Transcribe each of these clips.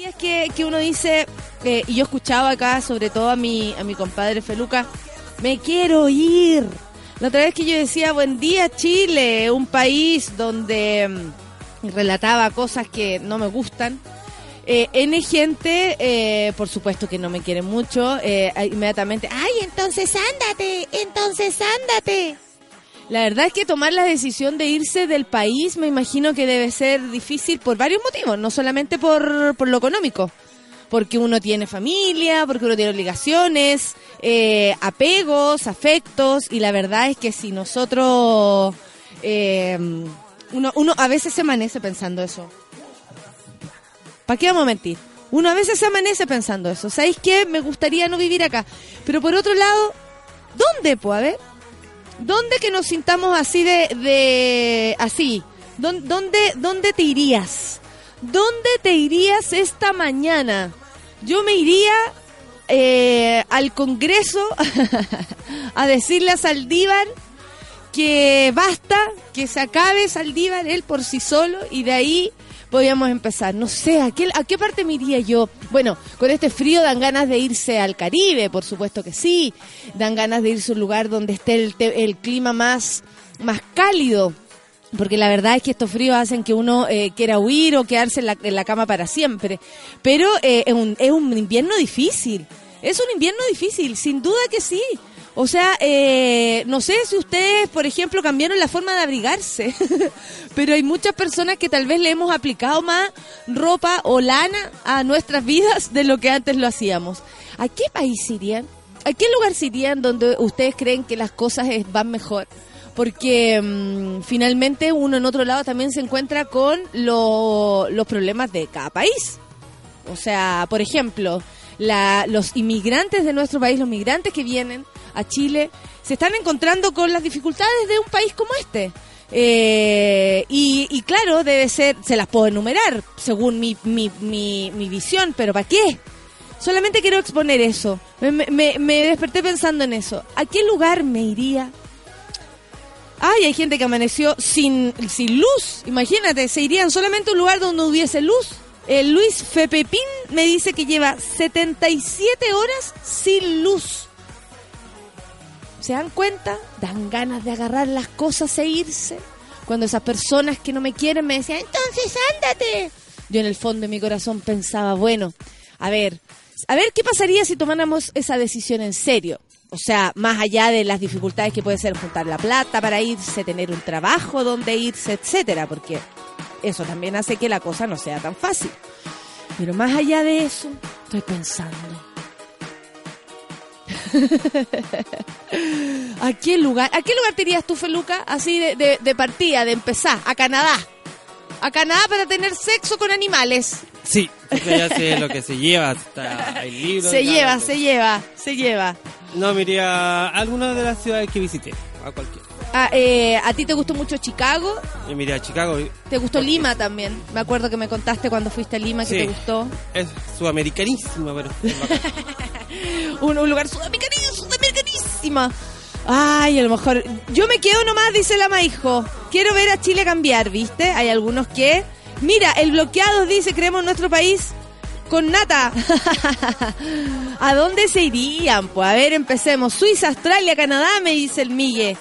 días que, que uno dice, eh, y yo escuchaba acá, sobre todo a mi, a mi compadre Feluca, me quiero ir. La otra vez que yo decía, buen día Chile, un país donde mm, relataba cosas que no me gustan. Eh, N gente, eh, por supuesto que no me quiere mucho, eh, inmediatamente, ay, entonces ándate, entonces ándate. La verdad es que tomar la decisión de irse del país me imagino que debe ser difícil por varios motivos, no solamente por, por lo económico, porque uno tiene familia, porque uno tiene obligaciones, eh, apegos, afectos, y la verdad es que si nosotros, eh, uno, uno a veces se amanece pensando eso. ¿Para qué vamos a mentir? Uno a veces se amanece pensando eso. ¿Sabéis qué? Me gustaría no vivir acá. Pero por otro lado, ¿dónde, pues? A ver. ¿Dónde que nos sintamos así de... de así? ¿Dónde, dónde, ¿Dónde te irías? ¿Dónde te irías esta mañana? Yo me iría eh, al Congreso a decirle a Saldívar que basta, que se acabe Saldívar él por sí solo y de ahí podíamos empezar. No sé, ¿a qué, ¿a qué parte me iría yo? Bueno, con este frío dan ganas de irse al Caribe, por supuesto que sí. Dan ganas de irse a un lugar donde esté el, el clima más, más cálido. Porque la verdad es que estos fríos hacen que uno eh, quiera huir o quedarse en la, en la cama para siempre. Pero eh, es, un, es un invierno difícil. Es un invierno difícil, sin duda que sí. O sea, eh, no sé si ustedes, por ejemplo, cambiaron la forma de abrigarse, pero hay muchas personas que tal vez le hemos aplicado más ropa o lana a nuestras vidas de lo que antes lo hacíamos. ¿A qué país irían? ¿A qué lugar irían donde ustedes creen que las cosas van mejor? Porque mm, finalmente uno en otro lado también se encuentra con lo- los problemas de cada país. O sea, por ejemplo, la- los inmigrantes de nuestro país, los migrantes que vienen a Chile, se están encontrando con las dificultades de un país como este. Eh, y, y claro, debe ser, se las puedo enumerar según mi, mi, mi, visión, pero ¿para qué? Solamente quiero exponer eso. Me, me- me desperté pensando en eso. ¿A qué lugar me iría? Ay, hay gente que amaneció sin, sin luz. Imagínate, se irían solamente a un lugar donde hubiese luz. El Luis Fepepín me dice que lleva 77 horas sin luz. ¿Se dan cuenta? Dan ganas de agarrar las cosas e irse. Cuando esas personas que no me quieren me decían, entonces ándate. Yo en el fondo de mi corazón pensaba, bueno, a ver, a ver qué pasaría si tomáramos esa decisión en serio. O sea, más allá de las dificultades que puede ser juntar la plata para irse, tener un trabajo donde irse, etcétera, porque eso también hace que la cosa no sea tan fácil. Pero más allá de eso, estoy pensando. ¿A qué lugar? ¿A qué lugar te irías tú, Feluca? Así de, de, de partida, de empezar, a Canadá. A Canadá para tener sexo con animales. Sí, porque ya sé lo que se lleva. Está, hay libros. Se lleva, se lleva, se lleva. No, me iría a alguna de las ciudades que visité. A cualquiera. Ah, eh, ¿A ti te gustó mucho Chicago? Yo me iría a Chicago. ¿Te gustó Lima también? Me acuerdo que me contaste cuando fuiste a Lima que te gustó. Es sudamericanísima, pero un lugar sudamericanísimo, sudamericanísima. Ay, a lo mejor. Yo me quedo nomás, dice la Maijo. Quiero ver a Chile cambiar, ¿viste? Hay algunos que. Mira, el bloqueado dice: creemos nuestro país con nata. ¿A dónde se irían? Pues a ver, empecemos. Suiza, Australia, Canadá, me dice el Migue.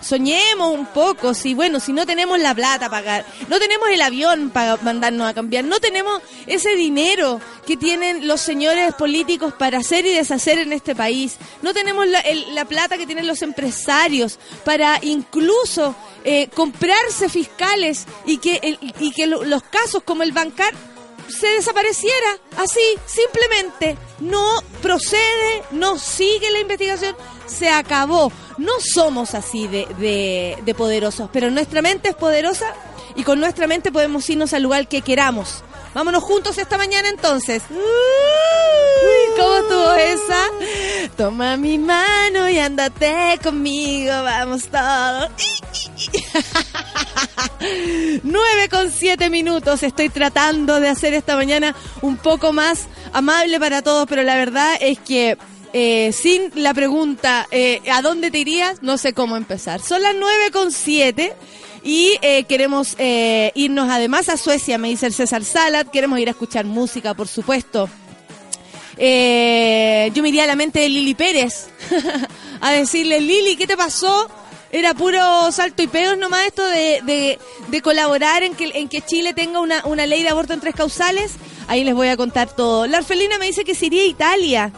Soñemos un poco, si bueno, si no tenemos la plata para pagar, no tenemos el avión para mandarnos a cambiar, no tenemos ese dinero que tienen los señores políticos para hacer y deshacer en este país, no tenemos la, plata que tienen los empresarios para incluso eh, comprarse fiscales y que, y que lo- los casos como el bancar se desapareciera así, simplemente. No procede, no sigue la investigación, se acabó. No somos así de, de, de poderosos, pero nuestra mente es poderosa y con nuestra mente podemos irnos al lugar que queramos. Vámonos juntos esta mañana entonces. Uy, ¿Cómo estuvo esa? Toma mi mano y ándate conmigo, vamos todos. 9 con 7 minutos. Estoy tratando de hacer esta mañana un poco más amable para todos, pero la verdad es que eh, sin la pregunta, eh, ¿a dónde te irías? No sé cómo empezar. Son las 9 con 7 y eh, queremos eh, irnos además a Suecia, me dice el César Salad. Queremos ir a escuchar música, por supuesto. Eh, yo me iría a la mente de Lili Pérez a decirle, Lili, ¿qué te pasó? Era puro salto y pedos nomás esto de, de, de colaborar en que, en que Chile tenga una, una ley de aborto en tres causales. Ahí les voy a contar todo. La Orfelina me dice que se iría a Italia.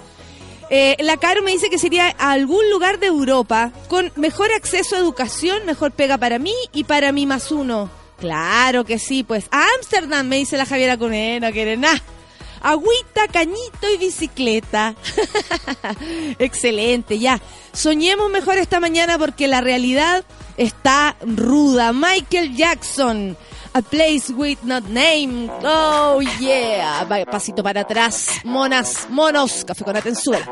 Eh, la Caro me dice que sería a algún lugar de Europa con mejor acceso a educación, mejor pega para mí y para mí más uno. Claro que sí, pues. A Ámsterdam, me dice la Javiera Cuneno, no quiere nada. Agüita, cañito y bicicleta. Excelente, ya. Soñemos mejor esta mañana porque la realidad está ruda. Michael Jackson. A place with not name. Oh yeah. Pasito para atrás. Monas, monos. Café con Atenzuela.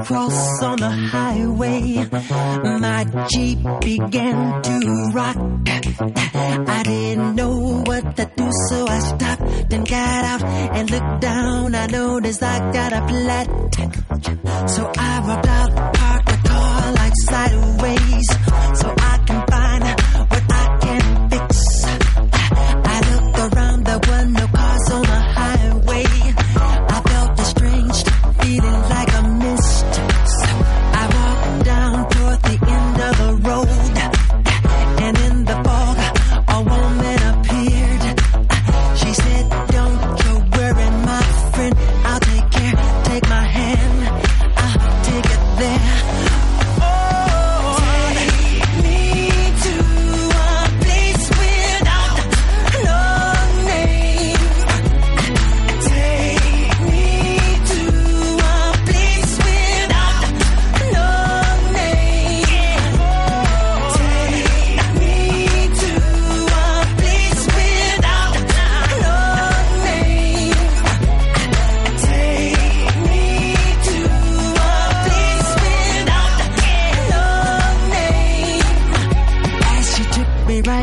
Across on the highway, my Jeep began to rock. I didn't know what to do, so I stopped and got out and looked down. I noticed I got a flat. So I walked out, parked the car like sideways, so I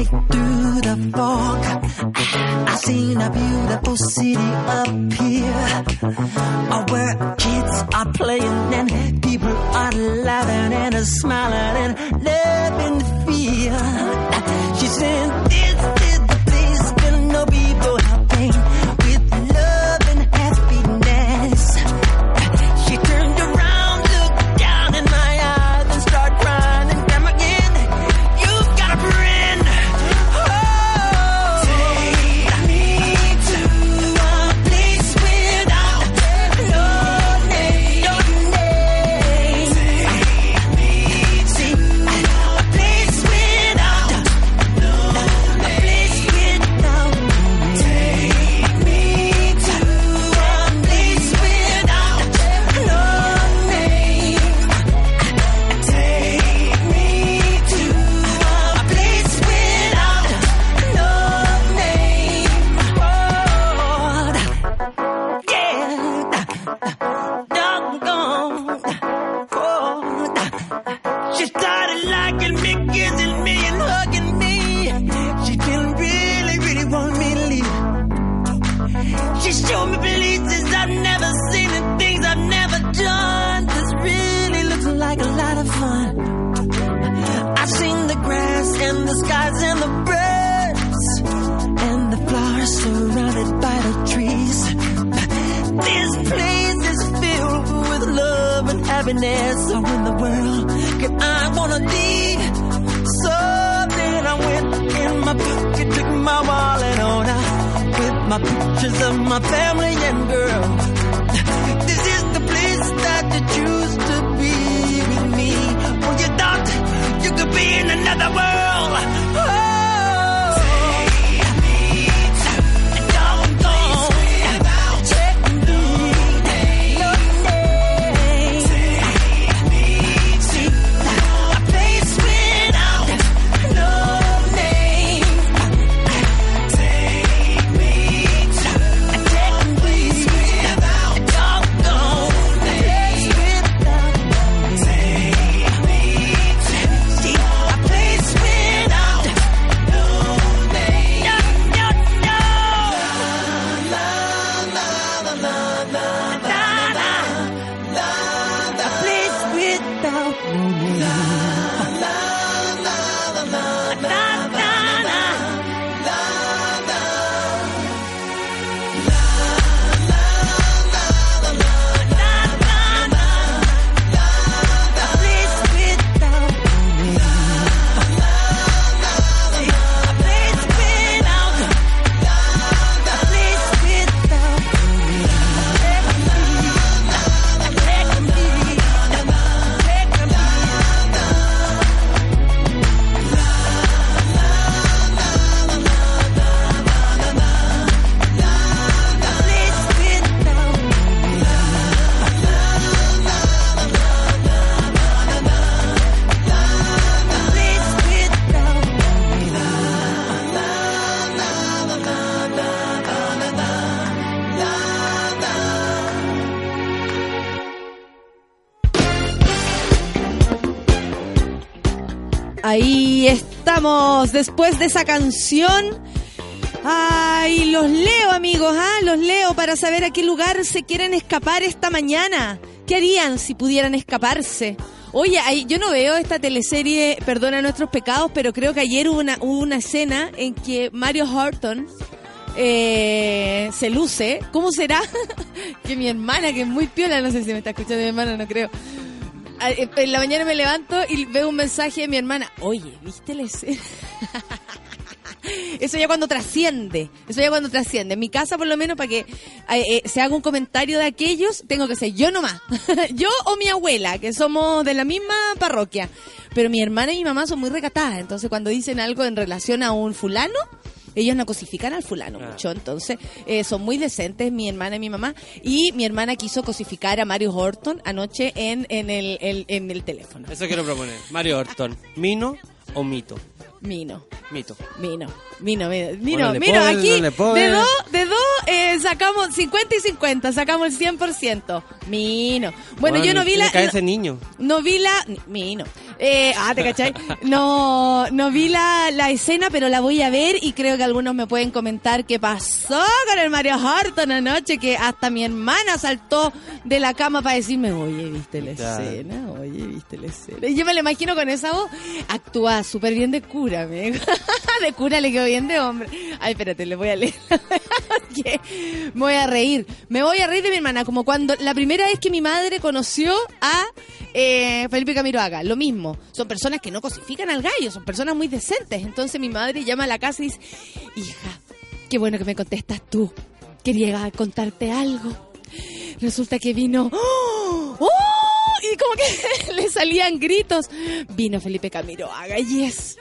through the fog, I seen a beautiful city up here, where kids are playing and people are laughing and smiling and living fear. She said, Ahí estamos, después de esa canción. Ay, los leo, amigos, ¿ah? Los leo para saber a qué lugar se quieren escapar esta mañana. ¿Qué harían si pudieran escaparse? Oye, yo no veo esta teleserie Perdona nuestros pecados, pero creo que ayer hubo una, una escena en que Mario Horton eh, se luce. ¿Cómo será? que mi hermana, que es muy piola, no sé si me está escuchando mi hermana, no creo. Ah, eh, En la mañana me levanto y veo un mensaje de mi hermana. Oye, ¿viste la escena? Eso ya cuando trasciende. Eso ya cuando trasciende. En mi casa, por lo menos, para que eh, eh, se haga un comentario de aquellos, tengo que ser yo nomás. yo o mi abuela, que somos de la misma parroquia. Pero mi hermana y mi mamá son muy recatadas. Entonces, cuando dicen algo en relación a un fulano, ellos no cosifican al fulano Ah. mucho. Entonces, eh, son muy decentes, mi hermana y mi mamá. Y mi hermana quiso cosificar a Mario Horton anoche en, en, el, el- en el teléfono. Eso quiero proponer. Mario Orton, ¿mino o mito? Mino. Mito. Mino, Mino, Mino, Mino, aquí de dos, de dos eh, sacamos 50 y 50, sacamos el 100%. Mino. Bueno, yo no vi la... que caer ese niño. No vi la... Mino. Eh, ah, ¿te cachai? No, no vi la, la escena, pero la voy a ver y creo que algunos me pueden comentar qué pasó con el Mario Horton anoche, que hasta mi hermana saltó de la cama para decirme, oye, ¿viste la escena? Oye, ¿viste la escena? Y yo me la imagino con esa voz, actúa súper bien de cura, me de cura le quedó bien de hombre. Ay, espérate, le voy a leer. me voy a reír. Me voy a reír de mi hermana, como cuando la primera vez que mi madre conoció a eh, Felipe Camiroaga. Lo mismo. Son personas que no cosifican al gallo, son personas muy decentes. Entonces mi madre llama a la casa y dice, hija, qué bueno que me contestas tú. Quería contarte algo. Resulta que vino... ¡Oh! ¡Oh! Y como que le salían gritos. Vino Felipe Camiroaga y es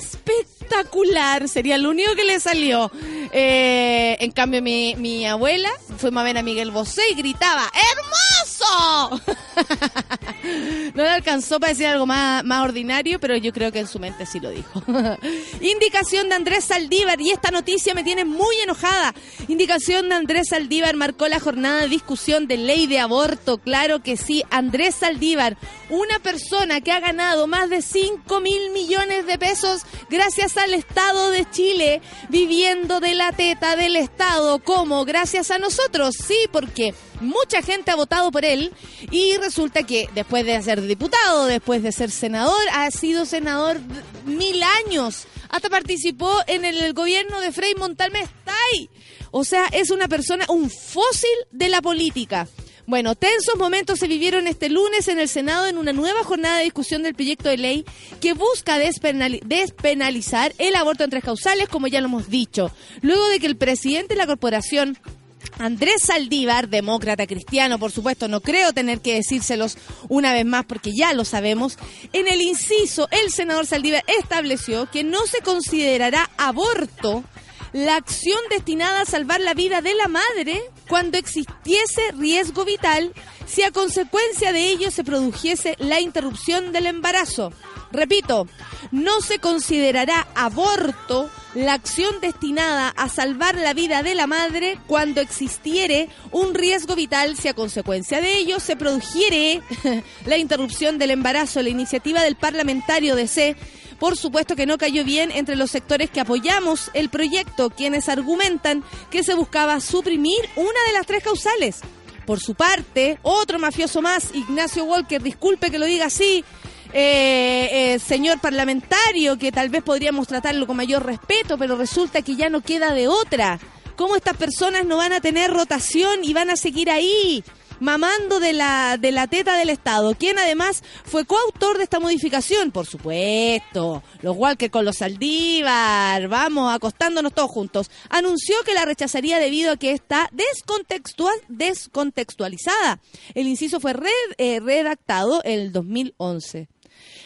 espectacular. Sería lo único que le salió. Eh, en cambio, mi, abuela fue a ver a Miguel Bosé y gritaba, ¡Hermoso! no le alcanzó para decir algo más, más ordinario, pero yo creo que en su mente sí lo dijo. Indicación de Andrés Saldívar, y esta noticia me tiene muy enojada. Indicación de Andrés Saldívar marcó la jornada de discusión de ley de aborto. Claro que sí, Andrés Saldívar, una persona que ha ganado más de 5 mil millones de pesos gracias al Estado de Chile, viviendo de la teta del Estado, como gracias a nosotros, sí, porque mucha gente ha votado por él y resulta que después de ser diputado, después de ser senador, ha sido senador mil años. Hasta participó en el, gobierno de Frei Montalme Stay. O sea, es una persona, un fósil de la política. Bueno, tensos momentos se vivieron este lunes en el Senado en una nueva jornada de discusión del proyecto de ley que busca despenali- despenalizar el aborto en tres causales, como ya lo hemos dicho. Luego de que el presidente de la corporación Andrés Saldívar, demócrata cristiano, por supuesto, no creo tener que decírselos una vez más porque ya lo sabemos. En el inciso, el senador Saldívar estableció que no se considerará aborto la acción destinada a salvar la vida de la madre cuando existiese riesgo vital si a consecuencia de ello se produjese la interrupción del embarazo. Repito, no se considerará aborto la acción destinada a salvar la vida de la madre cuando existiere un riesgo vital si a consecuencia de ello se produjere la interrupción del embarazo. La iniciativa del parlamentario de C por supuesto que no cayó bien entre los sectores que apoyamos el proyecto, quienes argumentan que se buscaba suprimir una de las tres causales. Por su parte, otro mafioso más, Ignacio Walker, disculpe que lo diga así, eh, eh, señor parlamentario, que tal vez podríamos tratarlo con mayor respeto, pero resulta que ya no queda de otra. ¿Cómo estas personas no van a tener rotación y van a seguir ahí? mamando de la, de la teta del Estado, quien además fue coautor de esta modificación, por supuesto, los Walker con los Saldívar, vamos, acostándonos todos juntos, anunció que la rechazaría debido a que está descontextual, descontextualizada. El inciso fue red- eh, redactado en el 2011.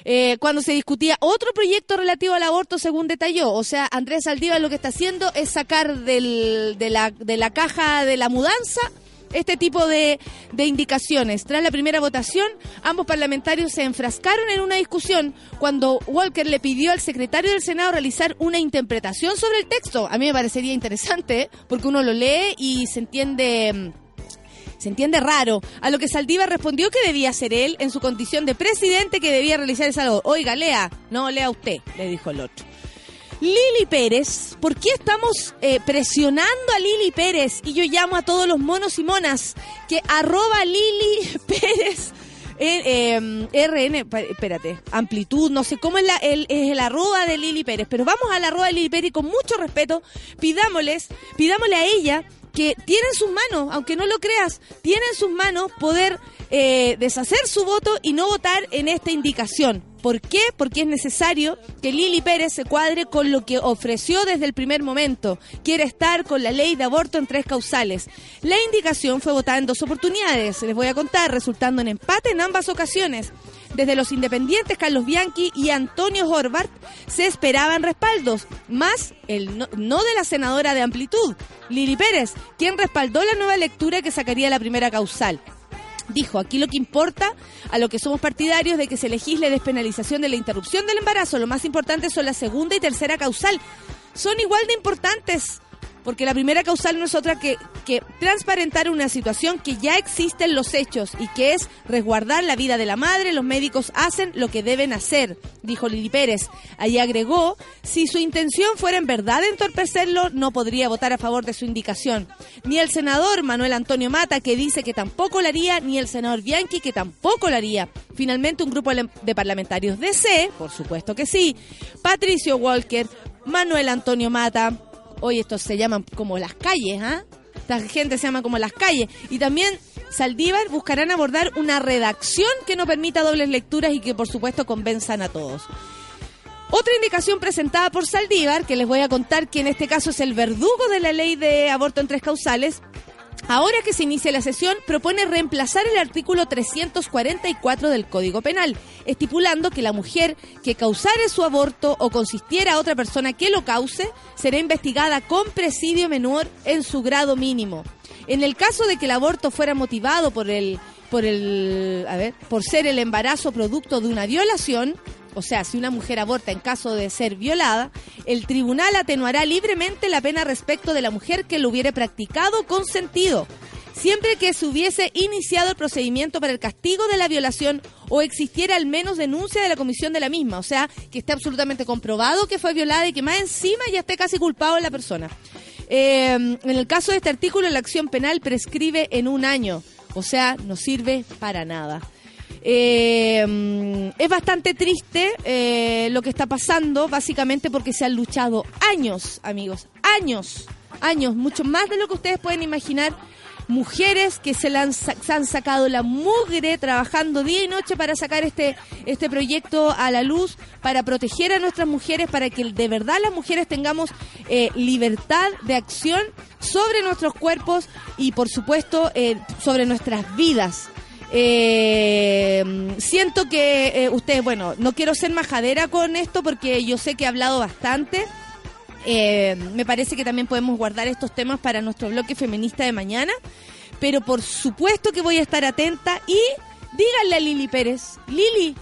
Eh, cuando se discutía otro proyecto relativo al aborto, según detalló. O sea, Andrés Saldívar lo que está haciendo es sacar del, de, la, de la caja de la mudanza este tipo de, de indicaciones. Tras la primera votación, ambos parlamentarios se enfrascaron en una discusión cuando Walker le pidió al secretario del Senado realizar una interpretación sobre el texto. A mí me parecería interesante, porque uno lo lee y se entiende... Se entiende raro. A lo que Saldívar respondió que debía ser él, en su condición de presidente, que debía realizar esa labor. Oiga, lea. No, lea usted, le dijo el otro. Lili Pérez, ¿por qué estamos eh, presionando a Lili Pérez? Y yo llamo a todos los monos y monas que arroba Lili Pérez. eh, eh, RN, espérate, amplitud, no sé cómo es, la, el arroba de Lili Pérez, pero vamos al arroba de Lili Pérez y con mucho respeto, pidámosles, pidámosle a ella que tiene en sus manos, aunque no lo creas, tiene en sus manos poder eh, deshacer su voto y no votar en esta indicación. ¿Por qué? Porque es necesario que Lili Pérez se cuadre con lo que ofreció desde el primer momento. Quiere estar con la ley de aborto en tres causales. La indicación fue votada en dos oportunidades, les voy a contar, resultando en empate en ambas ocasiones. Desde los independientes Carlos Bianchi y Antonio Horvath se esperaban respaldos, más el no, no de la senadora de Amplitud, Lili Pérez, quien respaldó la nueva lectura que sacaría la primera causal. Dijo, aquí lo que importa a lo que somos partidarios de que se legisle despenalización de la interrupción del embarazo, lo más importante son la segunda y tercera causal. Son igual de importantes, porque la primera causal no es otra que, que transparentar una situación que ya existe en los hechos y que es resguardar la vida de la madre. Los médicos hacen lo que deben hacer, dijo Lili Pérez. Allí agregó, si su intención fuera en verdad entorpecerlo, no podría votar a favor de su indicación. Ni el senador Manuel Antonio Mata, que dice que tampoco lo haría, ni el senador Bianchi, que tampoco lo haría. Finalmente, un grupo de parlamentarios de C, por supuesto que sí, Patricio Walker, Manuel Antonio Mata, hoy estos se llaman como las calles, ¿ah? Esta gente se llama como las calles. Y también Saldívar buscarán abordar una redacción que no permita dobles lecturas y que por supuesto convenzan a todos. Otra indicación presentada por Saldívar, que les voy a contar que en este caso es el verdugo de la ley de aborto en tres causales, Ahora que se inicia la sesión, propone reemplazar el artículo 344 del Código Penal, estipulando que la mujer que causare su aborto o consistiera a otra persona que lo cause, será investigada con presidio menor en su grado mínimo. En el caso de que el aborto fuera motivado por el por el a ver, por ser el embarazo producto de una violación, o sea, si una mujer aborta en caso de ser violada, el tribunal atenuará libremente la pena respecto de la mujer que lo hubiere practicado con sentido, siempre que se hubiese iniciado el procedimiento para el castigo de la violación o existiera al menos denuncia de la comisión de la misma, o sea, que esté absolutamente comprobado que fue violada y que más encima ya esté casi culpado la persona. Eh, en el caso de este artículo, la acción penal prescribe en un año, o sea, no sirve para nada. Eh, es bastante triste eh, lo que está pasando, básicamente porque se han luchado años, amigos, años, años, mucho más de lo que ustedes pueden imaginar. Mujeres que se, han, se han sacado la mugre trabajando día y noche para sacar este, este proyecto a la luz, para proteger a nuestras mujeres, para que de verdad las mujeres tengamos eh, libertad de acción sobre nuestros cuerpos y por supuesto sobre nuestras vidas. Eh, siento que eh, usted, bueno, no quiero ser majadera con esto porque yo sé que he hablado bastante. Eh, me parece que también podemos guardar estos temas para nuestro bloque feminista de mañana. Pero por supuesto que voy a estar atenta y díganle a Lili Pérez, Lili,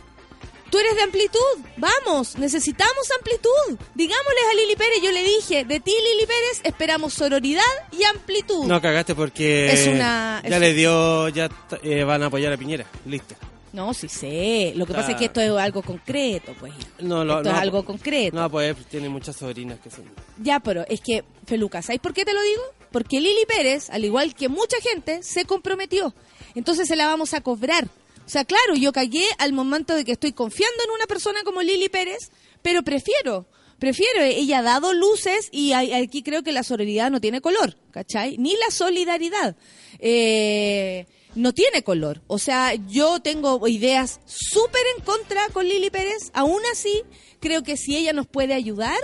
tú eres de amplitud, vamos, necesitamos amplitud. Digámosles a Lili Pérez, yo le dije, de ti Lili Pérez esperamos sororidad y amplitud. No cagaste porque Es una- ya es- le dio, ya eh, van a apoyar a Piñera. Listo. No, sí sé. Lo que pasa es que esto es algo concreto, pues. No, lo- esto no, es algo concreto. No, pues tiene muchas sobrinas que son. Ya, pero es que, Feluca, ¿sabes por qué te lo digo? Porque Lili Pérez, al igual que mucha gente, se comprometió. Entonces se la vamos a cobrar. O sea, claro, yo cagué al momento de que estoy confiando en una persona como Lili Pérez, pero prefiero, prefiero, ella ha dado luces y aquí creo que la sororidad no tiene color, ¿cachai? Ni la solidaridad. Eh, no tiene color. O sea, yo tengo ideas súper en contra con Lili Pérez. Aún así, creo que si ella nos puede ayudar,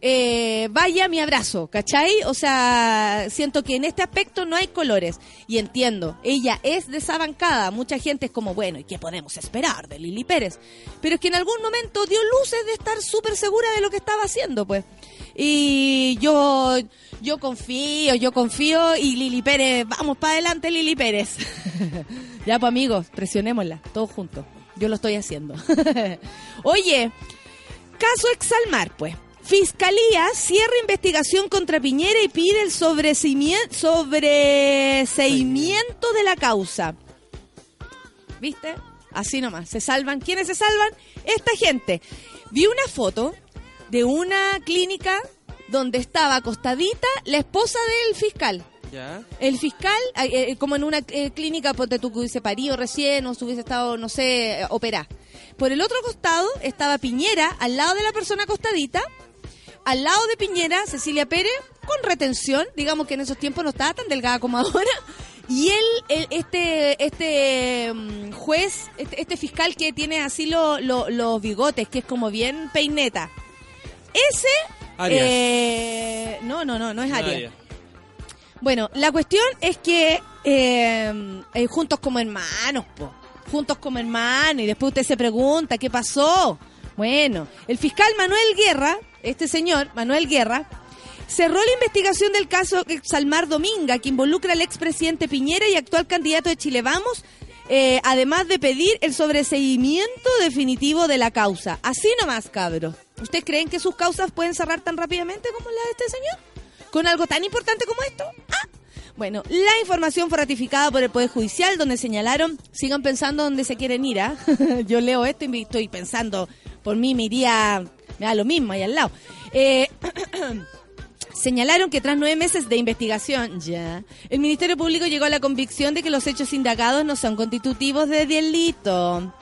eh, vaya mi abrazo, ¿cachai? O sea, siento que en este aspecto no hay colores. Y entiendo, ella es de esa bancada. Mucha gente es como, bueno, ¿y qué podemos esperar de Lili Pérez? Pero es que en algún momento dio luces de estar súper segura de lo que estaba haciendo, pues. Y yo, yo confío, yo confío. Y Lili Pérez, vamos para adelante, Lili Pérez. ya, pues amigos, presionémosla, todos juntos. Yo lo estoy haciendo. Oye, Caso Exalmar, pues. Fiscalía cierra investigación contra Piñera y pide el sobreseimiento, de la causa. ¿Viste? Así nomás. Se salvan. ¿Quiénes se salvan? Esta gente. Vi una foto de una clínica donde estaba acostadita la esposa del fiscal. Ya. El fiscal, eh, como en una eh, clínica, ponte tú hubiese parido recién o se hubiese estado, no sé, eh, operar. Por el otro costado estaba Piñera, al lado de la persona acostadita. Al lado de Piñera, Cecilia Pérez, con retención, digamos que en esos tiempos no estaba tan delgada como ahora. Y él, este, este mm, juez, este, este fiscal que tiene así lo- lo- los bigotes, que es como bien peineta. Ese... Arias. eh, no, no, no, no es Arias. Bueno, la cuestión es que eh, eh, juntos como hermanos, po. Juntos como hermanos. Y después usted se pregunta, ¿qué pasó? Bueno, el fiscal Manuel Guerra, este señor, Manuel Guerra, cerró la investigación del caso Salmar Dominga, que involucra al expresidente Piñera y actual candidato de Chile Vamos, eh, además de pedir el sobreseimiento definitivo de la causa. Así nomás, cabros. ¿Ustedes creen que sus causas pueden cerrar tan rápidamente como la de este señor? ¿Con algo tan importante como esto? Ah. Bueno, la información fue ratificada por el Poder Judicial, donde señalaron, sigan pensando dónde se quieren ir, ¿ah? Yo leo esto y estoy pensando, por mí me iría, me da lo mismo ahí al lado. Eh, señalaron que tras nueve meses de investigación, ya, el Ministerio Público llegó a la convicción de que los hechos indagados no son constitutivos de delito.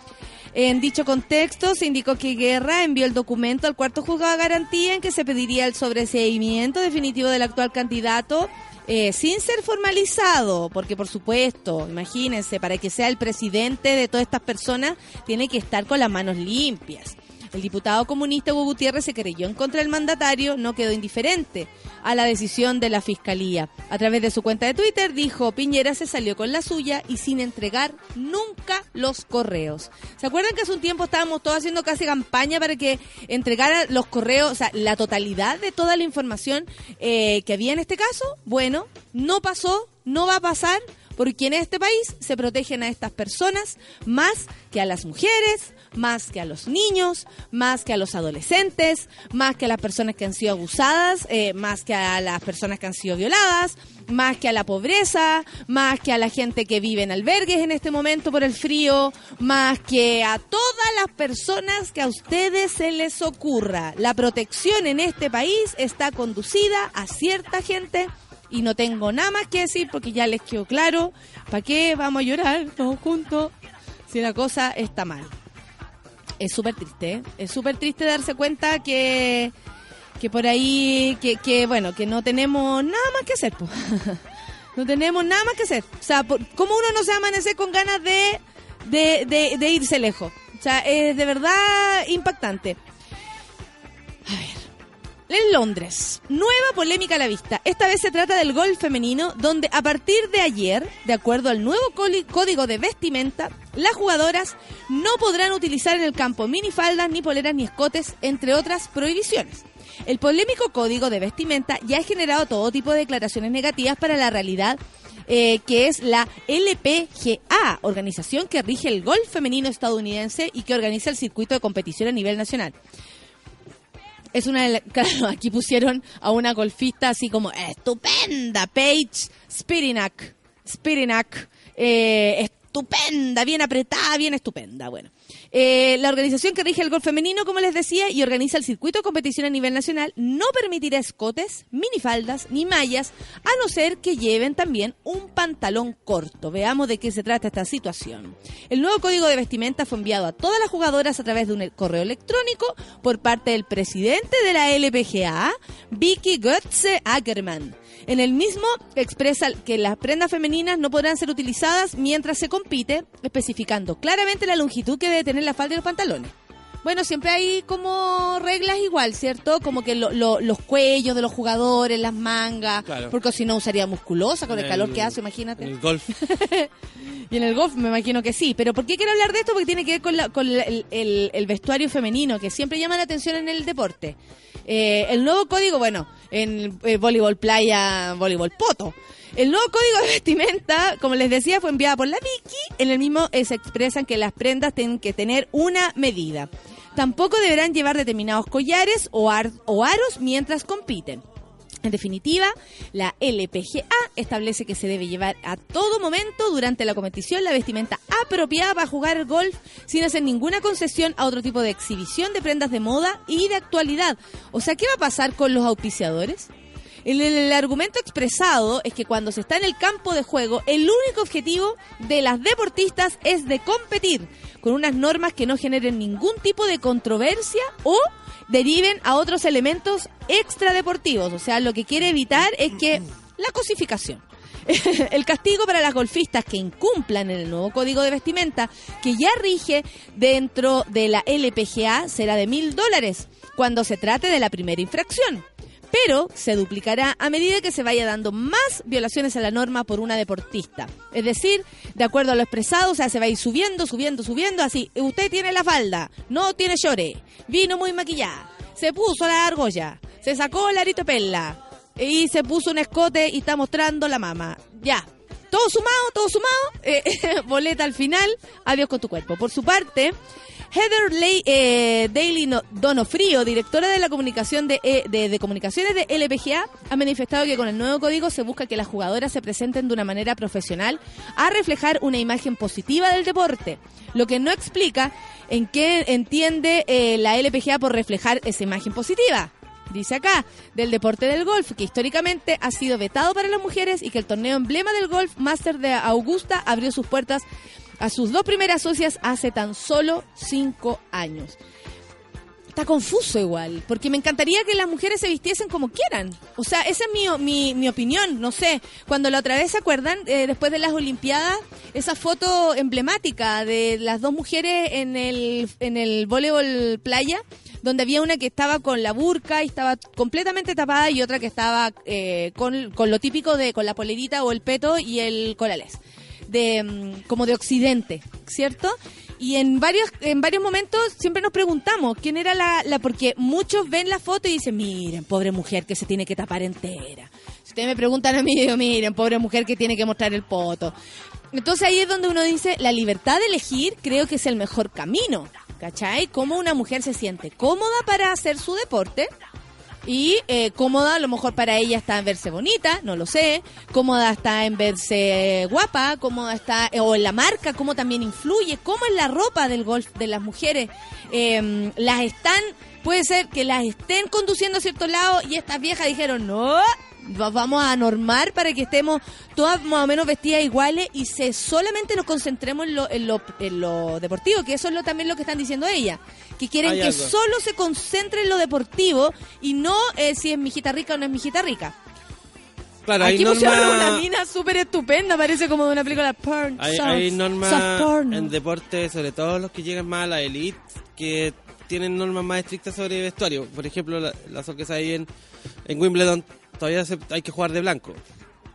En dicho contexto, se indicó que Guerra envió el documento al cuarto juzgado de garantía en que se pediría el sobreseimiento definitivo del actual candidato eh, sin ser formalizado, porque por supuesto, imagínense, para que sea el presidente de todas estas personas, tiene que estar con las manos limpias. El diputado comunista Hugo Gutiérrez se creyó en contra del mandatario, no quedó indiferente a la decisión de la fiscalía. A través de su cuenta de Twitter dijo, Piñera se salió con la suya y sin entregar nunca los correos. ¿Se acuerdan que hace un tiempo estábamos todos haciendo casi campaña para que entregara los correos, o sea, la totalidad de toda la información eh, que había en este caso? Bueno, no pasó, no va a pasar, porque en este país se protegen a estas personas más que a las mujeres, más que a los niños, más que a los adolescentes, más que a las personas que han sido abusadas, eh, más que a las personas que han sido violadas, más que a la pobreza, más que a la gente que vive en albergues en este momento por el frío, más que a todas las personas que a ustedes se les ocurra. La protección en este país está conducida a cierta gente y no tengo nada más que decir porque ya les quedó claro para qué vamos a llorar todos juntos si la cosa está mal. Es súper triste, ¿eh? es súper triste darse cuenta que, que por ahí, que, que bueno, que no tenemos nada más que hacer. po. no tenemos nada más que hacer. O sea, por- ¿cómo uno no se va a amanecer con ganas de, de, de, de irse lejos? O sea, es de verdad impactante. A ver. En Londres, nueva polémica a la vista. Esta vez se trata del golf femenino, donde a partir de ayer, de acuerdo al nuevo código de vestimenta, las jugadoras no podrán utilizar en el campo minifaldas, ni poleras, ni escotes, entre otras prohibiciones. El polémico código de vestimenta ya ha generado todo tipo de declaraciones negativas para la realidad eh, que es la LPGA, organización que rige el golf femenino estadounidense y que organiza el circuito de competición a nivel nacional es una claro, aquí pusieron a una golfista así como estupenda, Paige Spirinak, Spirinak, eh, estupenda, bien apretada, bien estupenda, bueno. Eh, la organización que rige el golf femenino, como les decía, y organiza el circuito de competición a nivel nacional, no permitirá escotes, minifaldas ni mallas, a no ser que lleven también un pantalón corto. Veamos de qué se trata esta situación. El nuevo código de vestimenta fue enviado a todas las jugadoras a través de un correo electrónico por parte del presidente de la LPGA, Vicky Götze Ackerman. En el mismo expresa que las prendas femeninas no podrán ser utilizadas mientras se compite, especificando claramente la longitud que debe tener la falda y los pantalones. Bueno, siempre hay como reglas igual, ¿cierto? Como que lo- lo- los cuellos de los jugadores, las mangas, Claro. porque si no usaría musculosa con el, calor que hace, imagínate. en El golf. Y en el golf me imagino que sí. Pero ¿por qué quiero hablar de esto? Porque tiene que ver con, la- con la- el, el- el vestuario femenino, que siempre llama la atención en el deporte. Eh, el nuevo código, bueno, en eh, voleibol playa, voleibol poto. El nuevo código de vestimenta, como les decía, fue enviado por la Vicky. En el mismo eh, se expresan que las prendas tienen que tener una medida. Tampoco deberán llevar determinados collares o, ar- o aros mientras compiten. En definitiva, la LPGA establece que se debe llevar a todo momento durante la competición la vestimenta apropiada para jugar golf sin hacer ninguna concesión a otro tipo de exhibición de prendas de moda y de actualidad. O sea, ¿qué va a pasar con los auspiciadores? El, argumento expresado es que cuando se está en el campo de juego, el único objetivo de las deportistas es de competir con unas normas que no generen ningún tipo de controversia o deriven a otros elementos extradeportivos. O sea, lo que quiere evitar es que la cosificación. El castigo para las golfistas que incumplan el nuevo código de vestimenta que ya rige dentro de la LPGA será de mil dólares cuando se trate de la primera infracción. Pero se duplicará a medida que se vaya dando más violaciones a la norma por una deportista. Es decir, de acuerdo a lo expresado, o sea, se va a ir subiendo, subiendo, subiendo, así. Usted tiene la falda, no tiene llore, vino muy maquillada, se puso la argolla, se sacó el arito de perla, y se puso un escote y está mostrando la mama. Ya. Todo sumado, todo sumado. eh, boleta al final. Adiós con tu cuerpo. Por su parte, Heather Lay, eh, Daly No- Donofrio, directora de la comunicación de, eh, de comunicaciones de LPGA, ha manifestado que con el nuevo código se busca que las jugadoras se presenten de una manera profesional a reflejar una imagen positiva del deporte, lo que no explica en qué entiende eh, la LPGA por reflejar esa imagen positiva. Dice acá, del deporte del golf, que históricamente ha sido vetado para las mujeres y que el torneo emblema del golf Master de Augusta abrió sus puertas a sus dos primeras socias hace tan solo cinco años. Está confuso igual, porque me encantaría que las mujeres se vistiesen como quieran. O sea, esa es mi, mi, mi opinión, no sé. Cuando la otra vez, ¿se acuerdan? Eh, después de las Olimpiadas, esa foto emblemática de las dos mujeres en el, en el voleibol playa, donde había una que estaba con la burka y estaba completamente tapada y otra que estaba eh, con, con lo típico de con la polerita o el peto y el corales de mm, como de occidente, ¿cierto? Y en varios en varios momentos siempre nos preguntamos quién era la, la porque muchos ven la foto y dicen, "Miren, pobre mujer que se tiene que tapar entera." Si ustedes me preguntan a mí, digo, "Miren, pobre mujer que tiene que mostrar el poto." Entonces ahí es donde uno dice, la libertad de elegir creo que es el mejor camino, ¿cachai? Cómo una mujer se siente cómoda para hacer su deporte, y eh, cómoda, a lo mejor para ella está en verse bonita, no lo sé. Cómoda está en verse guapa, cómoda está, eh, o en la marca, cómo también influye, cómo es la ropa del golf de las mujeres. Eh, las están, puede ser que las estén conduciendo a cierto lado y estas viejas dijeron, no, vamos a normar para que estemos todas más o menos vestidas iguales y se solamente nos concentremos en lo, en lo, en lo deportivo, que eso es lo, también lo que están diciendo ella, que quieren Hay que algo. solo se concentre en lo deportivo y no eh, si es mijita rica o no es mijita rica. Claro, hay Aquí pusieron una normas mina súper estupenda, parece como de una película porn. hay, soft, hay normas en deporte, sobre todo los que llegan más a la elite, que tienen normas más estrictas sobre vestuario. Por ejemplo, la, la sorpresa ahí en, en Wimbledon todavía se- hay que jugar de blanco.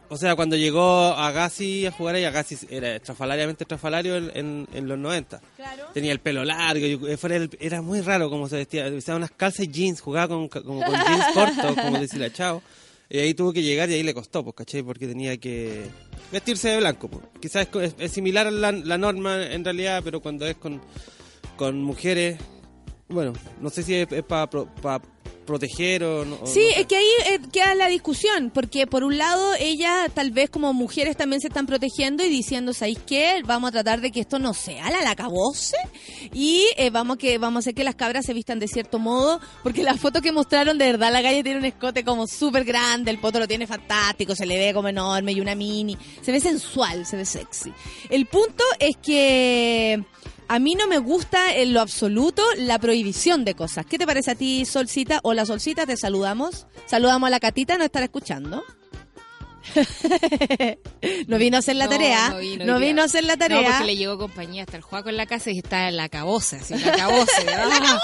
O sea, cuando llegó Agassi a jugar ahí, Agassi era estrafalariamente estrafalario en, en, en los 90. Claro. Tenía el pelo largo, y fuera del- era muy raro cómo se vestía. Usaba unas calzas y jeans, jugaba con, como con jeans cortos, como decía Chao. Y ahí tuvo que llegar y ahí le costó, pues, ¿cachai? Porque tenía que vestirse de blanco. Pues. Quizás es, es- similar a la, la norma en realidad, pero cuando es con, con mujeres, bueno, no sé si es, para proteger no. o Sí, no sé. es que ahí eh, queda la discusión, porque por un lado ellas tal vez como mujeres también se están protegiendo y diciendo, ¿sabéis qué? Vamos a tratar de que esto no sea la lacabose y eh, vamos, que, vamos a hacer que las cabras se vistan de cierto modo, porque la foto que mostraron de verdad la calle tiene un escote como súper grande, el poto lo tiene fantástico, se le ve como enorme y una mini, se ve sensual, se ve sexy. El punto es que... A mí no me gusta en lo absoluto la prohibición de cosas. ¿Qué te parece a ti, Solcita? Hola, Solcita, te saludamos. Saludamos a la Catita, ¿no estará escuchando? no vino a hacer la No, tarea. no vino, No a hacer la No, tarea. porque le llegó compañía hasta el Juaco en la casa y está en la caboce, así, la caboce. ¡Ah!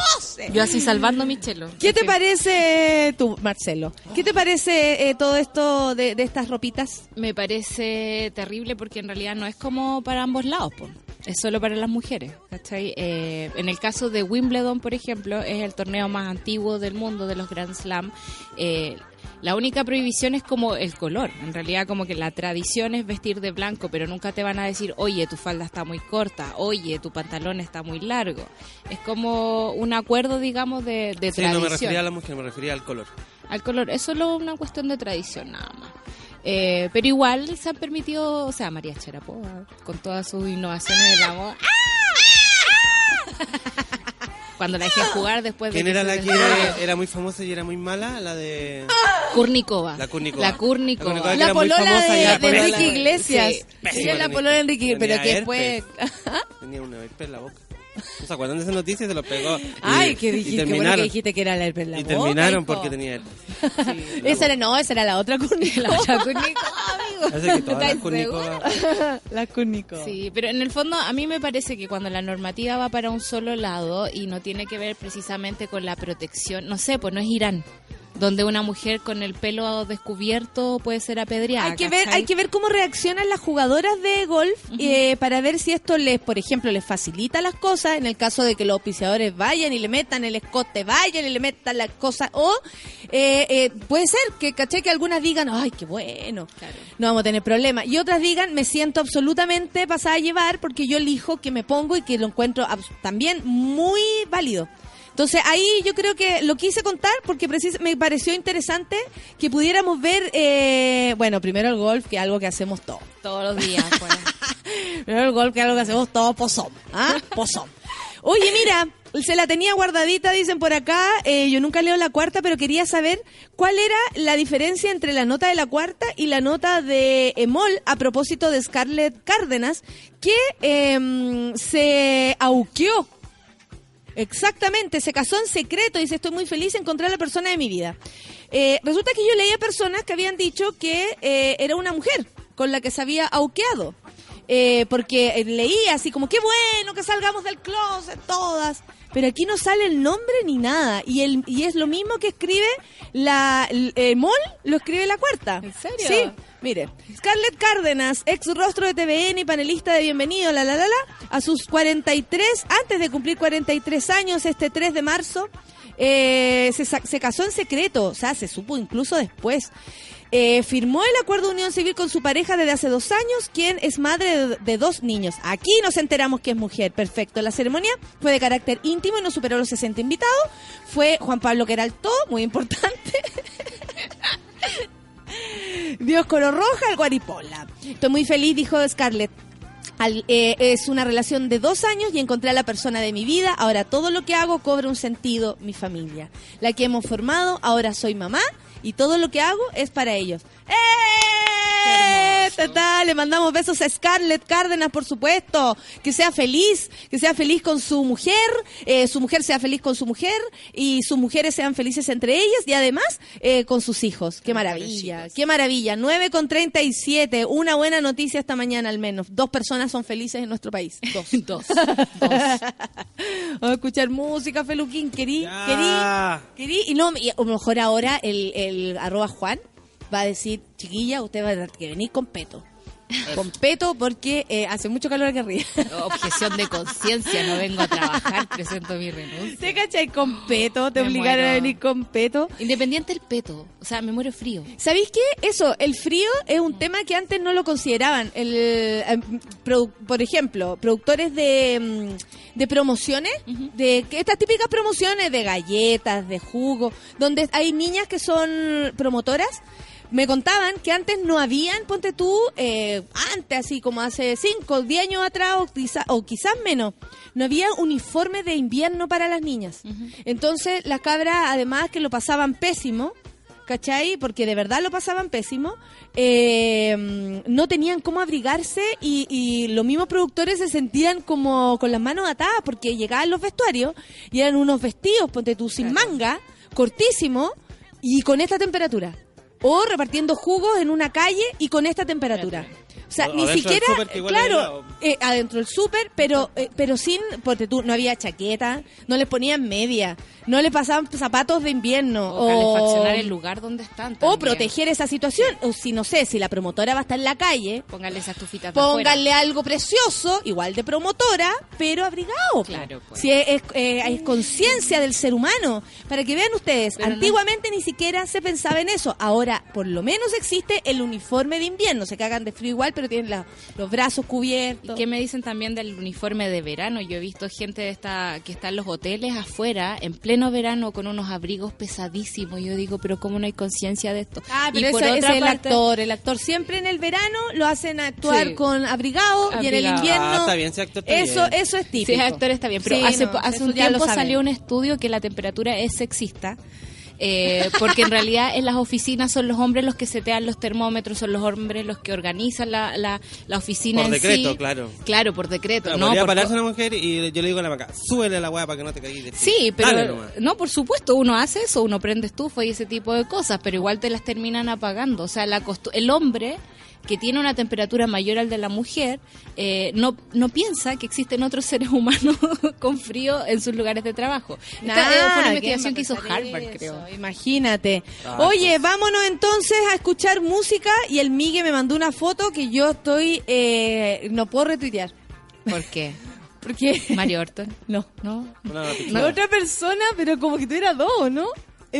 Yo así salvando mi chelo. ¿Qué te parece tú, Marcelo? ¿Qué te parece eh, todo esto de, de estas ropitas? Me parece terrible porque en realidad no es como para ambos lados, po. Es solo para las mujeres, ¿cachai? Eh, en el caso de Wimbledon, por ejemplo, es el torneo más antiguo del mundo de los Grand Slam. Eh, la única prohibición es como el color. En realidad, como que la tradición es vestir de blanco, pero nunca te van a decir, oye, tu falda está muy corta, oye, tu pantalón está muy largo. Es como un acuerdo, digamos, de, de Sí, no tradición. me refería a la mujer, me refería al color. Al color, es solo una cuestión de tradición nada más. Eh, pero igual se han permitido, o sea, María Charapoa, con todas sus innovaciones de la moda. Cuando la dejé jugar después de ¿Quién era la que era, era muy famosa y era muy mala? La de... Kurnikova. La Kurnikova. La Kurnikova. La Kurnikova La polola de, Enrique Iglesias. Sí, la polola de Enrique, pero tenía que después... Tenía una herpes en la boca. ¿No se acuerdan de esa noticia? Se lo pegó. Y- Ay, que dijiste, qué bueno que dijiste que era la la Y boca, terminaron hijo. porque tenía herpes. Esa era, no, esa era la otra Kurnikova. La otra Kurnikova, amigo. Así que todas las ¿Estás Kurnikova- seguro? la Kurnikova. Sí, pero en el fondo a mí me parece que cuando la normativa va para un solo lado y no tiene que ver precisamente con la protección, no sé, pues no es Irán, donde una mujer con el pelo descubierto puede ser apedreada. Hay que ver, hay que ver cómo reaccionan las jugadoras de golf eh, para ver si esto les, por ejemplo, les facilita las cosas en el caso de que los auspiciadores vayan y le metan el escote, vayan y le metan las cosas o eh, eh, puede ser que caché que algunas digan, ay, qué bueno, Claro. no vamos a tener problema y otras digan, me siento absolutamente pasada a llevar porque yo elijo que me pongo y que lo encuentro también muy válido. Entonces ahí yo creo que lo quise contar porque precis- me pareció interesante que pudiéramos ver, eh, bueno, primero el golf, que es algo que hacemos todos. todos los días. pues. Primero el golf, que es algo que hacemos todos, pozón. ¿Ah? Pozón. Oye, mira, se la tenía guardadita, dicen por acá. eh, yo nunca leo la cuarta, pero quería saber cuál era la diferencia entre la nota de la cuarta y la nota de Emol a propósito de Scarlett Cárdenas, que em, se auqueó Exactamente, se casó en secreto y dice, estoy muy feliz de encontrar a la persona de mi vida. Eh, resulta que yo leía personas que habían dicho que eh, era una mujer con la que se había auqueado. Eh, porque eh, leía así como, qué bueno que salgamos del closet todas. Pero aquí no sale el nombre ni nada. Y, el, y es lo mismo que escribe la eh, Mol, lo escribe la cuarta. ¿En serio? Sí. Mire, Scarlett Cárdenas, ex rostro de TVN y panelista de Bienvenido, la la la la, a sus 43, antes de cumplir 43 años, este 3 de marzo, eh, se, se casó en secreto, o sea, se supo incluso después. Eh, firmó el acuerdo de unión civil con su pareja desde hace dos años, quien es madre de, dos niños. Aquí nos enteramos que es mujer. Perfecto. La ceremonia fue de carácter íntimo y no superó los 60 invitados. Fue Juan Pablo Queraltó, muy importante. Dios color roja, el guaripola. Estoy muy feliz, dijo Scarlett. Eh, es una relación de dos años y encontré a la persona de mi vida. Ahora todo lo que hago cobra un sentido, mi familia. La que hemos formado, ahora soy mamá y todo lo que hago es para ellos. ¡Eh! Le mandamos besos a Scarlett Cárdenas, por supuesto. Que sea feliz, que sea feliz con su mujer, eh, su mujer sea feliz con su mujer y sus mujeres sean felices entre ellas y además eh, con sus hijos. Qué maravilla, qué maravilla. 9 con 37, una buena noticia esta mañana al menos. Dos personas son felices en nuestro país. Dos. Dos. Vamos a escuchar música, Feluquín. Querí, Ya. querí, querí. Y no, y a lo mejor ahora el, el arroba Juan va a decir, chiquilla, usted va a tener que venir con peto. Con peto porque eh, hace mucho calor aquí arriba. Objeción de conciencia, no vengo a trabajar, presento mi renuncia. ¿Te cachai? Con peto, te Me obligaron a venir con peto. Independiente del peto, o sea, me muero frío. ¿Sabéis qué? Eso, el frío es un tema que antes no lo consideraban. El, eh, produ- por ejemplo, productores de, mm, de promociones, de que estas típicas promociones de galletas, de jugo, donde hay niñas que son promotoras. Me contaban que antes no habían, ponte tú, eh, antes así como hace 5 o 10 años atrás o, quizá- o quizás menos, no había uniforme de invierno para las niñas. Entonces las cabras, además que lo pasaban pésimo, ¿cachai? Porque de verdad lo pasaban pésimo, eh, no tenían cómo abrigarse y, y los mismos productores se sentían como con las manos atadas porque llegaban los vestuarios y eran unos vestidos, ponte tú, sin manga, cortísimos y con esta temperatura. O repartiendo jugos en una calle y con esta temperatura. O sea, O- o ni siquiera, claro, eh, adentro del súper, pero eh, pero sin, porque tú, no había chaqueta, no les ponían media, no les pasaban zapatos de invierno. O calefaccionar el lugar donde están. o proteger esa situación. O si, no sé, si la promotora va a estar en la calle, Póngale esas tufitas de afuera. pónganle algo precioso, igual de promotora, pero abrigado. Claro, pues. Si es, es, eh, es conciencia del ser humano. Para que vean ustedes, Pero no- antiguamente ni siquiera se pensaba en eso. Ahora, por lo menos existe el uniforme de invierno. Se cagan de frío igual, pero tienen la- los brazos cubiertos. ¿Qué me dicen también del uniforme de verano? Yo he visto gente de esta, que está en los hoteles afuera, en pleno verano, con unos abrigos pesadísimos. Yo digo, pero ¿cómo no hay conciencia de esto? Ah, Y pero por ese, ese otra es el actor. El actor siempre en el verano lo hacen actuar Sí. con abrigado, y en el invierno. Ah, está bien, ese actor está eso, bien. eso es Sí, típico. ese actor está bien, pero Sí, hace, no, un tiempo salió un estudio que la temperatura es sexista. Eh, porque en realidad en las oficinas son los hombres los que setean los termómetros, son los hombres los que organizan la, la, la oficina Por en decreto, sí. claro. Claro, por decreto. Claro, no, podría por- pararse una mujer y yo le digo a la maca, súbele la weá para que no te caigas de frío". Sí, pero no, por supuesto, uno hace eso, uno prende estufa y ese tipo de cosas, pero igual te las terminan apagando. O sea, la el hombre que tiene una temperatura mayor al de la mujer eh, no, no piensa que existen otros seres humanos con frío en sus lugares de trabajo. Esta, eh, fue una ¿quién investigación que hizo Harvard, eso? creo. Imagínate. Ah, Oye, vámonos entonces a escuchar música y el Migue me mandó una foto que yo estoy, eh, no puedo retuitear. ¿Por qué? Porque Mario Orton. no, ¿No? Una no otra persona, pero como que tuviera dos, ¿no?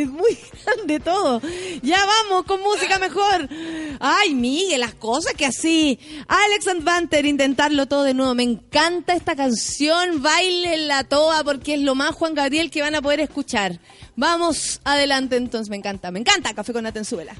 Es muy grande todo. Ya vamos con música mejor. Ay, Miguel, las cosas que así. Alex and Banter, intentarlo todo de nuevo. Me encanta esta canción. Bailenla toda porque es lo más Juan Gabriel que van a poder escuchar. Vamos adelante entonces. Me encanta, me encanta. Café con Atenzuela.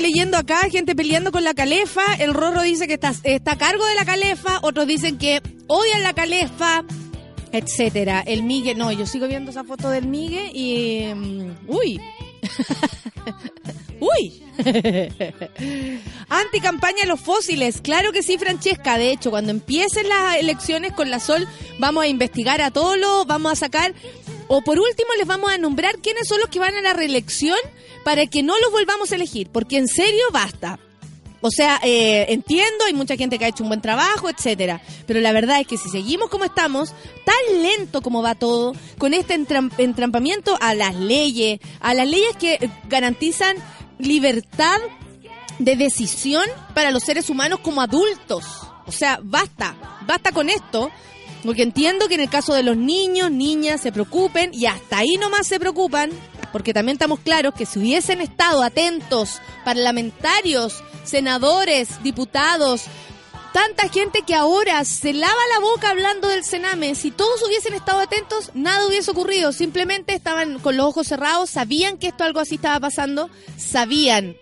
Leyendo acá gente peleando con la calefa. El Rorro dice que está, está a cargo de la calefa. Otros dicen que odian la calefa, etcétera. El Migue, no, yo sigo viendo esa foto del Migue y. mm, uy. Uy. Anticampaña de los fósiles. Claro que sí, Francesca. De hecho, cuando empiecen las elecciones con la Sol, vamos a investigar a todos los, vamos a sacar, o por último les vamos a nombrar quiénes son los que van a la reelección para que no los volvamos a elegir. Porque en serio, basta. O sea, eh, entiendo, hay mucha gente que ha hecho un buen trabajo, etcétera. Pero la verdad es que si seguimos como estamos, tan lento como va todo, con este entram- entrampamiento a las leyes, a las leyes que garantizan libertad de decisión para los seres humanos como adultos. O sea, basta, basta con esto. Porque entiendo que en el caso de los niños, niñas, se preocupen y hasta ahí nomás se preocupan, porque también estamos claros que si hubiesen estado atentos parlamentarios, senadores, diputados, tanta gente que ahora se lava la boca hablando del Sename, si todos hubiesen estado atentos, nada hubiese ocurrido, simplemente estaban con los ojos cerrados, sabían que esto algo así estaba pasando, sabían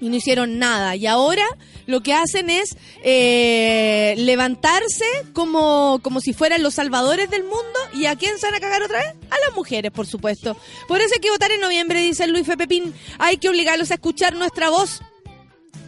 y no hicieron nada. Y ahora lo que hacen es eh, levantarse como, como si fueran los salvadores del mundo. ¿Y a quién se van a cagar otra vez? A las mujeres, por supuesto. Por eso hay que votar en noviembre, dice Luis F. Pepín. Hay que obligarlos a escuchar nuestra voz.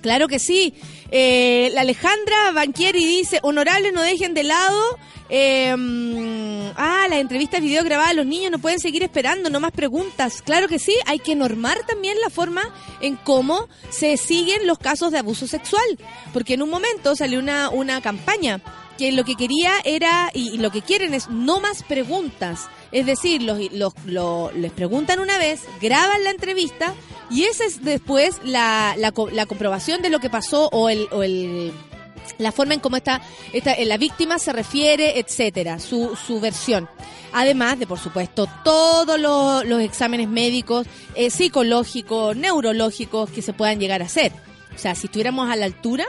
Claro que sí. Eh, la Alejandra Banquieri dice, honorables no dejen de lado. eh, ah, las entrevistas video grabadas, los niños no pueden seguir esperando, no más preguntas. Claro que sí, hay que normar también la forma en cómo se siguen los casos de abuso sexual. Porque en un momento salió una, una campaña que lo que quería era, y, y lo que quieren es no más preguntas. Es decir, los, los, lo- les preguntan una vez, graban la entrevista y esa es después la, la, la comprobación de lo que pasó o el, o el la forma en cómo esta eh, la víctima se refiere, etcétera, su, su versión. Además de, por supuesto, todos los, los exámenes médicos, eh, psicológicos, neurológicos que se puedan llegar a hacer. O sea, si estuviéramos a la altura,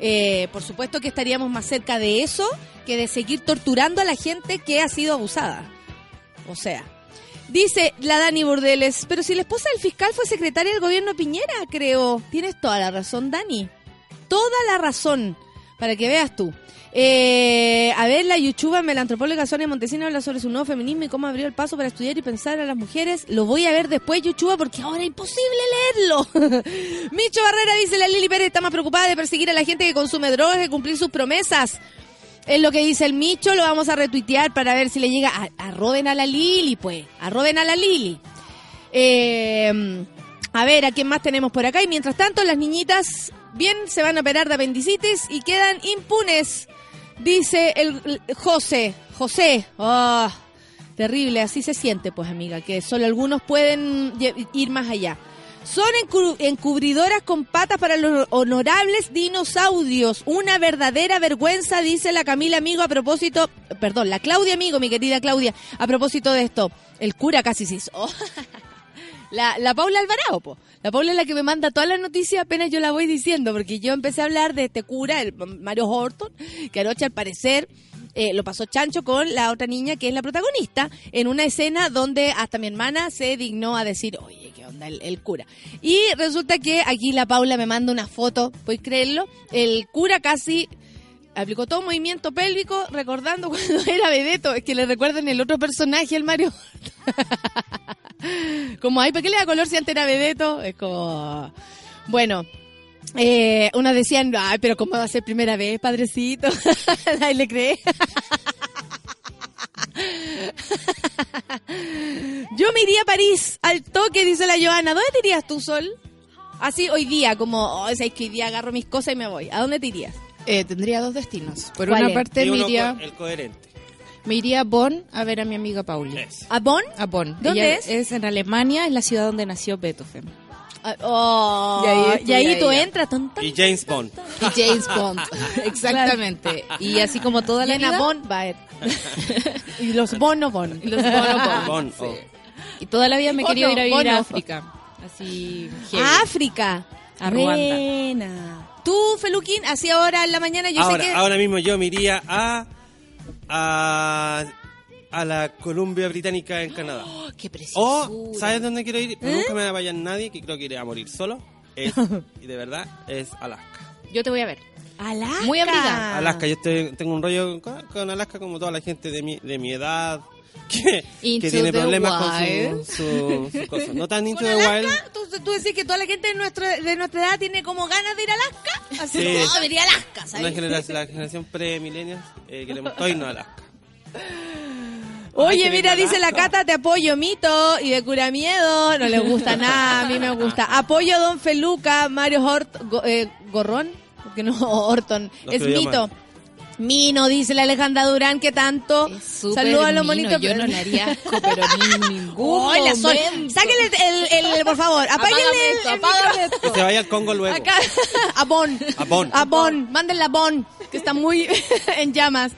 eh, por supuesto que estaríamos más cerca de eso que de seguir torturando a la gente que ha sido abusada. O sea, dice la Dani Burdeles, pero si la esposa del fiscal fue secretaria del gobierno Piñera, creo. Tienes toda la razón, Dani. Toda la razón. Para que veas tú. Eh, a ver, la yuchuba, la antropóloga Sonia Montesino habla sobre su nuevo feminismo y cómo abrió el paso para estudiar y pensar a las mujeres. Lo voy a ver después, yuchuba, porque ahora es imposible leerlo. Micho Barrera dice, la Lili Pérez está más preocupada de perseguir a la gente que consume drogas que cumplir sus promesas. Es lo que dice el Micho, lo vamos a retuitear para ver si le llega. A, arroben a la Lili, pues. Arroben a la Lili. Eh, a ver, ¿a quién más tenemos por acá? Y mientras tanto, las niñitas bien se van a operar de apendicitis y quedan impunes. Dice el, el José. José. Ah, terrible, así se siente, pues, amiga, que solo algunos pueden ir más allá. Son encu- encubridoras con patas para los honorables dinosaurios. Una verdadera vergüenza, dice la Camila Amigo a propósito, perdón, la Claudia Amigo, mi querida Claudia, a propósito de esto. El cura casi se hizo. La, la Paula Alvarado, po. La Paula es la que me manda todas las noticias apenas yo la voy diciendo, porque yo empecé a hablar de este cura, el Mario Horton, que anoche al parecer eh, lo pasó chancho con la otra niña que es la protagonista, en una escena donde hasta mi hermana se dignó a decir, oye, ¿qué onda el, cura? Y resulta que aquí la Paula me manda una foto, ¿puedes creerlo? El cura casi aplicó todo movimiento pélvico recordando cuando era Bebeto, es que le recuerdan el otro personaje, el Mario como, ay, ¿para qué le da color si antes era Bebeto? Es como... Bueno, eh, unos decían, ay, pero ¿cómo va a ser primera vez, padrecito? Nadie le cree. Yo me iría a París, al toque, dice la Joana. ¿Dónde te irías tú, Sol? Así hoy día, como, oh, es que hoy día agarro mis cosas y me voy. ¿A dónde te irías? Eh, tendría dos destinos. Por ¿Cuál una es? parte me iría, el coherente. me iría a Bonn a ver a mi amiga Pauli. Es. ¿A Bonn? A Bonn. ¿Dónde Ella es? Es en Alemania, es la ciudad donde nació Beethoven. Oh, Y ahí y tú entras. Tan, tan, Y James Bond. Y James Bond. Exactamente. Y así como toda la vida. Bon va a y los bono bon. Los bono Bond. Bond, Sí. oh. Y toda la vida me he Bono, querido ir a vivir a África. Así. heavy. África. A Ruanda. Buena. Tú, Feluquín, así ahora en la mañana yo ahora, sé que... ahora mismo yo me iría a, a a la Columbia Británica en Canadá. Oh, qué O, preciosura. ¿sabes dónde quiero ir? ¿Eh? Nunca me va a vaya nadie, que creo que iré a morir solo. Es, y de verdad, es Alaska. Yo te voy a ver. Alaska. Muy abrigada. Alaska, yo estoy, tengo un rollo con, con Alaska como toda la gente de mi, de mi edad que, que tiene problemas wild. con su, su, su cosa. No tan into ¿Con the wild. Alaska? ¿Tú, tú decís que toda la gente de, nuestro, de nuestra edad tiene como ganas de ir a Alaska? Así Sí. como, "Ah, me iría a Alaska, Una ¿sabes? generación, la generación pre-millennials eh, queremos todo irnos a Alaska. Oye, mira, dice la. Cata, te apoyo, mito, y de cura miedo, no le gusta nada, a mí me gusta. Apoyo a Don Feluca, Mario Hort, Go- eh, Gorrón, porque no, Horton, es mito. Mino, dice la Alejandra Durán, que tanto. Saludos a los mino, bonitos. Yo no le haría asco, pero ni ningún Uy, la sol. Sáquenle el, el, el- por favor, apáguenle el, esto. Que se vaya al Congo luego. Acá, a Bon. A Bonn. A Bon. Mándenla a Bon, que está muy en llamas.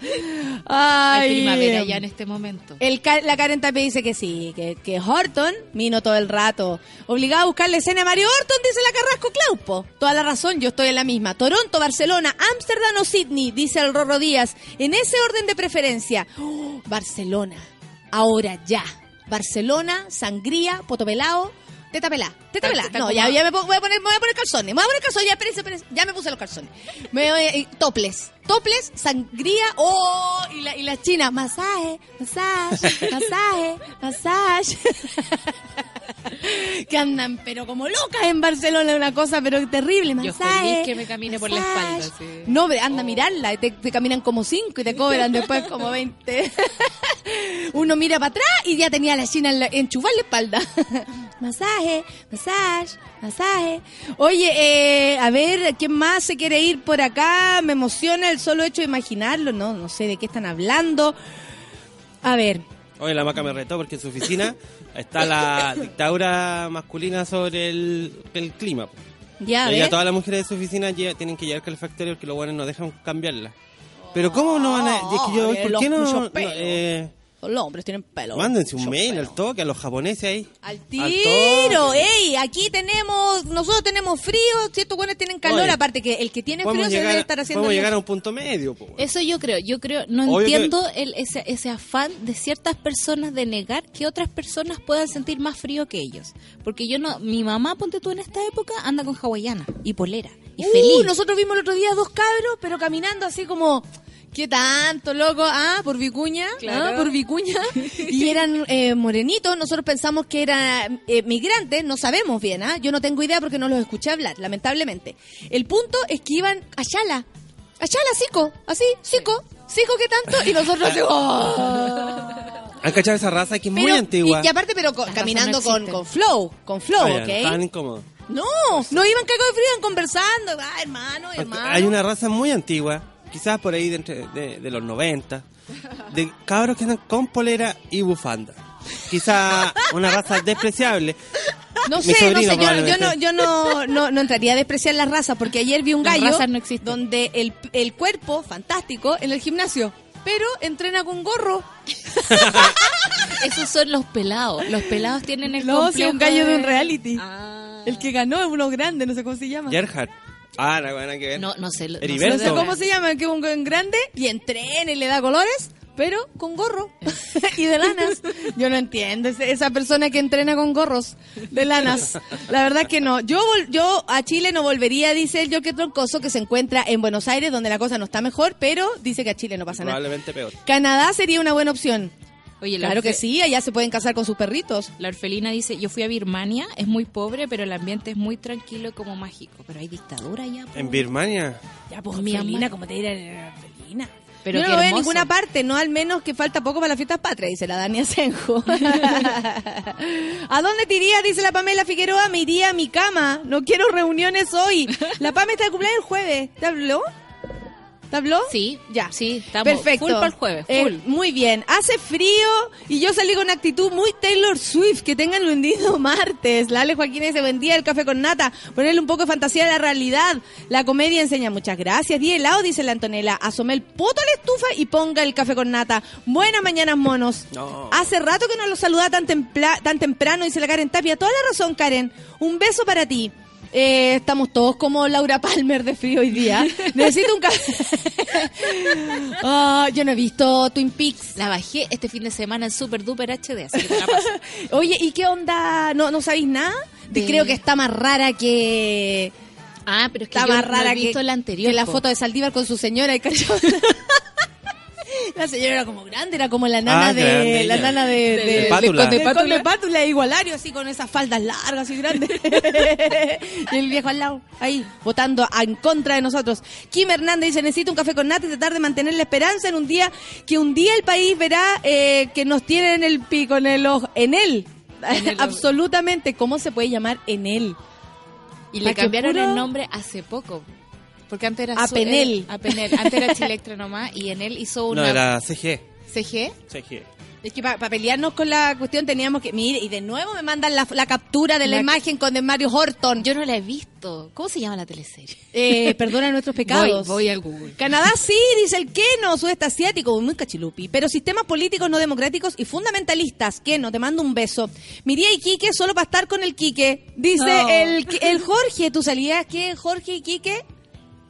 Hay Ay. primavera ya en este momento. El, la Karen Tapia dice que sí, que, que Horton vino todo el rato. Obligado a buscar la escena de Mario Horton, dice la Carrasco Claupo. Toda la razón, yo estoy en la misma. Toronto, Barcelona, Ámsterdam o Sydney, dice el Rorro Díaz. En ese orden de preferencia. ¡Oh! Barcelona. Ahora ya. Barcelona, sangría, potopelao, teta pelá. Teta pelá. No, ya, ya me voy a poner, me voy a poner calzones. Me voy a poner calzones. Ya, espérense, espérense. Ya me puse los calzones. Me voy a- eh, toples. Toples, sangría. Oh, y la, y la china. Masaje, masaje, masaje, masaje. que andan, pero como locas en Barcelona, una cosa, pero terrible. Yo Masaje. feliz que me camine por la espalda, sí. No, pero anda a mirarla. y Te, te caminan como cinco y te cobran después como 20. Uno mira para atrás y ya tenía a la china en la- enchufar la espalda. masaje, masaje, masaje. Oye, eh, a ver, ¿quién más se quiere ir por acá? Me emociona el solo hecho de imaginarlo. No, no sé de qué están hablando. A ver, Oye, la maca me retó porque en su oficina está la dictadura masculina sobre el, el clima. po. ya, ya todas las mujeres de su oficina lle- tienen que llevar calefactorio porque los buenos no dejan cambiarla. Pero ¿cómo no van a...? es que yo, Ay, ¿Por qué no...? no, eh, Los hombres tienen pelo. mándense un mail pelo. al toque a los japoneses ahí. Al tiro, ey, aquí tenemos, nosotros tenemos frío, si estos buenos tienen calor, Oye, aparte que el que tiene frío se debe estar haciendo... podemos llegar a un punto medio. po. Eso yo creo, yo creo, no Obvio que- entiendo el, ese, ese afán de ciertas personas de negar que otras personas puedan sentir más frío que ellos. Porque yo no, mi mamá, ponte tú en esta época, anda con hawaiana y polera y Uh, feliz. nosotros vimos el otro día dos cabros, pero caminando así como... ¿Qué tanto, loco? Ah, por Vicuña. Claro. Ah, por Vicuña. Y eran eh, morenitos. Nosotros pensamos que eran eh, migrantes. No sabemos bien, ¿ah? Yo no tengo idea porque no los escuché hablar, lamentablemente. El punto es que iban a Chala. A Chala, Cico. Así, Cico. Cico, ¿qué tanto? Y nosotros así... ¡oh! ¿Han cachado esa raza que es muy Pero- antigua? Y, y aparte, pero caminando no con, con flow, con flow, Ah, ¿ok? Estaban incómodos. No, no iban cagados de frío, iban conversando. Ah, hermano, hermano. Hay una raza muy antigua, quizás por ahí de, entre- de, de los 90, de cabros que andan con polera y bufanda. Quizá una raza despreciable. No Mi sé, no sé, yo, yo no, yo no, no, no entraría a despreciar las razas, porque ayer vi un Las gallo no donde el, el cuerpo, fantástico, en el gimnasio, pero entrena con gorro. Esos son los pelados. Los pelados tienen el No, si complejo un gallo de un reality. Ah. El que ganó es uno grande, no sé cómo se llama. Gerhard. Ah, no, bueno, que ver. No, no sé. no sé Heriberto. No de sé cómo se llama, que es un grande y entrena y le da colores, pero con gorro y de lanas. Yo no entiendo esa persona que entrena con gorros de lanas. La verdad que no. Yo vol- yo a Chile no volvería, dice el Joque Troncoso, que se encuentra en Buenos Aires, donde la cosa no está mejor, pero dice que a Chile no pasa nada. Probablemente peor. Canadá sería una buena opción. Oye, Claro que sí, allá se pueden casar con sus perritos. La orfelina dice, yo fui a Birmania, es muy pobre, pero el ambiente es muy tranquilo y como mágico. Pero hay dictadura ya. po. En Birmania. Ya, pues, Mi Felina, mamá. como te dirá la Felina. Pero Yo no lo veo en ninguna parte, no al menos que falta poco para las fiestas patrias, dice la Dani Asenjo. ¿A dónde te iría? Dice la Pamela Figueroa, me iría a mi cama. No quiero reuniones hoy. La Pamela está de cumpleaños el jueves. ¿Te habló? ¿Te habló? Sí, Ya. Sí, estamos Perfecto. full para el jueves, Eh, full. muy bien. Hace frío y yo salí con actitud muy Taylor Swift. Que tengan un lindo martes. La Ale Joaquín dice, buen día, el café con nata. Ponerle un poco de fantasía a la realidad. La comedia enseña muchas gracias. Di helado, dice la Antonella. Asome el poto a la estufa y ponga el café con nata. Buenas mañanas, monos. No. Hace rato que no los saluda tan, templa- tan temprano, dice la Karen Tapia. Toda la razón, Karen. Un beso para ti. Eh, estamos todos como Laura Palmer de frío hoy día. Necesito un café. Ah, yo no he visto Twin Peaks. La bajé este fin de semana en Super Duper HD, así que te la paso. Oye, ¿y qué onda? ¿No, no sabéis nada? De- Creo que está más rara que... Ah, pero es que Está yo más no rara he visto que, la anterior. que la foto de Saldívar con su señora y. La señora era como grande, era como la nana Ah, de grande la ella. nana de, De de, Pátula. Conde Pátula, igualario, así con esas faldas largas y grandes. y el viejo al lado, ahí, votando a- en contra de nosotros. Kim Hernández dice, necesito un café con nata y tratar de mantener la esperanza en un día, que un día el país verá eh, que nos tienen el pico en el ojo, en él. En el ojo. Absolutamente, ¿cómo se puede llamar en él? Y le cambiaron puro- el nombre hace poco. Porque antes era A su- Penel. era- a Penel. Antes era Chilectra nomás y en él hizo una No, era CG. CG. CG. Es que para pelearnos con la cuestión teníamos que... Mire, y de nuevo me mandan la, la captura de la, La- imagen con de Mario Horton. Yo no la he visto. ¿Cómo se llama la teleserie? Eh, perdona nuestros pecados. Voy, voy al Google. Canadá sí, dice el Keno, sudeste asiático, muy cachilupi. Pero sistemas políticos no democráticos y fundamentalistas. Keno, te mando un beso. Miría y Quique solo para estar con el Quique. Dice No. el, el Jorge, ¿tú salías que Jorge y Quique?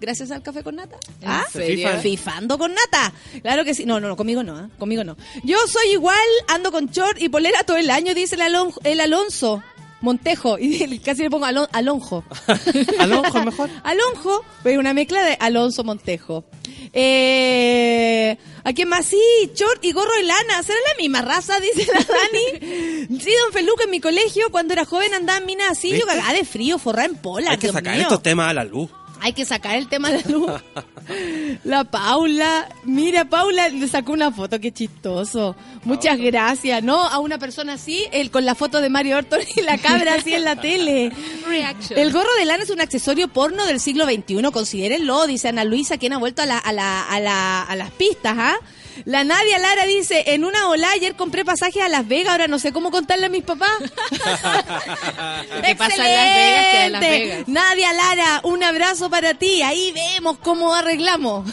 Gracias al café con nata. ¿En ¿Ah? serio? FIFA. Fifando con nata. Claro que sí. No, no, no, conmigo no, ¿ah? conmigo no. Yo soy igual, ando con short y polera todo el año, dice el, Alon- el Alonso Montejo. Y casi le pongo Alon- Alonjo. Alonjo mejor. Alonjo, pero una mezcla de Alonso Montejo. Eh, ¿A quién más? Sí, short y gorro de lana. ¿Será la misma raza? Dice la Dani. Sí, don Feluca, en mi colegio, cuando era joven andaba en minas así, yo cagada de frío, forrada en pola. Hay que Dios sacar mío. estos temas a la luz. Hay que sacar el tema de la luz. La Paula, mira, Paula le sacó una foto, qué chistoso. Muchas gracias, ¿no? A una persona así, él con la foto de Mario Orton y la cabra así en la tele. Reaction. El gorro de lana es un accesorio porno del siglo XXI, considérenlo, dice Ana Luisa, quien ha vuelto a, la, a, la, a, la, a las pistas, ¿ah? La Nadia Lara dice, en una ola ayer compré pasajes a Las Vegas, ahora no sé cómo contarle a mis papás. que pasa en Las Vegas queda en Las ¡Excelente! Vegas. Nadia Lara, un abrazo para ti. Ahí vemos cómo arreglamos.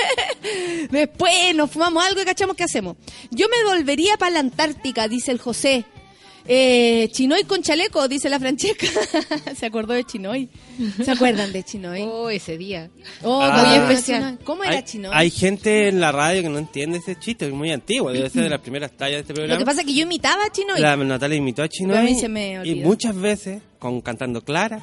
Después nos fumamos algo y cachamos qué hacemos. Yo me volvería para la Antártica, dice el José. Eh, Chinoy con chaleco, dice la Francesca. Se acordó de Chinoy. ¿Se acuerdan de Chinoy? Oh, ese día. Oh, Ah. ¿cómo Muy especial. ¿Cómo era Hay, Chinoy? hay gente en la radio que no entiende ese chiste, es muy antiguo, debe ser de las primeras tallas de este programa. Lo que pasa es que yo imitaba a Chinoy. La Natalia imitó a Chinoy Pero a mí se me y muchas veces con cantando Clara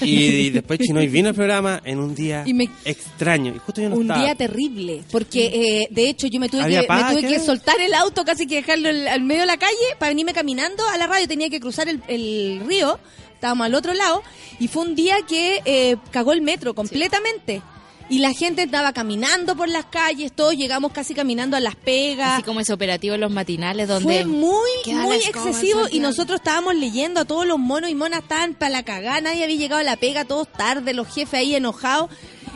y, y después Chinoy vino al programa en un día Y me- extraño y justo yo no un estaba. día terrible, porque eh, de hecho yo me tuve, ¿Había que, me tuve que soltar el auto, casi que dejarlo al, al medio de la calle para venirme caminando a la radio. Tenía que cruzar el, el río, estábamos al otro lado, y fue un día que eh, cagó el metro completamente. Y la gente estaba caminando por las calles, todos llegamos casi caminando a las pegas. Así como ese operativo en los matinales donde... Fue muy, muy excesivo y nosotros estábamos leyendo a todos los monos y monas estaban para la cagada, nadie había llegado a la pega, todos tarde, los jefes ahí enojados.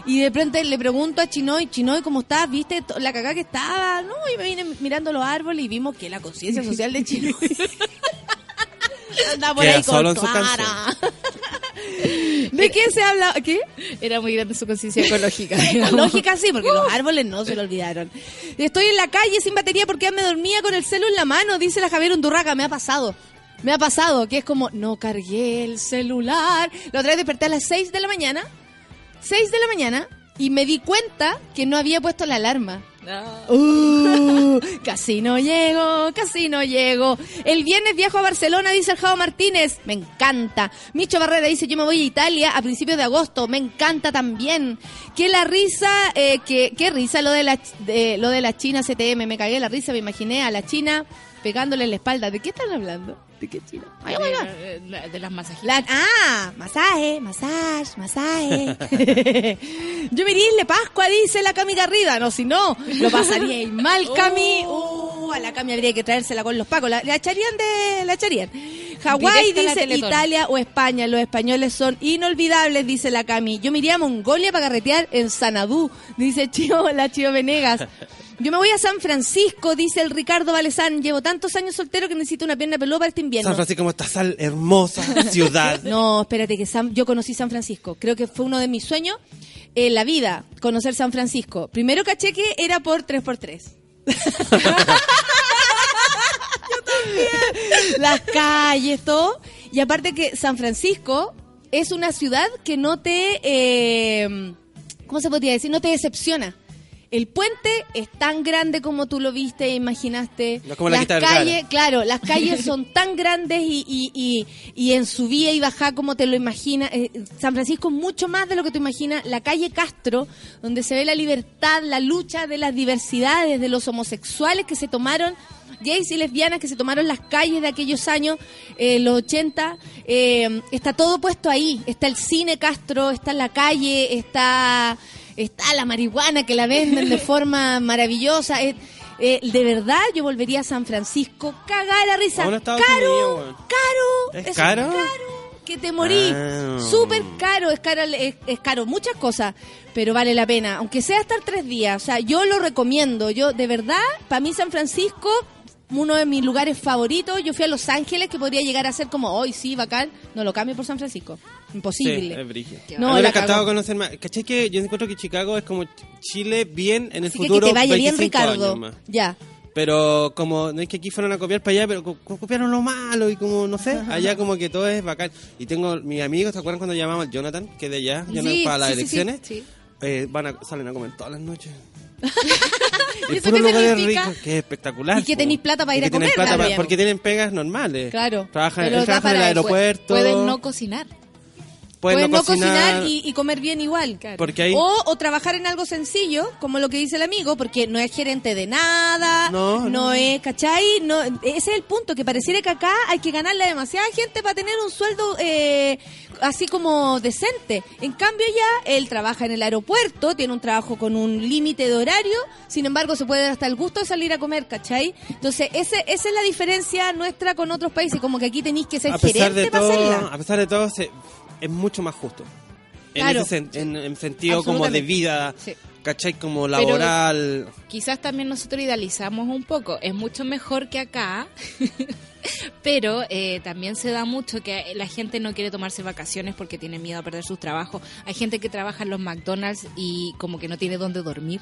Y de pronto le pregunto a Chinoy, Chinoy, ¿cómo estás? ¿Viste la cagada que estaba? No, y me vine mirando los árboles y vimos que la conciencia social de Chinoy andaba por ahí con solo en su Clara. ¿De qué se habla? ¿Qué? Era muy grande su conciencia ecológica. Lógica sí, porque los árboles no se lo olvidaron. Estoy en la calle sin batería porque me dormía con el celu en la mano, dice la Javier Undurraga. Me ha pasado. Me ha pasado, que es como, no cargué el celular. La otra vez desperté a las 6 de la mañana. 6 de la mañana. Y me di cuenta que no había puesto la alarma. Uh, casi no llego, casi no llego. El viernes viajo a Barcelona, dice el Jao Martínez. Me encanta. Micho Barrera dice, yo me voy a Italia a principios de agosto. Me encanta también. Que la risa, eh, que, qué risa lo de la, de, lo de la China CTM. Me cagué la risa, me imaginé a la China pegándole en la espalda. ¿De qué están hablando? ¿De qué China? Ay, oh my God. de, las masajistas. La- ah, masaje, masaje, masaje. Yo me iría a Pascua, dice la Cami Garrida. No, si no, lo pasaría mal, Cami. Uh, a la Cami habría que traérsela con los pacos. La, la echarían de... La echarían. Hawái dice. Italia o España. Los españoles son inolvidables, dice la Cami. Yo me iría a Mongolia para carretear en Sanadú, dice Chío, la Chío Venegas. Yo me voy a San Francisco, dice el Ricardo Valezán. Llevo tantos años soltero que necesito una pierna peluda para este invierno. San Francisco como esta sal hermosa ciudad. No, espérate, que San- yo conocí San Francisco. Creo que fue uno de mis sueños en la vida, conocer San Francisco. Primero caché que era por 3x3. Las calles, todo. Y aparte que San Francisco es una ciudad que no te, eh, ¿cómo se podría decir? No te decepciona. El puente es tan grande como tú lo viste e imaginaste. No como la las calles, claro, las calles son tan grandes y, y, y, y en subida y bajada como te lo imaginas. Eh, San Francisco es mucho más de lo que tú imaginas. La calle Castro, donde se ve la libertad, la lucha de las diversidades, de los homosexuales que se tomaron gays y lesbianas que se tomaron las calles de aquellos años, eh, los 80, eh, está todo puesto ahí. Está el cine Castro, está la calle, está, está la marihuana que la venden de forma maravillosa. Eh, eh, de verdad, yo volvería a San Francisco, cagar la risa. Estados caro, Unidos, caro. ¿Es caro? que te morí. Ah. Súper caro, es caro, es, es caro, muchas cosas, pero vale la pena. Aunque sea estar tres días, o sea, yo lo recomiendo. Yo, de verdad, para mí San Francisco, uno de mis lugares favoritos. Yo fui a Los Ángeles, que podría llegar a ser como, hoy sí, bacán. No lo cambio por San Francisco. Sí, Imposible. es brígido. No, me encantado conocer más. ¿Cachai que yo encuentro que Chicago es como Chile bien en el Así que futuro? que te vaya bien, 25 Ricardo. Ya. Pero como no es que aquí fueron a copiar para allá, pero co- co- copiaron lo malo y como, no sé, allá como que todo es bacán. Y tengo mis amigos, ¿te acuerdan cuando llamamos al Jonathan, que de allá, Jonathan, Sí, para las sí, sí, elecciones? sí, sí. Eh, van a, salen a comer todas las noches. ¿Y y eso puro qué lugares significa? ricos, que es espectacular. Y que tenéis plata para ir a comer pa-. Porque tienen pegas normales. Claro. Trabajan, Pero él da trabaja en el aeropuerto. Pueden no cocinar. Pueden no cocinar y, y comer bien igual. Porque hay- o, o trabajar en algo sencillo, como lo que dice el amigo, porque no es gerente de nada, No, no, no. es, ¿cachai? No, ese es el punto, que pareciera que acá hay que ganarle a demasiada gente para tener un sueldo eh, así como decente. En cambio ya él trabaja en el aeropuerto, tiene un trabajo con un límite de horario, sin embargo se puede dar hasta el gusto de salir a comer, ¿cachai? Entonces ese, esa es la diferencia nuestra con otros países, como que aquí tenéis que ser a pesar gerente de para hacerla. a pesar de todo se- es mucho más justo. En, ese sen- en, en sentido como de vida, Sí. ¿cachai? Como laboral. Quizás también nosotros idealizamos un poco. Es mucho mejor que acá, pero eh, también se da mucho que la gente no quiere tomarse vacaciones porque tiene miedo a perder sus trabajos. Hay gente que trabaja en los McDonald's y como que no tiene dónde dormir.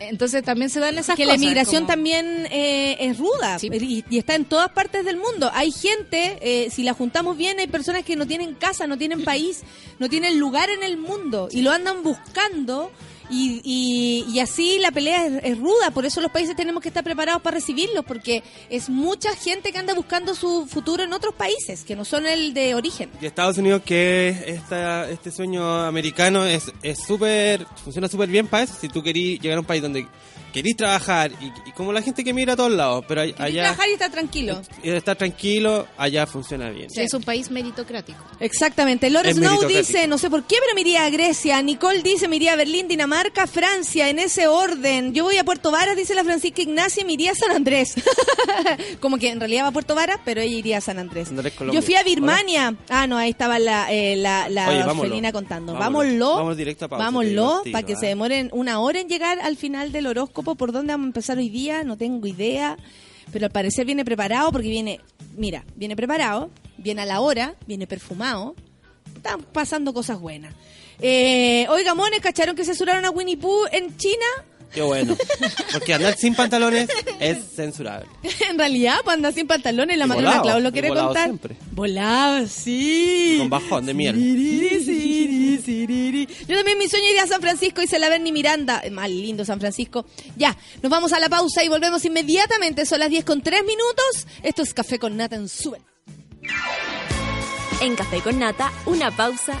Entonces también se dan esas que cosas. la inmigración como- también eh, es ruda Sí. y, y está en todas partes del mundo. Hay gente, eh, si la juntamos bien, hay personas que no tienen casa, no tienen país, no tienen lugar en el mundo y lo andan buscando. Y, y, y así la pelea es, es ruda, por eso los países tenemos que estar preparados para recibirlos, porque es mucha gente que anda buscando su futuro en otros países, que no son el de origen. Y Estados Unidos, que es esta, este sueño americano, es es súper, funciona súper bien para eso. Si tú querís llegar a un país donde querís trabajar, y, y como la gente que mira a todos lados, pero allá trabajar y estar tranquilo. y estar tranquilo, allá funciona bien. Es un país meritocrático. Exactamente. Lore Es Snow dice, no sé por qué, pero me iría a Grecia. Nicole dice, me iría a Berlín, Dinamarca, Francia, en ese orden. Yo voy a Puerto Varas, dice la Francisca Ignacia, y me iría a San Andrés. Como que en realidad va a Puerto Varas, pero ella iría a San Andrés. Yo fui a Birmania. Ah, no, ahí estaba la, eh, la, la Oye, contando. Vámonos. Vámonos. Vamos directo a pausa, te digo Vámonos, para que se demoren una hora en llegar al final del horóscopo. ¿Por dónde vamos a empezar hoy día? No tengo idea. Pero al parecer viene preparado porque viene, mira, viene preparado, viene a la hora, viene perfumado. Están pasando cosas buenas. Eh, oiga, mones, ¿cacharon que censuraron a Winnie Pooh en China? Qué bueno. Porque andar sin pantalones es censurable. en realidad, pues anda sin pantalones, la matrona Clau lo quiere volado contar. siempre. Volado, sí. Con bajón de miel. Siriri, siriri, siriri. Yo también mi sueño iría a San Francisco y se la ven ni Miranda. Más lindo San Francisco. Ya, nos vamos a la pausa y volvemos inmediatamente. Son las 10 con 3 minutos. Esto es Café con Nata en Sube. En Café con Nata, una pausa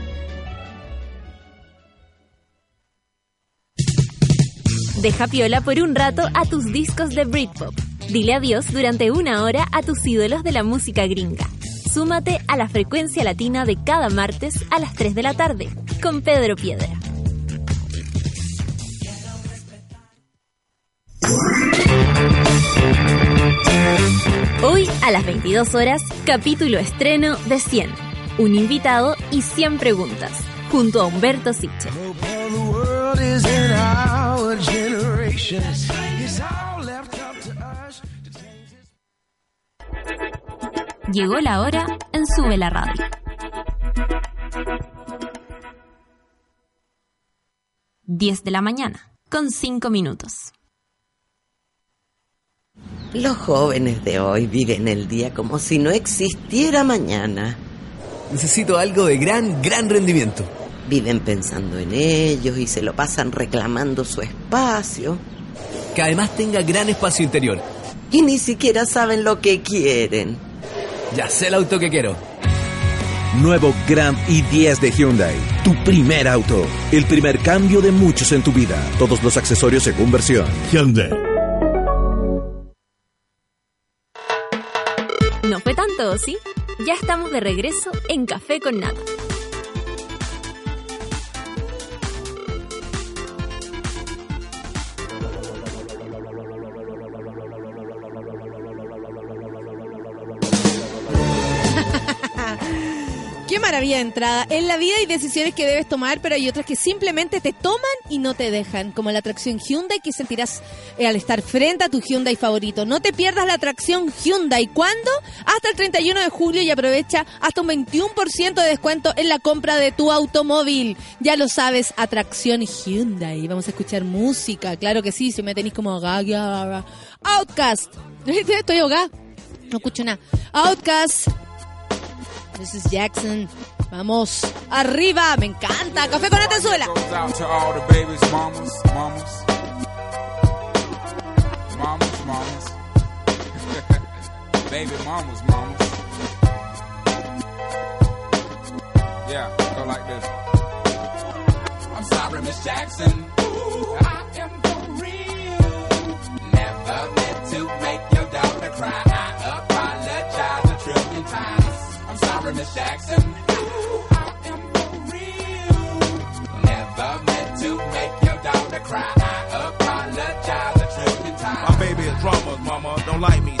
Deja piola por un rato a tus discos de Britpop. Dile adiós durante una hora a tus ídolos de la música gringa. Súmate a la frecuencia latina de cada martes a las 3 de la tarde con Pedro Piedra. Hoy a las 22 horas, capítulo estreno de 100. Un invitado y 100 preguntas. Junto a Humberto Siche. Llegó la hora en Sube la Radio. 10 de la mañana, con 5 minutos. Los jóvenes de hoy viven el día como si no existiera mañana. Necesito algo de gran, gran rendimiento. Viven pensando en ellos y se lo pasan reclamando su espacio. Que además tenga gran espacio interior. Y ni siquiera saben lo que quieren. Ya sé el auto que quiero. Nuevo Grand i10 de Hyundai. Tu primer auto. El primer cambio de muchos en tu vida. Todos los accesorios según versión. Hyundai. No fue tanto, ¿sí? Ya estamos de regreso en Café con Nata. Maravilla de entrada. En la vida hay decisiones que debes tomar, pero hay otras que simplemente te toman y no te dejan. Como la atracción Hyundai que sentirás eh, al estar frente a tu Hyundai favorito. No te pierdas la atracción Hyundai. ¿Cuándo? Hasta el 31 de julio y aprovecha hasta un 21% de descuento en la compra de tu automóvil. Ya lo sabes, atracción Hyundai. Vamos a escuchar música. Claro que sí, si me tenéis como. Outcast. Estoy ahogada. No escucho nada. Outcast. Is Jackson. Vamos, arriba, me encanta. Café con Atenzuela. Baby mamas, mamas. Yeah, go like this. I'm sorry, Miss Jackson. Ooh, I am for real. Never meant to make Jackson. Ooh, I am for real. Never meant to make your daughter cry. I apologize a trillion times. My baby is drama, mama. Don't like me.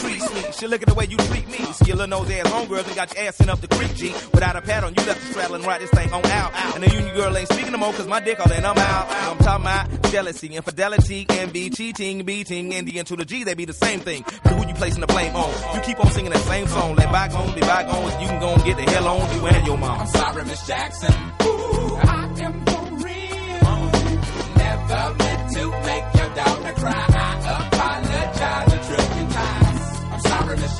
me. Shit, look at the way you treat me. Little nose ass homegirls and got your ass sent up the creek, G. Without a pad on, you left the straddle and ride this thing on out. And the union girl ain't speaking no more cause my dick all in, I'm out. I'm talking about jealousy, infidelity, envy, cheating, beating, and the N to the G, they be the same thing. But who you placing the blame on? You keep on singing that same song. Let bygones be bygones. You can go and get the hell on you and your mom. I'm sorry, Miss Jackson. Ooh, I am for real. Never meant to make your daughter cry.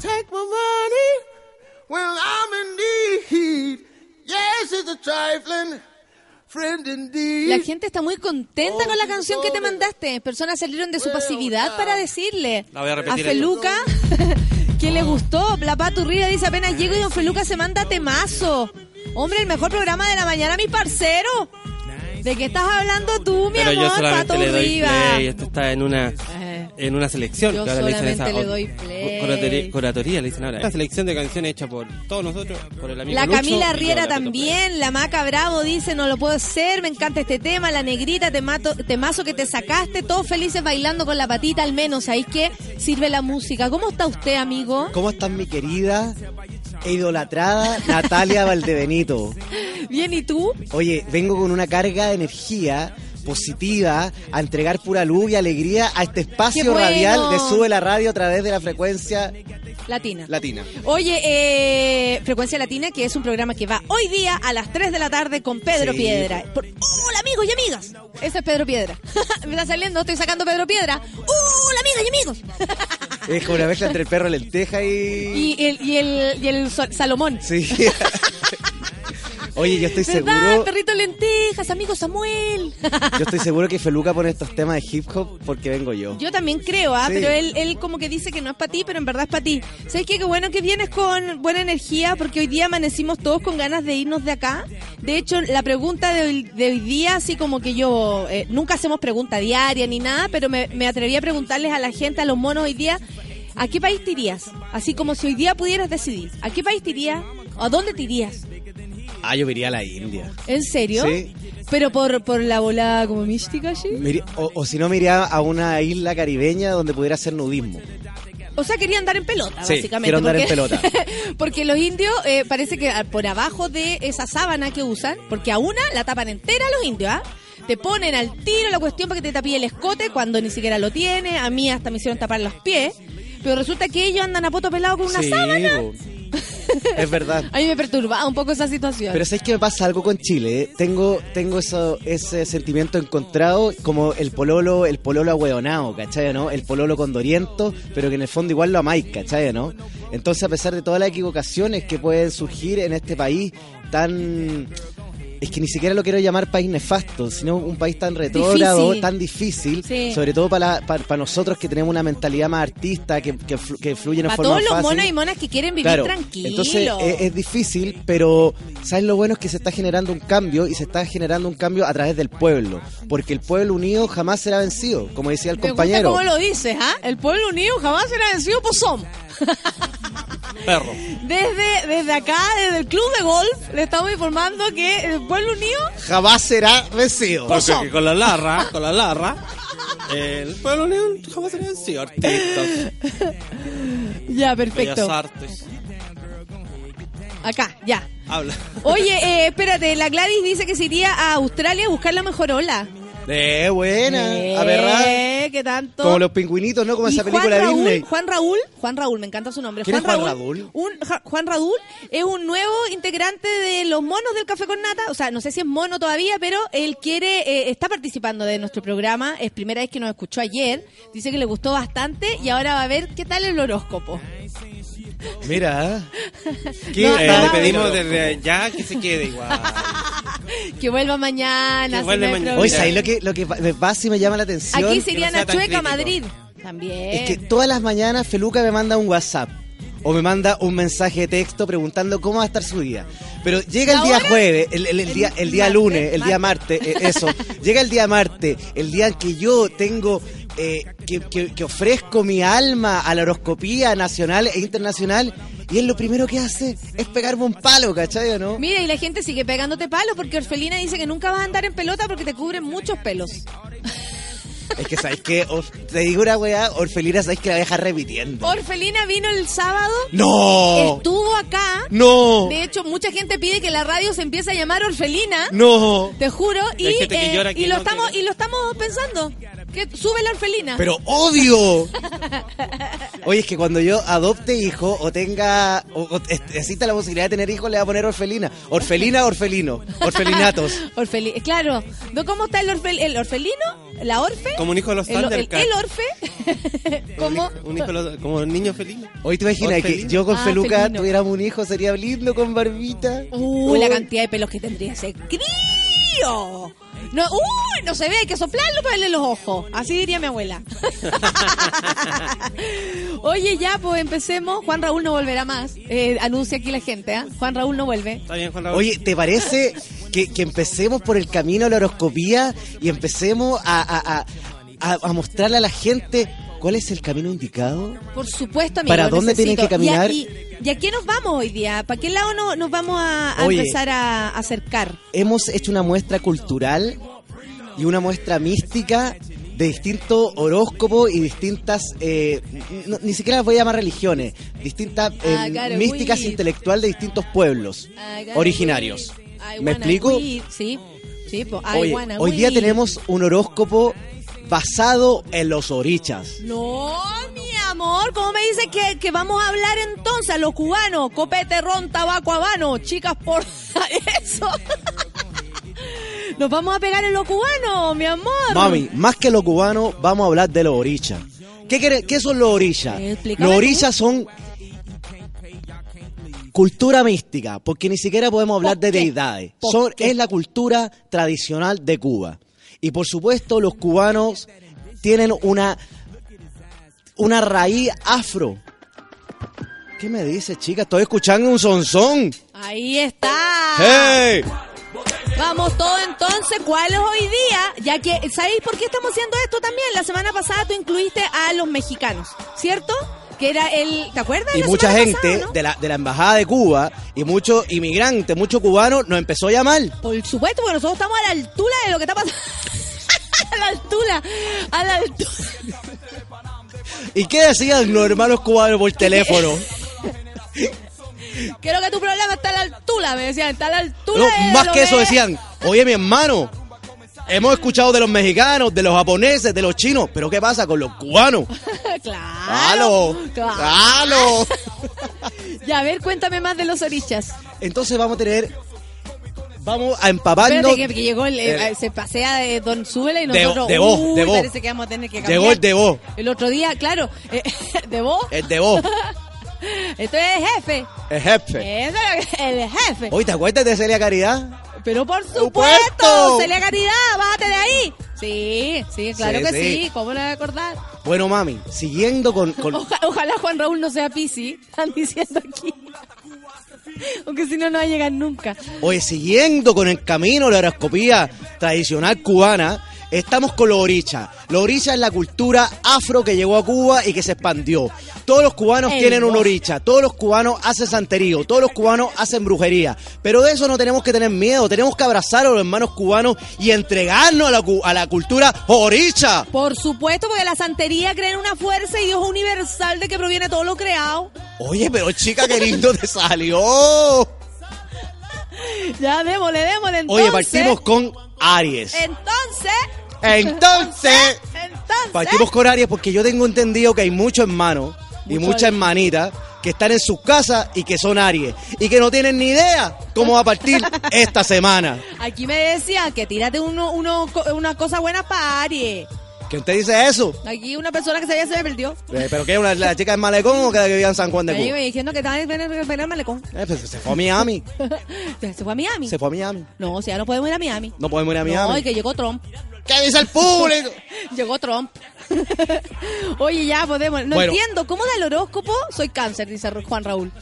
Take my money when I'm in need. Yes, it's a trifling. La gente está muy contenta con la canción que te mandaste. Personas salieron de su pasividad para decirle la voy a, a, Feluca que le gustó. La Paturrida dice apenas llego y Don Feluca se manda temazo. Hombre, el mejor programa de la mañana, mi parcero. ¿De qué estás hablando tú, mi Pero amor, yo Pato Riva? Play. Esto está en una en una selección. Yo que ahora le dicen esa- le doy play. Curatoría, curatoría, le dicen ahora. Una selección de canciones hecha por todos nosotros, por el amigo La Lucho Camila yo Riera también, la Maca Bravo dice, no lo puedo hacer, me encanta este tema, la negrita, te mato, temazo que te sacaste, todos felices bailando con la patita al menos, ¿sabéis qué? Sirve la música. ¿Cómo está usted, amigo? ¿Cómo estás, mi querida e idolatrada Natalia Valdebenito? Bien, ¿y tú? Oye, vengo con una carga de energía positiva a entregar pura luz y alegría a este espacio radial de Sube la Radio a través de la frecuencia Latina. latina. Oye, eh, Frecuencia Latina, que es un programa que va hoy día a las 3 de la tarde con Pedro Sí. Piedra. Por- ¡Hola, amigos y amigas! Ese es Pedro Piedra. Me está saliendo, estoy sacando Pedro Piedra. ¡Hola, amigas y amigos! Es como una mezcla entre el perro lenteja y... Y el, y el, y el Sol- Salomón. Sí. Oye, yo estoy ¿Verdad? seguro... Perrito lentejas, amigo Samuel. Yo estoy seguro que Feluca pone estos temas de hip hop porque vengo yo. Yo también creo, ¿ah? Sí. Pero él, él como que dice que no es para ti, pero en verdad es para ti. ¿Sabes qué? Qué bueno que vienes con buena energía, porque hoy día amanecimos todos con ganas de irnos de acá. De hecho, la pregunta de hoy, de hoy día, así como que yo, eh, nunca hacemos pregunta diaria ni nada, pero me, me atreví a preguntarles a la gente, a los monos hoy día, ¿a qué país te irías? Así como si hoy día pudieras decidir, ¿a qué país te irías? ¿A dónde te irías? Ah, yo me iría a la India. ¿En serio? Sí. Pero por, por la bola como mística, ¿sí? Iría- o, o si no, me iría a una isla caribeña donde pudiera hacer nudismo. O sea, quería andar en pelota, Sí, básicamente. quiero andar en pelota. porque los indios eh, parece que por abajo de esa sábana que usan, porque a una la tapan entera los indios, ¿ah? Te ponen al tiro la cuestión para que te tapie el escote cuando ni siquiera lo tiene. A mí hasta me hicieron tapar los pies. Pero resulta que ellos andan a poto pelado con una Sí, sábana. es verdad. A mí me perturbaba un poco esa situación. Pero ¿sabes que me pasa algo con Chile? eh? Tengo, tengo eso, ese sentimiento encontrado como el pololo, el pololo ahueonado, ¿cachai? ¿no? El pololo condoriento, pero que en el fondo igual lo amáis, ¿cachai? ¿no? Entonces, a pesar de todas las equivocaciones que pueden surgir en este país tan... Es que ni siquiera lo quiero llamar país nefasto, sino un país tan retrógrado, Difícil. tan difícil, Sí. sobre todo para, para, para nosotros que tenemos una mentalidad más artista, que, que, flu- que fluye en para forma todos los fácil. monos y monas que quieren vivir Claro, tranquilos. Entonces es, es difícil, pero ¿sabes lo bueno? Es que se está generando un cambio y se está generando un cambio a través del pueblo. Porque el pueblo unido jamás será vencido, como decía el Me gusta compañero. cómo lo dices, ¿ah? El pueblo unido jamás será vencido por somos. Perro. Desde, desde acá, desde el club de golf, le estamos informando que pueblo unido Jamás será vencido. Porque que con la larra, con la larra, el pueblo unido jamás se vencido. Artistas, Ya, bellas perfecto. artes. Acá, ya. Habla. Oye, eh, espérate, la Gladys dice que se iría a Australia a buscar la mejor ola. Eh, buena, Eh, a verdad. ¿Qué tanto? Como los pingüinitos, ¿no? Como esa película de Disney. Juan Raúl, Juan Raúl, me encanta su nombre. ¿Quién es Juan Raúl? Un, Ja- Juan Raúl es un nuevo integrante de los monos del Café con Nata. O sea, no sé si es mono todavía, pero él quiere, eh, está participando de nuestro programa. Es primera vez que nos escuchó ayer. Dice que le gustó bastante y ahora va a ver qué tal el horóscopo. Mira. ¿Qué? No, Eh, no, le no. pedimos desde ya que se quede igual. Que vuelva mañana. Que vuelva no mañana. ¿sabes lo que, lo que me pasa y me llama la atención? Aquí se irían sea a tan Chueca. Madrid. También. Es que todas las mañanas Feluca me manda un WhatsApp o me manda un mensaje de texto preguntando cómo va a estar su día. Pero llega el ¿La día hora? jueves, el, el- el día, el día martes, lunes, el día martes, eh, eso. llega el día martes, el día en que yo tengo, eh, que, que- que ofrezco mi alma a la horoscopía nacional e internacional. Y él lo primero que hace es pegarme un palo, ¿cachai o no? Mira, y la gente sigue pegándote palos porque Orfelina dice que nunca vas a andar en pelota porque te cubren muchos pelos. Es que, ¿sabes qué? Or- te digo una weá, Orfelina, ¿sabes que la deja repitiendo? Orfelina vino el sábado. ¡No! Estuvo acá. ¡No! De hecho, mucha gente pide que la radio se empiece a llamar Orfelina. ¡No! Te juro. Y, que eh, que y lo no estamos y lo estamos pensando. Que sube la Orfelina. Pero odio. Oye, es que cuando yo adopte hijo o tenga o, o est- exista la posibilidad de tener hijos, le voy a poner orfelina. Orfelina, orfelino. Orfelinatos. Orfeli- claro. ¿No cómo está el, orfel- el orfelino? ¿La orfe? Como un hijo de los el, el, el orfe. ¿Cómo? Un hijo lo- como un niño feliz. Hoy te imaginas que Felino. yo con Ah, Feluca felino. tuviéramos un hijo, sería lindo con barbita. Uh, la cantidad de pelos que tendría ese crío. No, uy, no se ve, hay que soplarlo para verle los ojos. Así diría mi abuela. Oye, ya, pues empecemos. Juan Raúl no volverá más. Eh, anuncia aquí la gente, ¿ah? Juan Raúl no vuelve. Está bien, Juan Raúl. Oye, ¿te parece que, que empecemos por el camino a la horoscopía y empecemos a, a- a- a- a mostrarle a la gente cuál es el camino indicado? Por supuesto, amigo. ¿Para dónde tienen necesito. que caminar? ¿Y a, y- y a qué nos vamos hoy día? ¿Para qué lado no- nos vamos a, a Oye. empezar a acercar? Hemos hecho una muestra cultural y una muestra mística de distintos horóscopos y distintas, eh, no- ni siquiera las voy a llamar religiones, distintas eh, I gotta místicas weed. intelectuales de distintos pueblos gotta originarios. ¿Me explico? Sí, sí, po, Oye, hoy día tenemos un horóscopo basado en los orichas. No, mi amor, ¿cómo me dices que, que vamos a hablar entonces a los cubanos? Copete, ron, tabaco, habano, chicas por eso. Nos vamos a pegar en los cubanos, mi amor. Mami, más que los cubanos, vamos a hablar de los orichas. ¿Qué, quiere- qué son los orichas? Eh, Los orichas son cultura mística, porque ni siquiera podemos hablar de deidades. Es la cultura tradicional de Cuba. Y por supuesto, los cubanos tienen una, una raíz afro. ¿Qué me dice, chica? Estoy escuchando un sonzón. Ahí está. ¡Hey! Vamos todo entonces, ¿cuál es hoy día? Ya que, ¿sabéis por qué estamos haciendo esto también? La semana pasada tú incluiste a los mexicanos, ¿cierto? Que era el, ¿te acuerdas? y la mucha gente pasada, no? de, la, de la embajada de Cuba y muchos inmigrantes, muchos cubanos nos empezó a llamar. Por supuesto, porque nosotros estamos a la altura de lo que está pasando. a la altura, a la altura. ¿Y qué decían los hermanos cubanos por teléfono? Creo que tu problema está a la altura, me decían, está a la altura No, de más lo que eso decían, oye mi hermano, hemos escuchado de los mexicanos, de los japoneses, de los chinos, pero ¿qué pasa con los cubanos? claro. ¡Claro! claro. ¡Claro! Ya, a ver, cuéntame más de los orichas. Entonces vamos a tener, vamos a empaparnos. Espérate que, que llegó el, eh, Eh, se pasea de Don Súbela y nosotros, de vos, uy, de vos. parece que vamos a tener que cambiar. Llegó el de vos, El otro día, claro, eh, de vos. el de vos, Esto es jefe. el jefe. Eso es el jefe. Oye, ¿te acuerdas de Celia Caridad? Pero por ¡Supuesto! Celia Caridad, bájate de ahí. Sí, sí, claro Sí, que sí. sí. ¿Cómo no voy a acordar? Bueno, mami, siguiendo con... con- Oja- ojalá Juan Raúl no sea Pisi, están diciendo aquí. Aunque si no, no va a llegar nunca. Oye, siguiendo con el camino de la horoscopía tradicional cubana, estamos con los orichas. Los orichas es la cultura afro que llegó a Cuba y que se expandió. Todos los cubanos Ey, tienen un oricha, todos los cubanos hacen santerío, todos los cubanos hacen brujería. Pero de eso no tenemos que tener miedo, tenemos que abrazar a los hermanos cubanos y entregarnos a la, a la cultura oricha. Por supuesto, porque la santería cree en una fuerza y Dios universal de que proviene todo lo creado. Oye, pero chica, qué lindo te salió. Ya, démosle, démosle. Entonces, Oye, partimos con Aries. Entonces. Entonces, Entonces. Partimos con Aries porque yo tengo entendido que hay muchos hermanos y muchas hermanitas que están en sus casas y que son Aries y que no tienen ni idea cómo va a partir esta semana. Aquí me decían que tírate uno, uno, una cosa buena para Aries. ¿Quién te dice eso? Aquí una persona que se, se me perdió. Eh, ¿Pero qué? ¿Una, ¿La chica del malecón o que vivía en San Juan de Me Cuba? diciendo que estaba en el, malecón. Eh, pues se fue a Miami. Se fue a Miami. Se fue a Miami. No, o sea, no podemos ir a Miami. No podemos ir a No, Miami. y que llegó Trump. ¿Qué dice el público? Llegó Trump. Oye, ya podemos. No Bueno. entiendo. ¿Cómo da el horóscopo? Soy cáncer, dice Juan Raúl.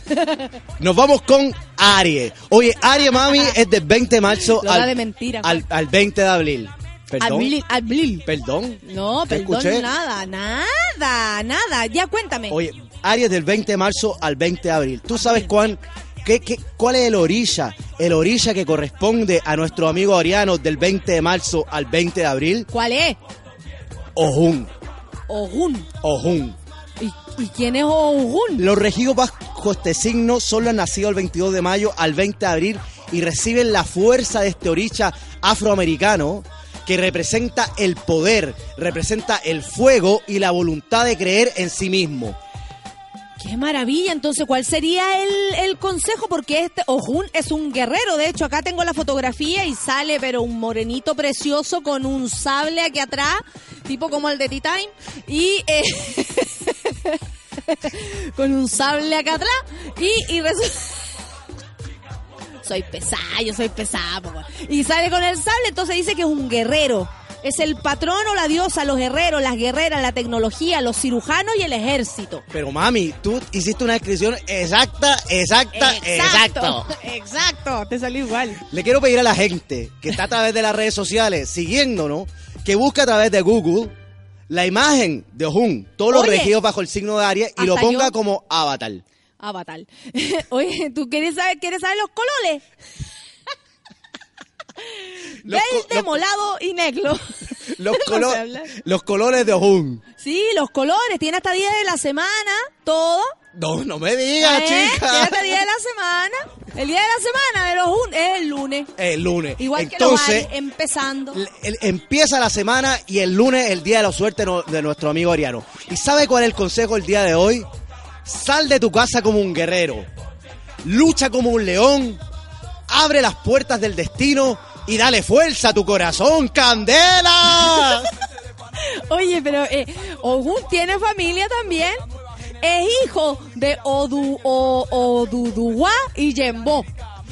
Nos vamos con Aries. Oye, Aries, mami, es del 20 de marzo al, de mentira. al, al 20 de abril. ¿Perdón? Abril, abril. ¿Perdón? No, ¿Te perdón, escuché? nada, nada, nada. Ya cuéntame. Oye, Aries del 20 de marzo al 20 de abril. ¿Tú sabes cuán, qué, qué- cuál es el orilla? El orilla que corresponde a nuestro amigo Ariano del 20 de marzo al 20 de abril. ¿Cuál es? Ojun. Ojun. Ojun. ¿Y, y quién es Ojun? Los regidos bajo este signo son los nacidos el 22 de mayo al 20 de abril y reciben la fuerza de este orilla afroamericano que representa el poder, representa el fuego y la voluntad de creer en sí mismo. Qué maravilla. Entonces, ¿cuál sería el, el consejo? Porque este Ojun es un guerrero. De hecho, acá tengo la fotografía y sale, pero un morenito precioso con un sable aquí atrás. tipo como el de T-Time, y eh, con un sable acá atrás, y, y resulta... Soy pesada, yo soy pesada. po. Y sale con el sable, entonces dice que es un guerrero. Es el patrón o la diosa, los guerreros, las guerreras, la tecnología, los cirujanos y el ejército. Pero mami, tú hiciste una descripción exacta, exacta, exacto. Exacto, te salió igual. Le quiero pedir a la gente que está a través de las redes sociales siguiéndonos que busque a través de Google la imagen de Ojun, todos los regidos bajo el signo de Aries y lo ponga yo. como avatar. Avatar. Oye, ¿tú quieres saber, quieres saber los colores? Los Verde, molado y negro. Los, colo- los colores de Ojun. Sí, los colores. Tiene hasta día de la semana, todo. No, no me digas, ¿Eh? Tiene hasta día de la semana. El día de la semana de los un es el lunes. El lunes. Igual que los Entonces, empezando. el- empieza la semana y el lunes el día de la suerte no- de nuestro amigo Ariano. ¿Y sabe cuál es el consejo el día de hoy? Sal de tu casa como un guerrero. Lucha como un león. Abre las puertas del destino y dale fuerza a tu corazón, Candela. Oye, pero eh, Ogun tiene familia también. Es hijo de Odu, o, Oduduwa y Yembo.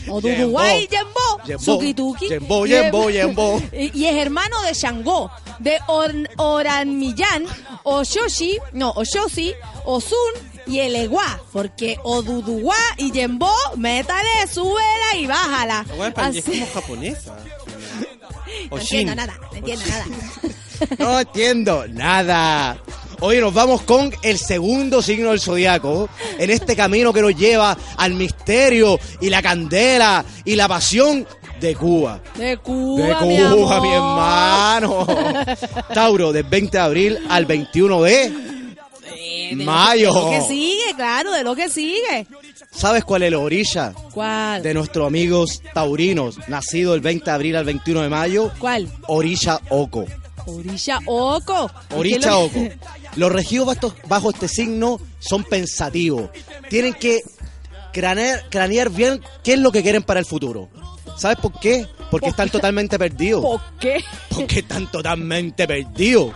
Oduduwa y Yembo. Sukituki. Yembo, Yembo, Yembo. Y, y es hermano de Shango, de Or- Oranmillán, Oshoshi, no, Oshoshi, Osun y el Eguá. Porque Oduduwa y Yembo, métale, súbela y bájala. La es pa- es Así- como japonesa. No entiendo nada, no entiendo nada. No entiendo nada. Hoy nos vamos con el segundo signo del zodiaco en este camino que nos lleva al misterio y la candela y la pasión de Cuba. De Cuba, De mi Cuba, amor. mi hermano. Tauro, del 20 de abril al 21 de mayo. De lo que sigue, claro, de lo que sigue. ¿Sabes cuál es la orilla ¿Cuál? de nuestros amigos taurinos, nacido el 20 de abril al 21 de mayo? ¿Cuál? Orilla Oco. Orilla Oco. Orilla Oco. Los regidos bajo, bajo este signo son pensativos. Tienen que cranear, cranear bien qué es lo que quieren para el futuro. ¿Sabes por qué? Porque están totalmente perdidos. ¿Por qué? Porque están totalmente perdidos.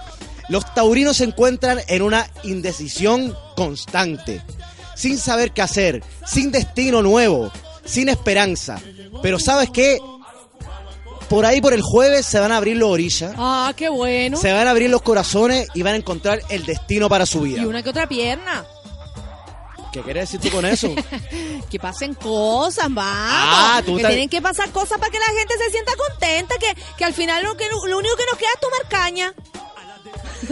Los taurinos se encuentran en una indecisión constante, sin saber qué hacer, sin destino nuevo, sin esperanza. Pero ¿sabes qué? Por ahí por el jueves se van a abrir los orillas, Ah, qué bueno. se van a abrir los corazones y van a encontrar el destino para su vida. Y una que otra pierna. ¿Qué quieres decir tú con eso? Que pasen cosas, vamos. Ah, tú que tienen que pasar cosas para que la gente se sienta contenta. Que, que al final lo, que, lo único que nos queda es tomar caña.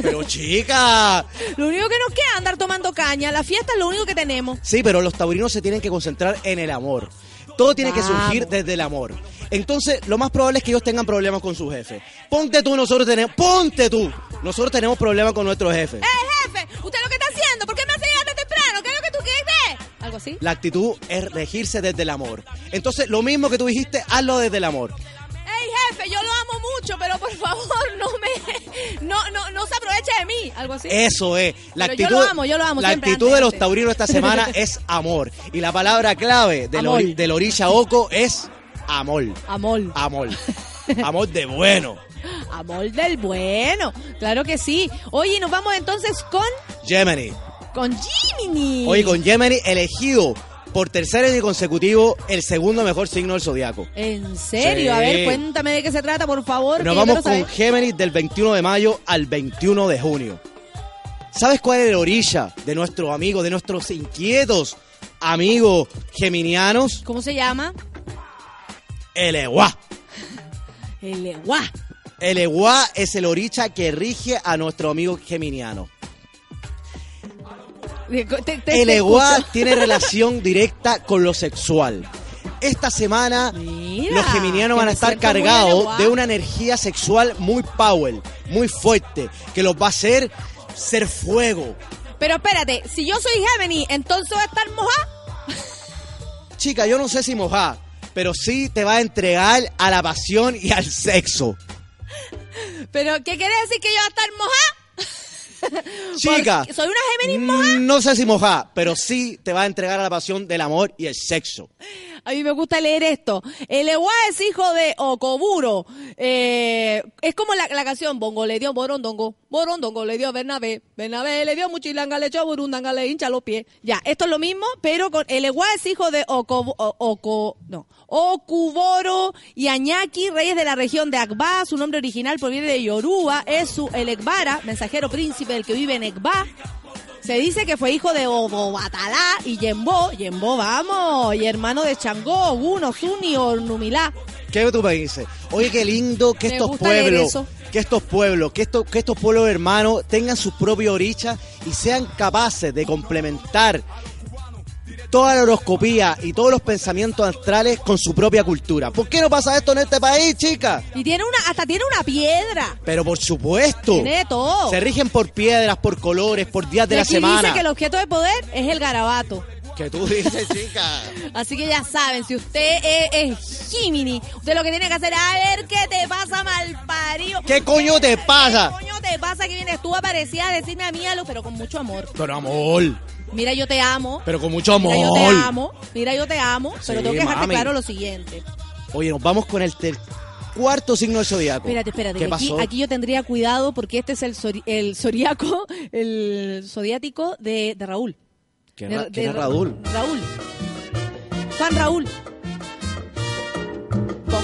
Pero chica, Lo único que nos queda es andar tomando caña. La fiesta es lo único que tenemos. Sí, pero los taurinos se tienen que concentrar en el amor. Todo tiene que surgir desde el amor. Entonces, lo más probable es que ellos tengan problemas con su jefe. Ponte tú, nosotros tenemos. ¡Ponte tú! Nosotros tenemos problemas con nuestro jefe. ¡Eh, jefe! ¿Usted lo que está haciendo? ¿Por qué me hace llegar tan temprano? ¿Qué es lo que tú quieres? ¿Algo así? La actitud es regirse desde el amor. Entonces, lo mismo que tú dijiste, hazlo desde el amor. ¡Ey, jefe! Yo lo amo mucho, pero por favor, no me... No, no, no se aproveche de mí. ¿Algo así? Eso es. La Pero yo actitud, lo amo, yo lo amo La siempre, actitud antes, de los taurinos esta semana es amor. Y la palabra clave del, ori- del orilla oco es amor. Amor. Amor. Amor de bueno. Amor del bueno. Claro que sí. Oye, nos vamos entonces con... Gemini. Con Jiminy. Hoy con Gemini elegido por tercer año consecutivo el segundo mejor signo del zodiaco. ¿En serio? Sí. A ver, cuéntame de qué se trata, por favor. Nos vamos con. Géminis del 21 de mayo al 21 de junio. ¿Sabes cuál es la orilla de nuestros amigos, de nuestros inquietos amigos geminianos? ¿Cómo se llama? El Eguá. El Eguá. El Eguá es el orilla que rige a nuestro amigo geminiano. Te- te- te El escucho. tiene relación directa con lo sexual. Esta semana los geminianos van a estar cargados de una energía sexual muy power, muy fuerte, que los va a hacer ser fuego. Pero espérate, si yo soy Gemini, entonces va a estar mojada. Chica, yo no sé si mojar, pero sí te va a entregar a la pasión y al sexo. ¿Pero qué quiere decir que yo voy a estar mojada? Chica, Porque ¿Soy una Géminis mojada? mm, no sé si mojar, pero sí te va a entregar a la pasión del amor y el sexo. A mí me gusta leer esto. El Eguá es hijo de Okoburo. Eh, es como la, canción Bongo le dio Borondongo. Borondongo le dio Bernabé. Bernabé le dio Muchilanga, le echó Burundanga, le hincha los pies. Ya, esto es lo mismo, pero con el Eguá es hijo de Oko, o- Oko- no, y Añaki, reyes de la región de Akba. Su nombre original proviene de Yoruba. Es su el Ekbara, mensajero príncipe del que vive en Ekba. Se dice que fue hijo de Obobatalá y Yembo, Yembo, vamos, y hermano de Changó, Ogun, Osuni, Ornumilá. ¿Qué tú me dices? Oye, qué lindo que estos pueblos, que estos pueblos, que estos, que estos pueblos hermanos tengan sus propios orichas y sean capaces de complementar toda la horoscopía y todos los pensamientos astrales con su propia cultura. ¿Por qué no pasa esto en este país, chicas? Y tiene una, hasta tiene una piedra. Pero por supuesto. Tiene de todo. Se rigen por piedras, por colores, por días de Y la semana. dice que el objeto de poder es el garabato. Que tú dices, chica. Así que ya saben, si usted es, Jiminy, usted lo que tiene que hacer es a ver qué te pasa mal parido. ¿Qué coño te pasa? ¿Qué coño te pasa que vienes tú aparecida a decirme a mí algo, pero con mucho amor? Pero amor, Mira, yo te amo. pero con mucho amor. Mira, yo te amo. Mira, yo te amo. Pero Sí, tengo que dejarte mami. claro lo siguiente. Oye, nos vamos con el cuarto signo del zodiaco. Espérate, espérate. ¿Qué aquí, pasó? aquí yo tendría cuidado porque este es el, zori- el zodiaco, el zodiático de, de Raúl. ¿Quién De- era- quién de es Raúl? Raúl. Juan Raúl.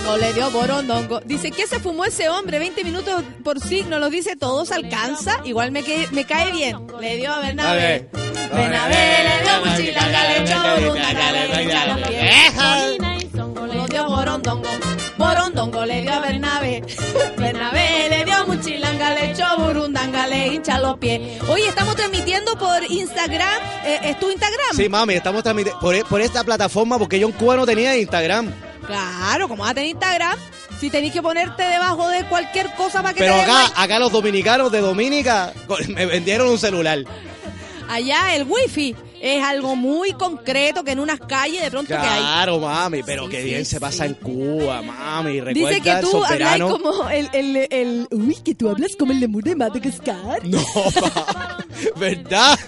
Pongo le dio borondongo. Dice, ¿qué se fumó ese hombre? 20 minutos por signo, lo dice todos, alcanza. Igual me, que- me cae bien. Le dio a Bernabé. Bernabé le dio echó borondanga, le hincha los pies. Le dio borondongo. Borondongo le dio a Bernabé. Bernabé le dio mochilanga, le echó burundanga, le hincha los pies. Oye, estamos transmitiendo por Instagram. Eh, ¿Es tu Instagram? Sí, mami, estamos transmitiendo por, por esta plataforma porque yo en Cuba no tenía Instagram. Claro, como vas a tener Instagram, si tenéis que ponerte debajo de cualquier cosa para que Pero te acá, like. acá los dominicanos de Dominica me vendieron un celular. allá el wifi es algo muy concreto que en unas calles de pronto que hay. Claro, mami, pero qué bien se pasa en Cuba, mami. Recuerda Dice que tú hablas como el, el, el... Uy, que tú hablas como el lemur de Madagascar. No, ¿verdad?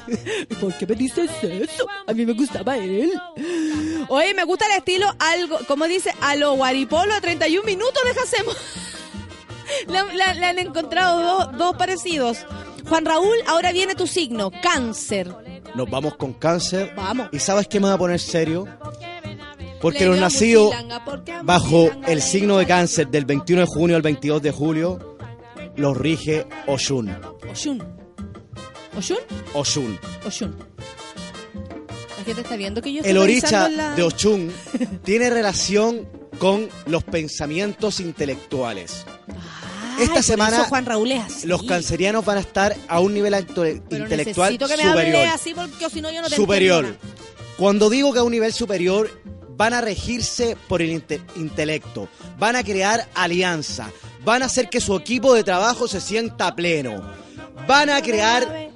¿Por qué me dices eso? A mí me gustaba él. Oye, me gusta el estilo algo, como dice, a lo guaripolo, 31 minutos dejásemos. Le, le- le han encontrado dos, dos parecidos. Juan Raúl, ahora viene tu signo, cáncer. Nos vamos con cáncer. Vamos. ¿Y sabes qué me va a poner serio? Porque los nacidos bajo el signo de cáncer del 21 de junio al 22 de julio los rige Oshun. Oshun. ¿Oshun? Oshun. Oshun. La gente está viendo que yo estoy El oricha la- de Oshun tiene relación con los pensamientos intelectuales. Ay, Esta semana Juan Raúl es así. los cancerianos van a estar a un nivel Pero intelectual necesito que me superior. hable así porque si no yo no te superior. Cuando digo que a un nivel superior, van a regirse por el inte- intelecto, van a crear alianza, van a hacer que su equipo de trabajo se sienta pleno, van a crear,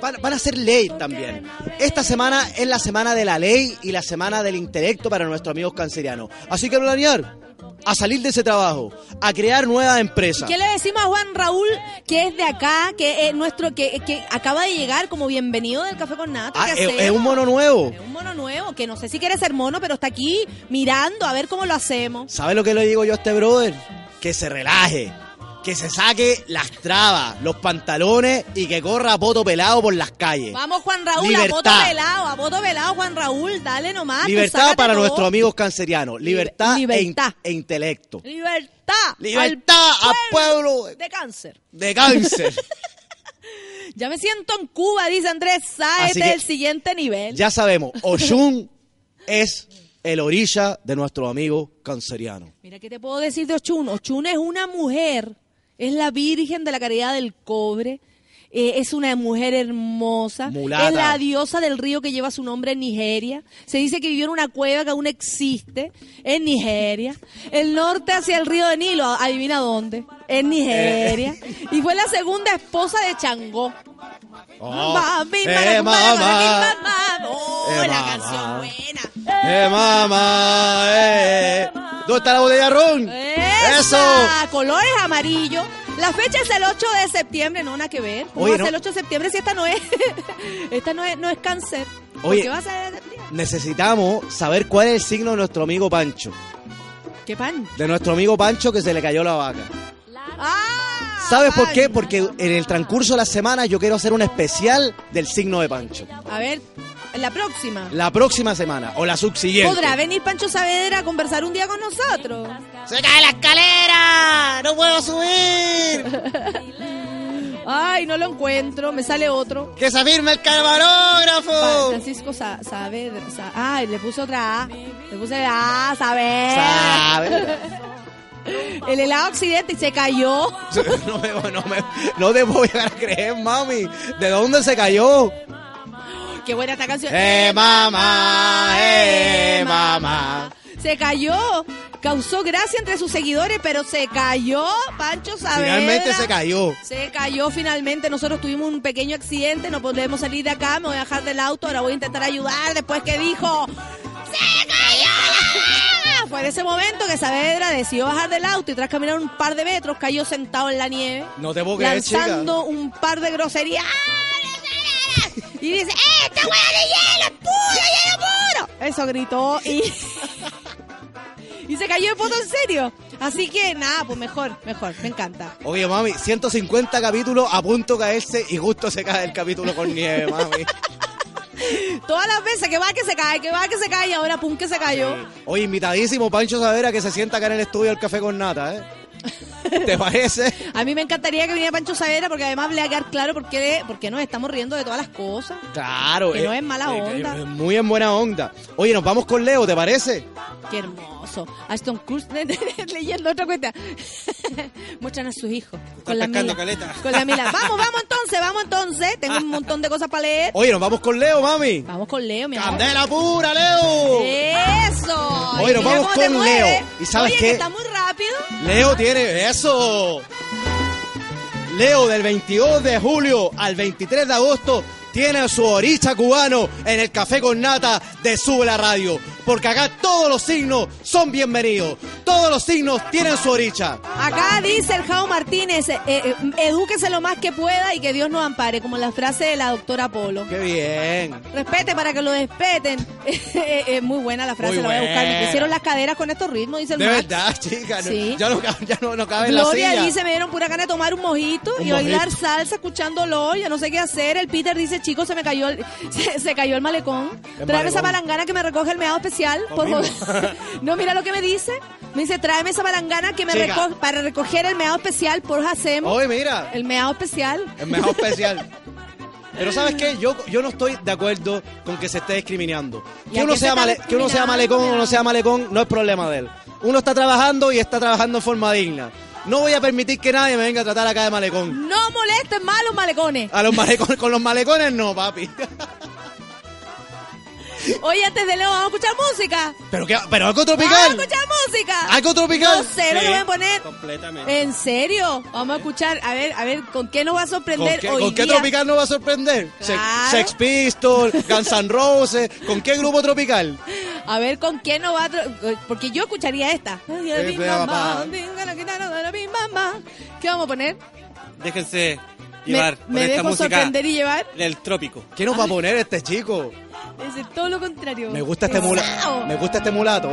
van, van a hacer ley también. Esta semana es la semana de la ley y la semana del intelecto para nuestros amigos cancerianos. Así que planear, a salir de ese trabajo, a crear nuevas empresas. ¿Qué le decimos a Juan Raúl, que es de acá, que es nuestro, que, que acaba de llegar como bienvenido del Café con Nata? Ah, ¿Qué es, es un mono nuevo. Es un mono nuevo, que no sé si quiere ser mono, pero está aquí mirando a ver cómo lo hacemos. ¿Sabe lo que le digo yo a este brother? Que se relaje, que se saque las trabas, los pantalones y que corra a poto pelado por las calles. Vamos, Juan Raúl, a Libertad. voto velado, a voto velado, Juan Raúl, dale nomás. Libertad para todo. nuestros amigos cancerianos. Libertad, e in- libertad. E, intelecto. Libertad. Libertad al pueblo de cáncer. de cáncer. Ya me siento en Cuba, dice Andrés Sáez, del siguiente nivel. ya sabemos, Oshun es el orilla de nuestros amigos cancerianos. Mira, ¿qué te puedo decir de Ochun? Ochun es una mujer, es la Virgen de la Caridad del Cobre, eh, es una mujer hermosa, Mulata. es la diosa del río que lleva su nombre en Nigeria. Se dice que vivió en una cueva que aún existe en Nigeria. El norte hacia el río de Nilo, adivina dónde, en Nigeria. Y fue la segunda esposa de Changó. Oh, Mami, eh, mamá. mara, mamá. Oh, Eh, la mamá. canción buena. ¡Eh, mamá! Eh. ¿Dónde está la botella ron? ¡Eso! Colores amarillos. La fecha es el 8 de septiembre, no nada que ver. ¿Cómo Oye, va a ser el 8 de septiembre si esta no es esta no es, no es cáncer? Oye. Porque va a ser... Necesitamos saber cuál es el signo de nuestro amigo Pancho. ¿Qué pan? De nuestro amigo Pancho que se le cayó la vaca. ¡Ah! ¿Sabes por qué? Porque en el transcurso de la semana yo quiero hacer un especial del signo de Pancho. A ver, la próxima. La próxima semana o la subsiguiente. ¿Podrá venir Pancho Saavedra a conversar un día con nosotros? ¡Se cae la escalera! ¡No puedo subir! Ay, no lo encuentro, me sale otro. ¡Que se firme el camarógrafo! Francisco Sa Saavedra. Sa- Ay, le puse otra A. Le puse A, Saavedra. El helado occidente y se cayó. No, me, no, me, no te voy a creer, mami. ¿De dónde se cayó? Qué buena esta canción. ¡Eh, mamá! ¡Eh, mamá! Se cayó. Causó gracia entre sus seguidores, pero se cayó Pancho Saavedra. Finalmente se cayó. Se cayó finalmente. Nosotros tuvimos un pequeño accidente, no podemos salir de acá, me voy a bajar del auto, ahora voy a intentar ayudar después que dijo ¡Se cayó! Fue en ese momento que Saavedra decidió bajar del auto y tras caminar un par de metros cayó sentado en la nieve, No te puedo creer, chica. lanzando un par de groserías. Y dice, ¡Esta hueá de hielo puro, hielo puro! Eso gritó y... y se cayó de foto en serio. Así que nada, pues mejor, mejor, me encanta. Oye, mami, 150 capítulos a punto de caerse y justo se cae el capítulo con nieve, mami. Todas las veces que va que se cae, que va que se cae y ahora pum que se cayó. Oye, invitadísimo Pancho Savera que se sienta acá en el estudio del Café con Nata, ¿eh? ¿Te parece? A mí me encantaría que viniera Pancho Saavedra porque además le va a quedar claro por qué, por qué nos estamos riendo de todas las cosas. Claro. Que no es mala eh, onda. eh, muy en buena onda. Oye, nos vamos con Leo, ¿te parece? Qué hermoso. Ashton Kutcher leyendo otra cuenta. Muestran a sus hijos. Con la Mila. caleta. Con la Mila. Vamos, vamos entonces, vamos entonces. Tengo un montón de cosas para leer. Oye, nos vamos con Leo, mami. Vamos con Leo, mi amor. ¡Candela pura, Leo! ¡Eso! Oye, nos vamos con. Leo. ¿Y sabes Oye, qué? que está muy rápido. Leo tiene eso. Leo del 22 de julio al 23 de agosto tiene su oricha cubano en el café con nata de Sube la Radio. Porque acá todos los signos son bienvenidos. Todos los signos tienen su oricha. Acá dice el Jao Martínez, eh, eh, edúquese lo más que pueda y que Dios nos ampare, como la frase de la doctora Polo. Qué bien. Respete para que lo despeten. Es muy buena la frase, Muy la voy a buscar. Me pusieron las caderas con estos ritmos, dice el De Max. verdad, chica. no- Sí. Ya, no, ya no, no cabe en la Gloria silla. dice, me dieron pura gana de tomar un mojito Un y bailar mojito. salsa escuchándolo, ya no sé qué hacer. El Peter dice, chicos, se me cayó el, se, se cayó el malecón. Tráeme esa palangana que me recoge el meado especial. Por favor. no, mira lo que me dice. Me dice, tráeme esa palangana que me Chica. reco- para recoger el meado especial por hacemos. Oye, mira. El meado especial. El mejor especial. Pero ¿sabes qué? Yo, yo no estoy de acuerdo con que se esté discriminando. ¿Y Que uno, sea male- que uno sea malecón o no sea malecón no es problema de él. Uno está trabajando y está trabajando en forma digna. No voy a permitir que nadie me venga a tratar acá de malecón. No molesten más a los malecones. A los malecones, con los malecones no, papi. Oye, antes de Leo, vamos a escuchar música. Pero, qué, pero algo Vamos a tropical. escuchar música. ¿Algo tropical? No sé, no Sí, lo voy a poner. Completamente. ¿En serio? Vamos a escuchar, a ver, a ver, ¿con qué nos va a ¿Con sorprender qué, hoy con qué tropical nos va a sorprender? Se- Claro. Sex Pistols, Guns N' Roses. ¿Con qué grupo tropical? A ver, ¿con qué nos va a... tro- Porque yo escucharía esta. ¿Qué vamos a poner? Déjense ¿Me, llevar me esta dejo sorprender y llevar? del trópico. ¿Qué nos va a poner este chico? Es todo lo contrario. Me gusta este mulato. Me gusta este mulato.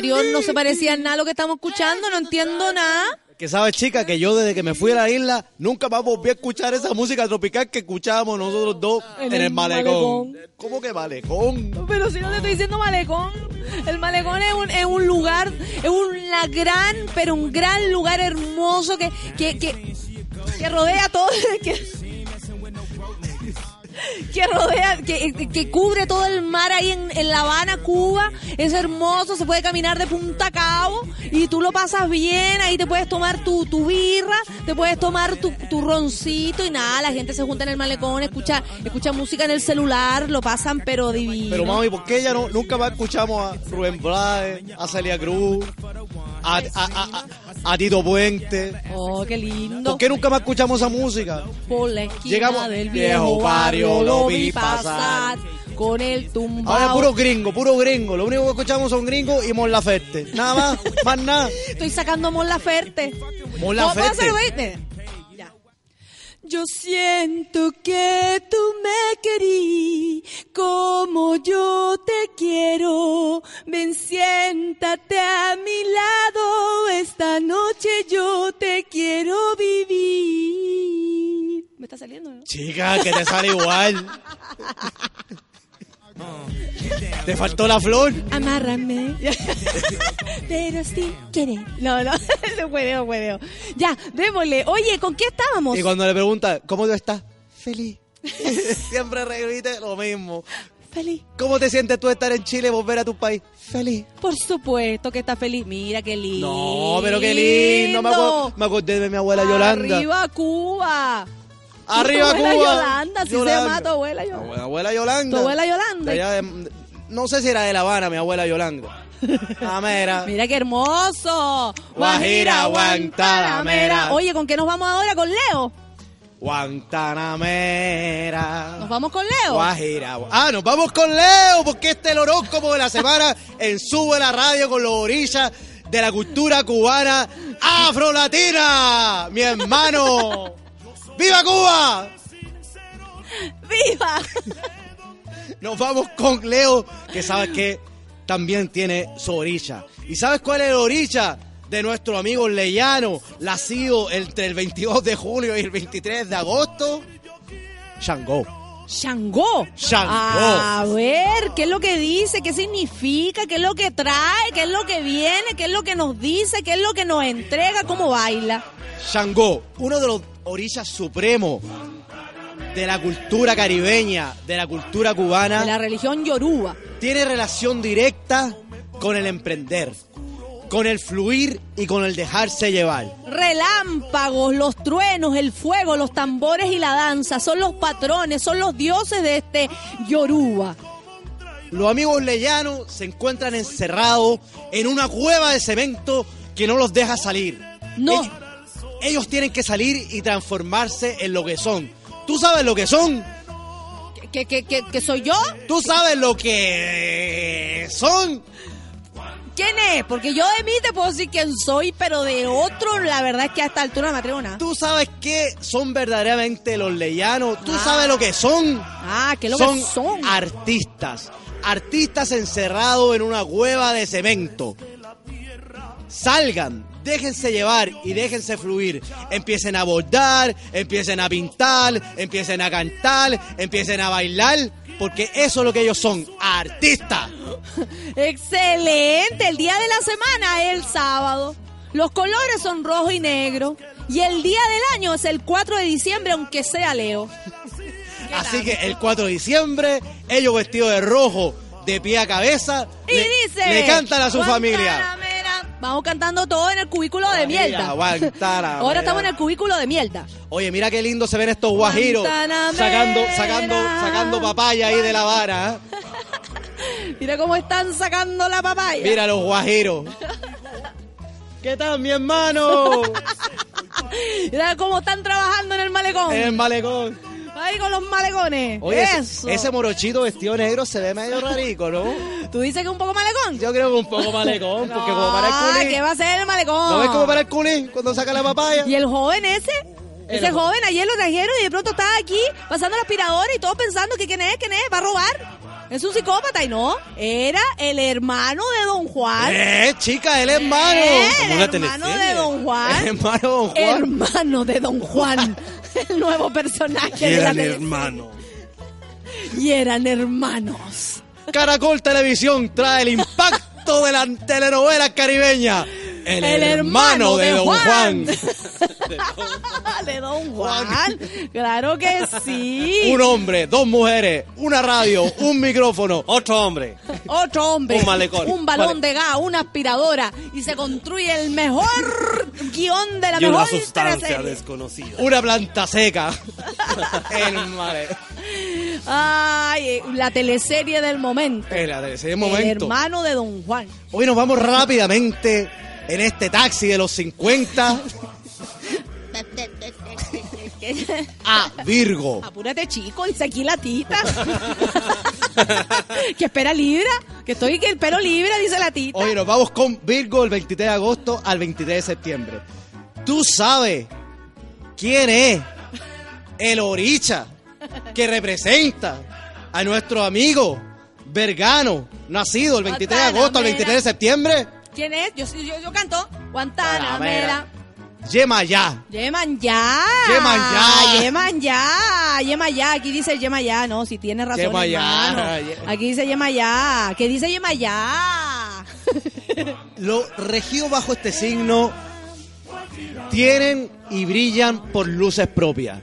Anterior no se parecía en nada a lo que estamos escuchando, no entiendo nada. Que sabes, chica, que yo desde que me fui a la isla nunca más volví a escuchar esa música tropical que escuchábamos nosotros dos en, el, malecón. ¿Cómo que malecón? Pero si no te estoy diciendo malecón, el malecón es un, es un lugar, es una gran, pero un gran lugar hermoso que, que, que, que rodea todo, que, que rodea, que, que cubre todo el mar ahí en, en La Habana, Cuba. Es hermoso, se puede caminar de punta a cabo y tú lo pasas bien. Ahí te puedes tomar tu, tu birra, te puedes tomar tu, roncito y nada. La gente se junta en el malecón, escucha, escucha música en el celular, lo pasan pero divino. Pero mami, ¿por qué ya no, nunca más escuchamos a Rubén Blades, a Celia Cruz, a, a, a, a- a Tito Puente? Oh, qué lindo. ¿Por qué nunca más escuchamos esa música? Por la esquina Llegamos- del Viejo barrio, lo vi pasar. con el tumbao. Ahora puro gringo, puro gringo. Lo único que escuchamos son gringos y Mon Laferte. Nada más, más nada. Estoy sacando Mon Laferte. Mon ¿Cómo puedo Laferte. Yo siento que tú me querí como yo te quiero. Ven, siéntate a mi lado. Esta noche yo te quiero vivir. ¿Me está saliendo? no? Chica, que te sale igual. Te faltó la flor. Amárrame. Pero sí quiere. No, no, no puede, no puede. Ya, démosle. Oye, ¿con qué estábamos? Y cuando le pregunta, ¿cómo tú estás? Feliz. Siempre repite lo mismo. Feliz. ¿Cómo te sientes tú de estar en Chile volver a tu país? Feliz. Por supuesto que está feliz. Mira qué lindo. No, pero qué lindo. Me acordé de mi abuela Yolanda. Arriba Cuba. Arriba, Tu abuela Cuba. Yolanda, si se llama tu abuela Yolanda. Abuela Yolanda. Tu abuela Yolanda. De allá de- no sé si era de La Habana, mi abuela Yolanda. Ah, mira. Mira qué hermoso. Guajira, Guantanamera. Oye, ¿con qué nos vamos ahora? ¿Con Leo? Guantanamera. ¿Nos vamos con Leo? Guajira. Gua- Ah, nos vamos con Leo, porque este es el horóscopo de la semana en Sube la Radio con los orillas de la cultura cubana afrolatina. Mi hermano. ¡Viva Cuba! ¡Viva! Nos vamos con Leo, que sabes que también tiene su orilla. ¿Y sabes cuál es el orilla? De nuestro amigo Leyano, nacido entre el 22 de julio y el 23 de agosto. Shango. Shango. Shango. A ver, ¿qué es lo que dice? ¿Qué significa? ¿Qué es lo que trae? ¿Qué es lo que viene? ¿Qué es lo que nos dice? ¿Qué es lo que nos entrega? ¿Cómo baila? Shango, uno de los orillas supremos de la cultura caribeña, de la cultura cubana, De la religión yoruba. tiene relación directa con el emprender, con el fluir y con el dejarse llevar. Relámpagos, los truenos, el fuego, los tambores y la danza son los patrones, son los dioses de este yoruba. Los amigos leyanos se encuentran encerrados en una cueva de cemento que no los deja salir. No. Ellos, ellos tienen que salir y transformarse en lo que son. ¿Tú sabes lo que son? ¿Que, que, que, que soy yo? ¿Tú sabes lo que son? ¿Quién es? Porque yo de mí te puedo decir quién soy, pero de otro, la verdad es que a esta altura me atrevo nada. ¿Tú sabes qué son verdaderamente los leyanos? ¿Tú sabes lo que son? Ah, ¿qué es lo son, que son? artistas. Artistas encerrados en una cueva de cemento. Salgan, déjense llevar y déjense fluir. Empiecen a bordar, empiecen a pintar, empiecen a cantar, empiecen a bailar, porque eso es lo que ellos son, artistas. Excelente. El día de la semana es el sábado. Los colores son rojo y negro. Y el día del año es el 4 de diciembre, aunque sea Leo. Así que el 4 de diciembre, ellos vestidos de rojo, de pie a cabeza, Y le, dice... le cantan a su familia. Vamos cantando todo en el cubículo de mierda. Guantanamera. Ahora estamos en el cubículo de mierda. Oye, mira qué lindo se ven estos guajiros sacando, sacando, sacando papaya ahí de la vara. ¿eh? Mira cómo están sacando la papaya. Mira los guajiros. ¿Qué tal, mi hermano? Mira cómo están trabajando en el malecón. En el malecón. Ahí con los malecones. Oye, Eso. ese morochito vestido negro se ve medio rarico, ¿no? ¿Tú dices que es un poco malecón? Yo creo que un poco malecón, porque como para el Ah, culín. ¿qué va a ser el malecón? ¿No ves como para el culín cuando saca la papaya? Y el joven ese, ese El- joven ayer lo trajeron y de pronto estaba aquí pasando el aspirador y todos pensando que quién es, quién es, va a robar. Es un psicópata y no, era el hermano de Don Juan. Eh, chica, el hermano. Eh, el hermano de Don Juan. El hermano de Don Juan. Hermano de Don Juan. El nuevo personaje Y de la eran hermanos. Y eran hermanos. Caracol Televisión trae el impacto de la telenovela caribeña. El, hermano, de, Don Juan. de Don Juan. Claro que sí. Un hombre, dos mujeres, una radio, un micrófono. Otro hombre. Otro hombre. Un malecón. Un balón Vale. de gas, una aspiradora. Y se construye el mejor guion de la Y una mejor sustancia teleserie. desconocida. Una planta seca. el male. Ay, eh, la teleserie del momento. La tercer El momento. hermano de Don Juan. Hoy nos vamos rápidamente en este taxi de los 50 a Virgo. Apúrate, chico, dice aquí la tita. que espera libra. Que estoy que el pelo libra, dice la tita. Hoy nos vamos con Virgo el 23 de agosto al 23 de septiembre. ¿Tú sabes quién es el oricha que representa a nuestro amigo Vergano, nacido el 23 de agosto al 23 de septiembre? ¿Quién es? Yo, yo, yo canto. Guantanamera. Guantanamera. Yemayá. Yeman ya. Yeman ya. Yeman ya. Yeman ya. Aquí dice Yema ya. No, si tiene razón. Yema ya. Aquí dice Yema ya. ¿Qué dice Yema ya? Los regidos bajo este signo tienen y brillan por luces propias.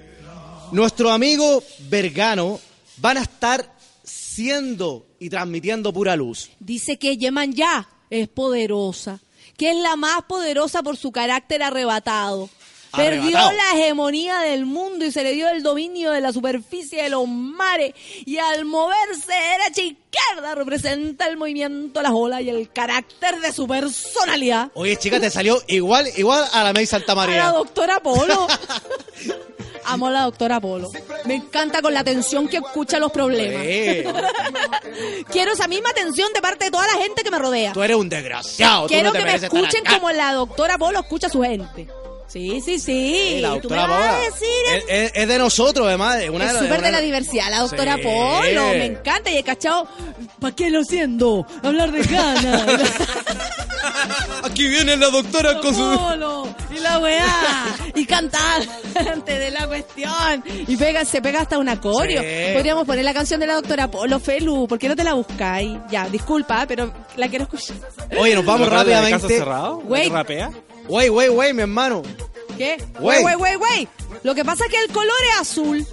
Nuestro amigo Vergano van a estar siendo y transmitiendo pura luz. Dice que Yeman ya es poderosa. Que es la más poderosa por su carácter arrebatado. Perdió la hegemonía del mundo y se le dio el dominio de la superficie de los mares. Y al moverse derecha e izquierda representa el movimiento de las olas y el carácter de su personalidad. Oye, chica, te salió igual, igual a la May Santa A la María. doctora Polo. Amo a la doctora Polo. Me encanta con la atención que escucha los problemas. Quiero esa misma atención de parte de toda la gente que me rodea. Tú eres un desgraciado. tú Quiero no te que me escuchen como la doctora Polo escucha a su gente. Sí, sí, sí. Sí, la doctora vas a Paola. decir Es, es- es de nosotros, además. Una es de- súper de la diversidad, la doctora Sí. Polo. Me encanta. Y el cachao, ¿para qué lo siento? Hablar de gana. Aquí viene la doctora con su... Y la weá. Y cantar antes de la cuestión. Y pega, se pega hasta un acorio. Sí. Podríamos poner la canción de la doctora Polo, Felu. ¿Por qué no te la buscáis? Ya, disculpa, pero la quiero escuchar. Oye, nos vamos ¿Local de rápidamente. cerrado? ¿Que rapea? Wey, wey, wey, mi hermano. ¿Qué? Güey, güey, güey, güey. Lo que pasa es que el color es azul.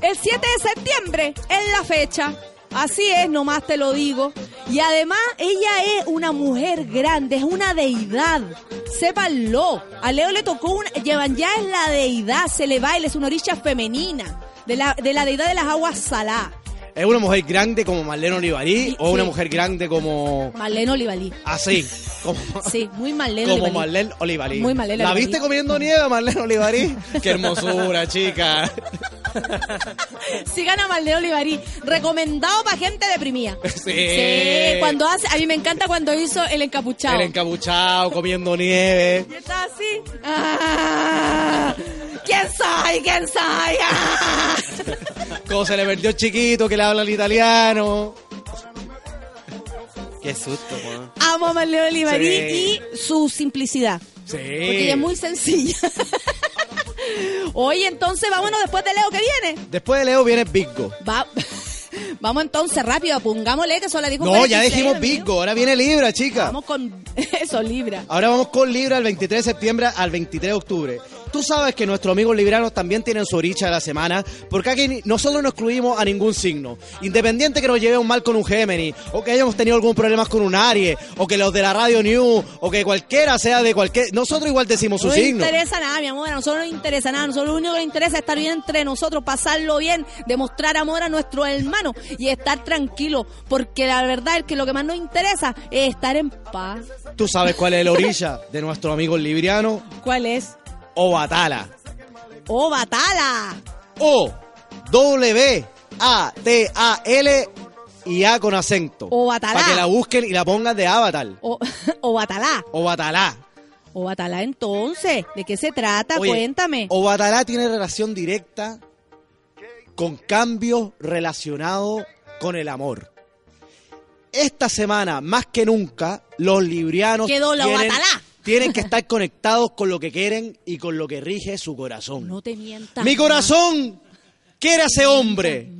El 7 de septiembre es la fecha. Así es, nomás te lo digo. Y además, ella es una mujer grande, es una deidad. Sépanlo. A Leo le tocó una. Llevan ya es la deidad, se le baila, es una orilla femenina. De la, de la deidad de las aguas saladas. ¿Es una mujer grande como Marlene Olivarí Sí, o una mujer grande como... Marlene Olivalí. Así, como, Sí, muy Marlene como. Marlene Olivarí. Muy Marlene ¿La Olivarí. viste comiendo nieve, Marlene Olivarí? ¡Qué hermosura, chica! Sigan a Marlene Olivarí. Recomendado para gente deprimida. Sí. Sí, cuando hace, a mí me encanta cuando hizo el encapuchado. El encapuchado, comiendo nieve. Y está así. Ah, ¿Quién soy? ¿Quién soy? Ah. Como se le perdió chiquito que le habla el italiano. Qué susto, weón. Amo a Marlene Olivarí Sí. y su simplicidad. Sí. Porque ella es muy sencilla. Oye, entonces vámonos después de Leo que viene. Después de Leo viene Biggo. Va. Vamos entonces rápido, pongámosle que solo dijo No, ya 46, dijimos. Biggo, ahora viene Libra, chica. Vamos con eso, Libra. Ahora vamos con Libra el 23 de septiembre al 23 de octubre. Tú sabes que nuestros amigos libranos también tienen su oricha de la semana, porque aquí nosotros no excluimos a ningún signo. Independiente que nos lleve un mal con un Géminis, o que hayamos tenido algún problema con un Aries, o que los de la Radio New, o que cualquiera sea de cualquier... Nosotros igual decimos su No signo. nos interesa nada, mi amor. A nosotros no nos interesa nada. A nosotros lo único que nos interesa es estar bien entre nosotros, pasarlo bien, demostrar amor a nuestros hermanos y estar tranquilos. Porque la verdad es que lo que más nos interesa es estar en paz. Tú sabes cuál es el orilla de nuestro amigo libriano, ¿Cuál es? O Batala. ¡Oh, Batala! O W A T A L y A con acento. O Batalá. Para que la busquen y la pongan de avatar. O, o Batalá. O Batalá. O Batalá, entonces. ¿De qué se trata? Oye, Cuéntame. O Batalá tiene relación directa con cambios relacionados con el amor. esta semana, más que nunca, los librianos Quedó la tienen, batalá. Tienen que estar conectados con lo que quieren y con lo que rige su corazón. No te mientas. Mi corazón quiere a ese hombre,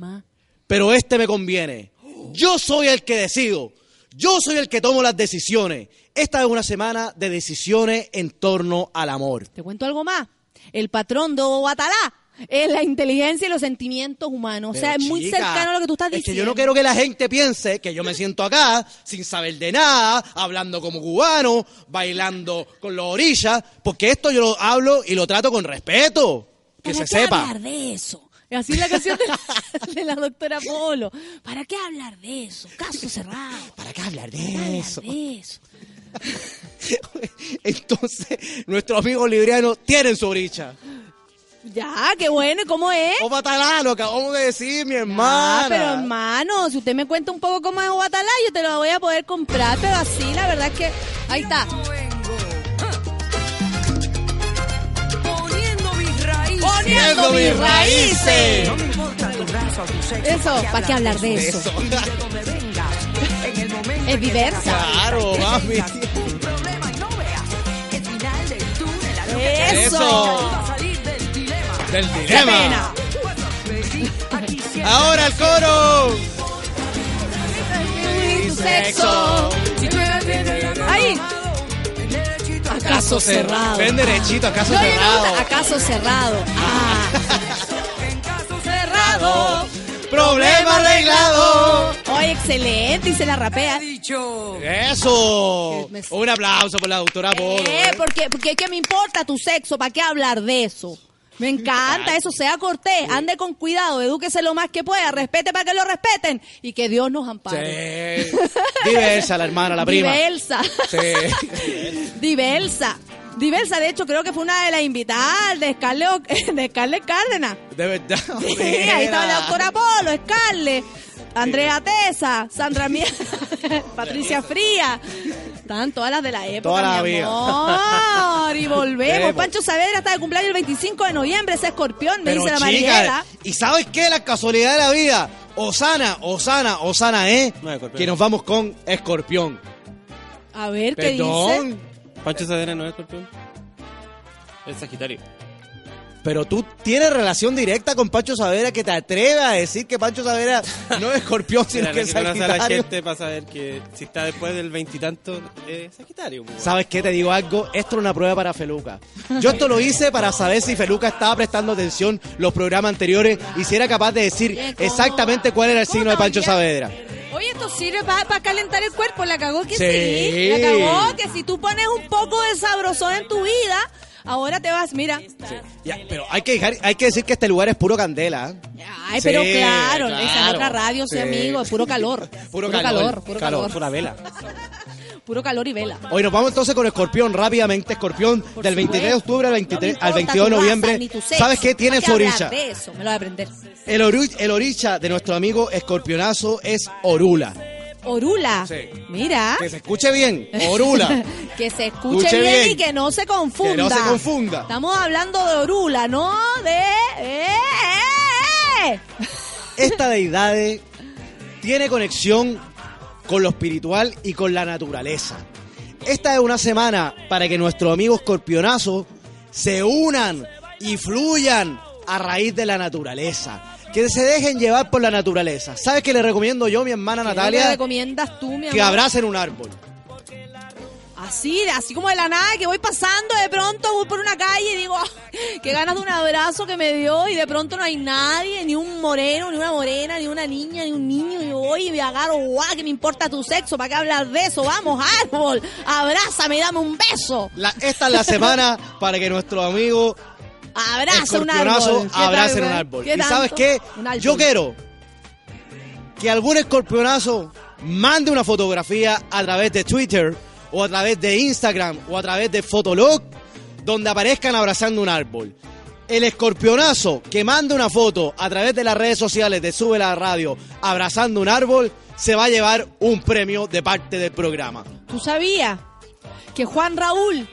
pero este me conviene. Yo soy el que decido. Yo soy el que tomo las decisiones. Esta es una semana de decisiones en torno al amor. Te cuento algo más. El patrón de Obatalá es la inteligencia y los sentimientos humanos. o sea, es muy chica, cercano a lo que tú estás Es que diciendo. yo no quiero que la gente piense que yo me siento acá sin saber de nada, hablando como cubano, bailando con los orillas, porque esto yo lo hablo y lo trato con respeto. Que ¿Para se qué sepa. hablar de eso? Así es la canción de la, de la doctora Polo. ¿Para qué hablar de eso? Caso cerrado. ¿Para qué hablar ¿Para qué de hablar eso? de eso? Entonces, nuestros amigos librianos tienen su oricha. Ya, qué bueno. ¿Y cómo es? O Batalá, lo acabamos de decir, mi hermana. Ah, pero hermano, si usted me cuenta un poco cómo es Obatalá, yo te lo voy a poder comprar, pero así, la verdad es que... Ahí está. Poniendo mis raíces. Poniendo mis raíces. No me importa tu raza o tu sexo. Eso, ¿para qué hablar de eso? Es diversa. Claro, mami. tengas un problema y no veas el final del túnel. la luz que te Eso. Del ¡Qué dilema. Ahora el coro. Tu sexo. Ahí. Acaso cerrado. Ven derechito, acaso No, no, no, cerrado. Acaso cerrado. Ah. cerrado. Problema arreglado. Oye, excelente. Y se la rapea. Eso. Un aplauso por la doctora Polo. Eh, porque, porque ¿qué me importa tu sexo? ¿Para qué hablar de eso? Me encanta eso, sea cortés, ande con cuidado, edúquese lo más que pueda, respete para que lo respeten y que Dios nos ampare. Sí. Diversa la hermana, la prima. Diversa. Sí. Diversa. Diversa, de hecho, creo que fue una de las invitadas de Scarlett, de Scarlett Cárdenas. De verdad. Sí, ahí estaba la doctora Polo, Scarlett, Andrea Tesa, Sandra Mier, Patricia Fría. Estaban todas las de la época, Toda la mi amor. Y volvemos. Vemos. Pancho Saavedra está de cumpleaños el 25 de noviembre, ese escorpión, me Pero dice la Mariela. ¿y sabes qué? La casualidad de la vida. Osana, Osana, Osana, ¿eh? No, Escorpión. que nos vamos con Escorpión. A ver, ¿qué dice? Perdón. Pancho Saavedra no es escorpión. Es Sagitario. Pero tú tienes relación directa con Pancho Savera que te atreve a decir que Pancho Savera no es escorpión, sino Mira, que es conoce a la Sagitario. gente para saber que si está después del veintitanto es Sagitario. pues. ¿Sabes qué? Te digo algo. Esto es una prueba para Feluca. Yo esto lo hice para saber si Feluca estaba prestando atención los programas anteriores y si era capaz de decir exactamente cuál era el signo de Pancho Saavedra. Oye, esto sirve para calentar el cuerpo. La cagó que sí. Sí. La cagó que si tú pones un poco de sabrosón en tu vida, ahora te vas, mira. Ya, pero hay que, dejar- hay que decir que este lugar es puro candela. ¿eh? Ay, pero Sí, claro, esa es claro. otra radio, sí, Sí. amigo, es puro calor. Puro calor, puro calor, calor. pura vela. Puro calor y vela. Hoy nos vamos entonces con Escorpión rápidamente. Escorpión del 23 de octubre al, 23, al 22 de noviembre. ¿Sabes qué? Tiene su orilla. De eso, me lo voy a aprender. El, oru- el oricha de nuestro amigo Escorpionazo es Orula. Orula. Sí. Mira. Que se escuche bien, Orula. que se escuche Escuche bien, bien. y que no se confunda. Que no se confunda. Estamos hablando de Orula, no de... ¡Eh, eh, eh! Esta deidad tiene conexión con lo espiritual y con la naturaleza. Esta es una semana para que nuestros amigos escorpionazos se unan y fluyan a raíz de la naturaleza. Que se dejen llevar por la naturaleza. ¿Sabes qué le recomiendo yo, mi hermana ¿Qué Natalia? recomiendas tú, mi amor? Que abracen un árbol. Así, así como de la nada, que voy pasando, de pronto voy por una calle y digo, "Ah, qué ganas de un abrazo que me dio y de pronto no hay nadie, ni un moreno, ni una morena, ni una niña, ni un niño, y voy y me agarro, guau, que me importa tu sexo, ¿para qué hablar de eso? Vamos, árbol, abrázame, dame un beso. La- esta es la semana para que nuestros amigos Abraza un árbol. ¿Qué abracen tal, un árbol. ¿Qué ¿Y sabes qué? Yo quiero que algún escorpionazo mande una fotografía a través de Twitter o a través de Instagram o a través de Fotolog donde aparezcan abrazando un árbol. El escorpionazo que mande una foto a través de las redes sociales de Sube la Radio abrazando un árbol se va a llevar un premio de parte del programa. ¿Tú sabías que Juan Raúl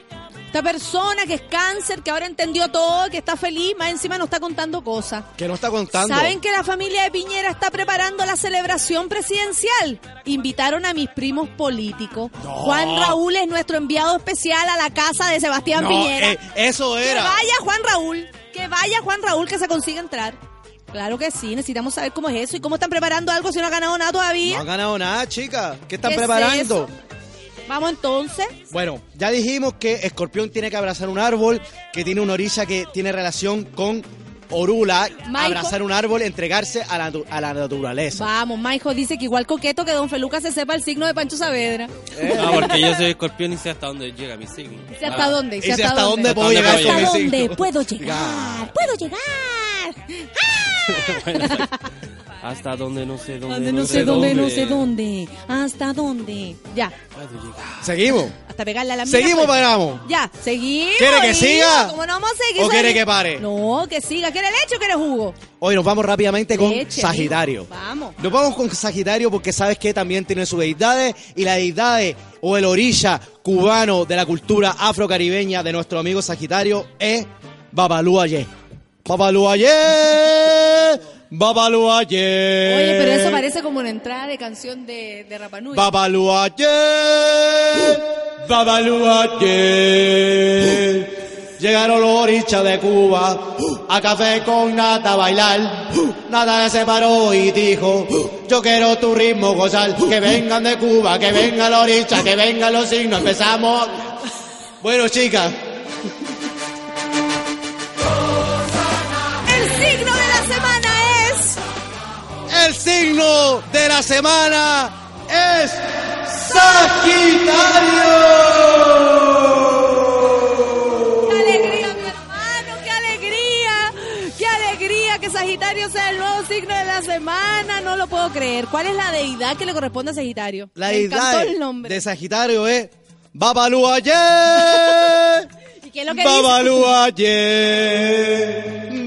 Esta persona que es cáncer, que ahora entendió todo, que está feliz, más encima nos está contando cosas. Que no está contando. ¿Saben que la familia de Piñera está preparando la celebración presidencial? Invitaron a mis primos políticos. Juan Raúl es nuestro enviado especial a la casa de Sebastián No, Piñera. eh, eso Que era. vaya Juan Raúl, que vaya Juan Raúl que se consiga entrar. Claro que sí, necesitamos saber cómo es eso y cómo están preparando algo si no ha ganado nada No todavía. han ganado nada, chicas. ¿Qué están ¿Qué es preparando? Vamos entonces. Bueno, ya dijimos que Escorpión tiene que abrazar un árbol, que tiene una orilla que tiene relación con Orula, abrazar un árbol, entregarse a la, a la naturaleza. Vamos, Maijo dice que igual coqueto que Don Feluca se sepa el signo de Pancho Saavedra. Ah, porque yo soy escorpión y sé hasta dónde llega mi signo. Sé hasta Ah. dónde, Y sé hasta dónde puedo ¿Hasta llegar dónde con puedo llegar? puedo llegar? ¡Puedo llegar! Bueno, hasta donde no sé dónde. No sé dónde, no sé dónde. ¿Hasta dónde? Ya, ¿Seguimos? hasta pegarle a la mía. ¿Seguimos pues. paramos? Ya, seguimos. ¿Quiere que siga? ¿Cómo no vamos a seguir? ¿O quiere que pare? No, que siga. ¿Quiere leche o quiere jugo? Hoy nos vamos rápidamente con Leche, Sagitario. Vamos. Nos vamos con Sagitario porque sabes que también tiene sus deidades y la deidades o el orilla cubano de la cultura afrocaribeña de nuestro amigo Sagitario es Babaluaye. Babaluaye. Babaluaye. Oye, pero eso parece como una entrada de canción de, de Rapanui. Babaluaye. Babaluaye. Llegaron los orichas de Cuba a café con nata a bailar. Nata se paró y dijo, yo quiero tu ritmo gozar. Que vengan de Cuba, que vengan los orichas, que vengan los signos. Empezamos. Bueno, chicas, el signo de la semana es Sagitario. ¡Qué alegría, mi hermano! ¡Qué alegría! ¡Qué alegría que Sagitario sea el nuevo signo de la semana! No lo puedo creer. ¿Cuál es la deidad que le corresponde a Sagitario? La Me deidad el nombre. de Sagitario es Babaluaye. ¿Y qué es lo que dice? Babaluaye.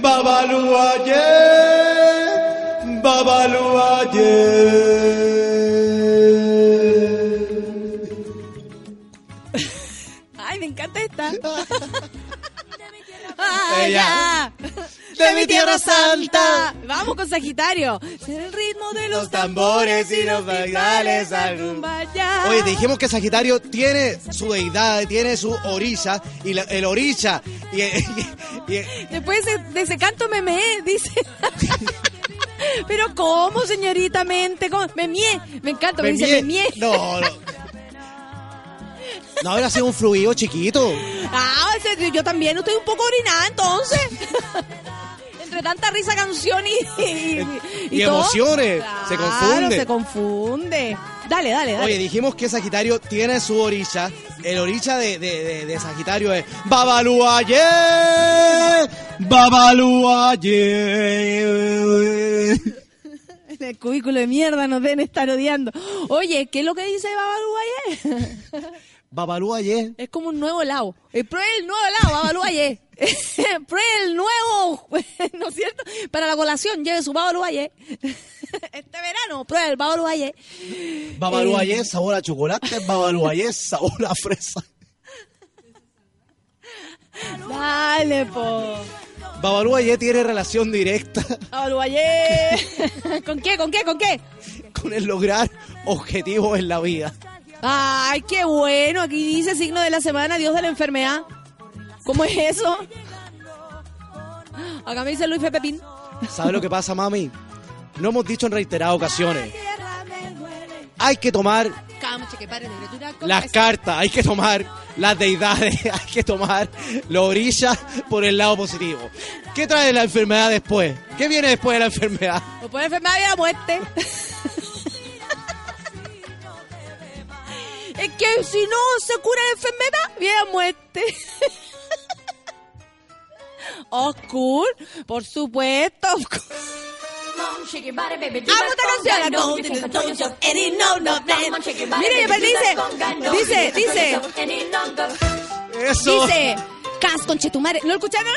Babaluaye. Babaluaye. ¡Ay, me encanta esta! ¡Ay, Ella. ya! ¡De mi tierra santa! Vamos con Sagitario. El ritmo de los, Los tambores y los bailales al rumba ya. Oye, te dijimos que Sagitario tiene su deidad, tiene su orilla, y la- el orilla, y, y- y- Después de, de ese canto me meé, dice. Pero ¿cómo, señorita mente? ¿Cómo? Me mié. Me encanta, me, dice me mié. No, no. No habrá sido un fluido chiquito. Ah, yo también estoy un poco orinada entonces. Entre tanta risa, canción y, y, emociones. Se Claro, confunde. se confunde. Dale, dale, dale. Oye, dijimos que Sagitario tiene su orilla. El orilla de, de- de- de Sagitario es Babaluaye. Babaluaye. En el cubículo de mierda nos deben estar odiando. Oye, ¿qué es lo que dice Babaluaye? Babaluaye. Es como un nuevo helado. El nuevo helado, Babaluaye. pruebe el nuevo, ¿no es cierto? Para la colación, lleve su Babaluaye. este verano, pruebe el Babaluaye. Babaluaye, Eh. sabor a chocolate. Babaluaye, sabor a fresa. Dale, po. Babaluaye tiene relación directa Babaluaye. ¿Con qué, con qué, con qué? con el lograr objetivos en la vida. Ay, qué bueno. Aquí dice signo de la semana, Dios de la enfermedad. ¿Cómo es eso? Acá me dice Luis Fe Pepín. ¿Sabes lo que pasa, mami? No hemos dicho en reiteradas ocasiones. Hay que tomar Cámara, que pare de criatura, ¿cómo las cartas, hay que tomar las deidades, hay que tomar la orilla por el lado positivo. ¿Qué trae la enfermedad después? ¿Qué viene después de la enfermedad? Después de la enfermedad viene la muerte. es que si no se cura la enfermedad, viene la muerte. Oscur, por supuesto. Amo esta canción. Mire, dice, dice, dice, Eso. dice, Cas conchetumare. ¿No lo escucharon?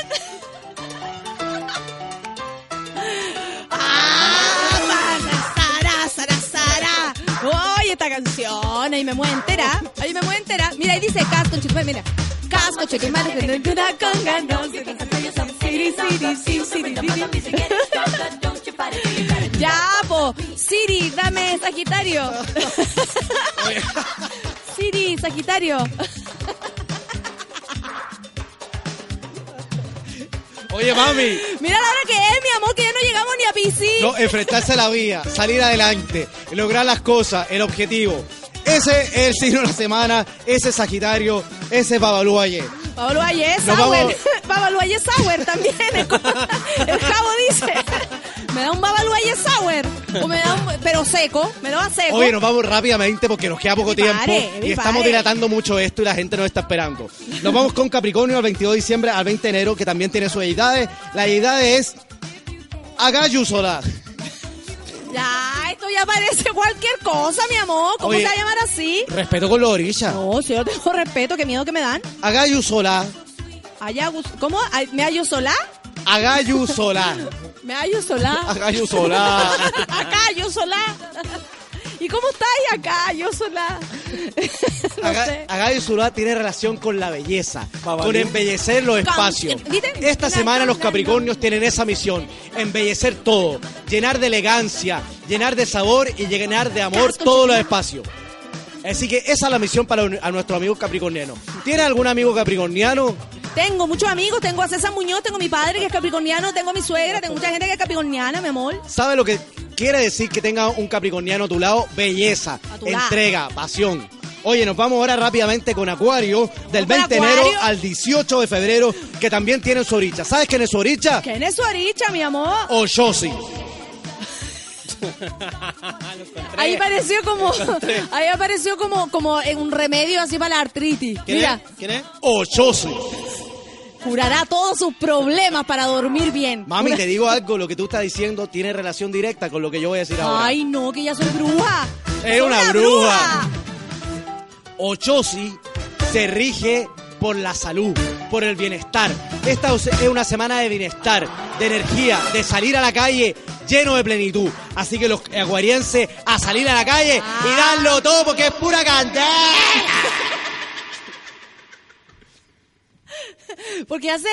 Ah, Sara, Sara, Sara. Oye, esta canción, ahí me muevo entera, ahí me muevo entera. Mira, ahí dice Cas conchetumare, mira. Casco, cheque, mano, que no te con ganas. Siri, Siri, Siri, Siri, Siri. Ya, po. Siri, dame Sagitario. Siri, Sagitario. Oye, mami. Mira la hora que es, mi amor, que ya no llegamos ni a Piscis. No, enfrentarse a la vida, salir adelante, lograr las cosas, el objetivo. Ese es el signo de la semana, ese es Sagitario, ese es Babaluaye. Valle Nos Sauer. Valle Sauer también. es el cabo dice. Me da un Babaluaye Sauer. O me da un, pero seco. Me lo da seco. Oye, nos vamos rápidamente porque nos queda poco tiempo pare, y estamos pare. dilatando mucho esto y la gente nos está esperando. Nos vamos con Capricornio al 22 de diciembre al 20 de enero, que también tiene sus deidades. La deidad es Agayu Solar. Ya, esto ya parece cualquier cosa, mi amor. ¿Cómo Oye. se va a llamar así? Respeto con los orillas. No, si yo tengo respeto, qué miedo que me dan. Agayu Solar. Allá, gus- ¿Cómo? ¿Me hallo sola? Agayu Solar. ¿Me hallo sola? Agayu Solar. Acá, yo sola. ¿Y cómo estáis acá, yo sola? no Aga- sé. Agayu Solar tiene relación con la belleza, con embellecer los espacios. ¿viste? Esta Na, semana na, los Capricornios tienen esa misión, embellecer todo, llenar de elegancia, llenar de sabor y llenar de amor todos los espacios. Así que esa es la misión para un- a nuestros amigos capricornianos. ¿Tiene algún amigo capricorniano? Tengo muchos amigos, tengo a César Muñoz, tengo a mi padre que es capricorniano, tengo a mi suegra, tengo mucha gente que es capricorniana, mi amor. ¿Sabe lo que quiere decir que tenga un capricorniano a tu lado? Belleza, lado. entrega, pasión. Oye, nos vamos ahora rápidamente con Acuario, del ¿Con 20 de enero al 18 de febrero, que también tiene su oricha. ¿Sabes quién es su oricha? ¿Quién es su aricha, mi amor? Oshosi. Ahí pareció como, ahí apareció como, como en un remedio así para la artritis. ¿Quién Mira, es? ¿Quién es? Oshosi. curará todos sus problemas para dormir bien. Mami, Cura- te digo algo, lo que tú estás diciendo tiene relación directa con lo que yo voy a decir ahora. Ay, no, que ya soy bruja. Es una bruja. Ochosi se rige por la salud, por el bienestar. Esta es una semana de bienestar, de energía, de salir a la calle lleno de plenitud. Así que los aguarienses a salir a la calle Ah. y darlo todo porque es pura candela. ¿Por qué hace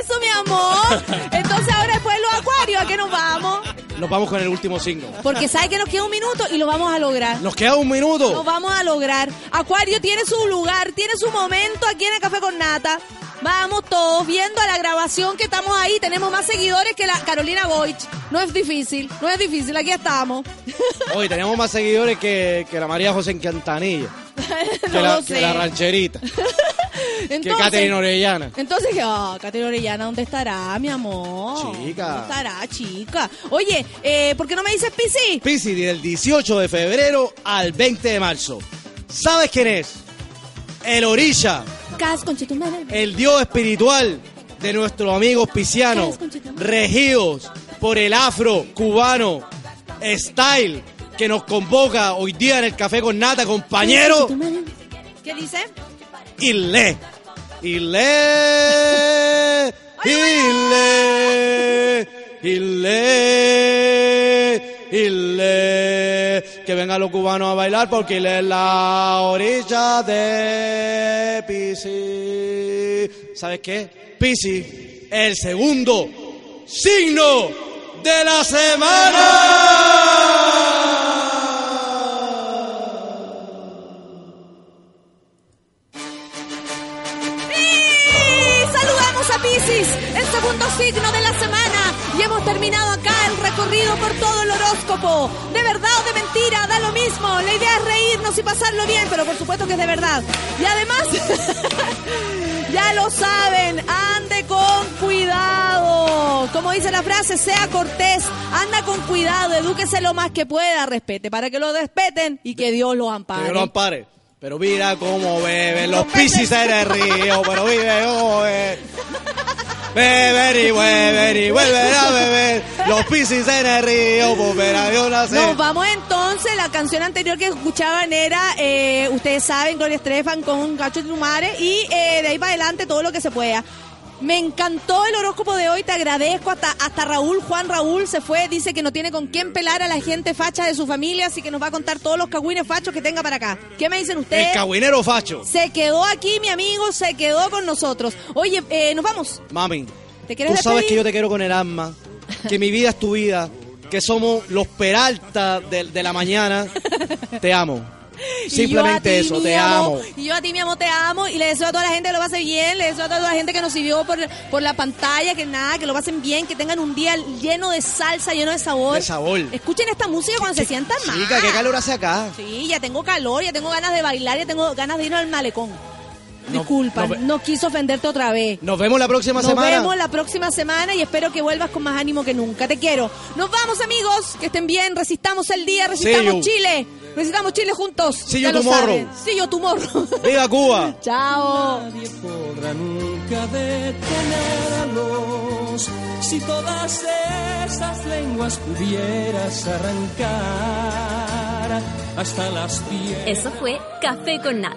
eso, mi amor? Entonces ahora después los acuarios, ¿a qué nos vamos? Nos vamos con el último signo. Porque sabe que nos queda un minuto y lo vamos a lograr. Nos queda un Lo minuto. vamos a lograr. Acuario tiene su lugar, tiene su momento aquí en el Café con Nata. Vamos todos viendo a la grabación que estamos ahí. Tenemos más seguidores que la Carolina Goich. No es difícil, no es difícil, aquí estamos. Hoy tenemos más seguidores que, que la María José en Cantanilla, que, la, que rancherita, que Caterina Orellana. Entonces, ah, Caterina Orellana, ¿dónde estará, mi amor? Chica. ¿Dónde estará, chica? Oye, eh, ¿por qué no me dices Pisi? Piscis del 18 de febrero al 20 de marzo. ¿Sabes quién es? El Orisha, el dios espiritual de nuestros amigos piscianos, regidos por el afro cubano style que nos convoca hoy día en el café con nata, compañero. ¿Qué dice? Ile. Ile. Ile. Ile. Ile. Que vengan los cubanos a bailar porque Ile es la orilla de Pisi. ¿Sabes qué? Pisi, el segundo signo de la Y saludamos a Piscis, el segundo signo de la semana. Y hemos terminado acá recorrido por todo el horóscopo. De verdad o de mentira, da lo mismo. La idea es reírnos y pasarlo bien, pero por supuesto que es de verdad. Y además, ya lo saben, ande con cuidado. Como dice la frase, sea cortés, anda con cuidado, edúquese lo más que pueda, respete, para que lo respeten y que Dios lo ampare. Que Dios lo ampare. Pero mira cómo beben los piscis en el río, pero vive beben. Beber y beber y vuelven a beber. Los piscis en el río, volver a Dios. Nos vamos entonces, la canción anterior que escuchaban era, eh, ustedes saben, Gloria Estefan con Cacho Tumare y eh, de ahí para adelante todo lo que se pueda. Me encantó el horóscopo de hoy, te agradezco. Hasta, hasta Raúl, Juan Raúl se fue, dice que no tiene con quién pelar a la gente facha de su familia, así que nos va a contar todos los cagüines fachos que tenga para acá. ¿Qué me dicen ustedes? El cagüinero facho. Se quedó aquí, mi amigo, se quedó con nosotros. Oye, eh, nos vamos. Mami, ¿Te quieres tú sabes que yo te quiero con el alma, que mi vida es tu vida, que somos los Peralta de, de la mañana. Te amo. Y Simplemente yo a ti, eso, te amo, amo. Y yo a ti, mi amo, te amo. Y le deseo a toda la gente que lo pase bien. Le deseo a toda la gente que nos siguió por, por la pantalla, que nada, que lo pasen bien, que tengan un día lleno de salsa, lleno de sabor. De sabor. Escuchen esta música cuando se sientan mal. Chica, qué calor hace acá. Sí, ya tengo calor, ya tengo ganas de bailar, ya tengo ganas de ir al malecón. No- Disculpa, no no, quiso ofenderte otra vez. Nos vemos la próxima Nos semana. vemos la próxima semana y espero que vuelvas con más ánimo que nunca. Te quiero. Nos vamos, amigos. Que estén bien. Resistamos el día. Resistamos. Chile. Resistamos Chile juntos. You lo tomorrow. See you tomorrow. ¡Viva Cuba! Chao. Nadie podrá nunca detenerlos. Si todas esas lenguas pudieras arrancar hasta las pies. Eso fue Café con Nata.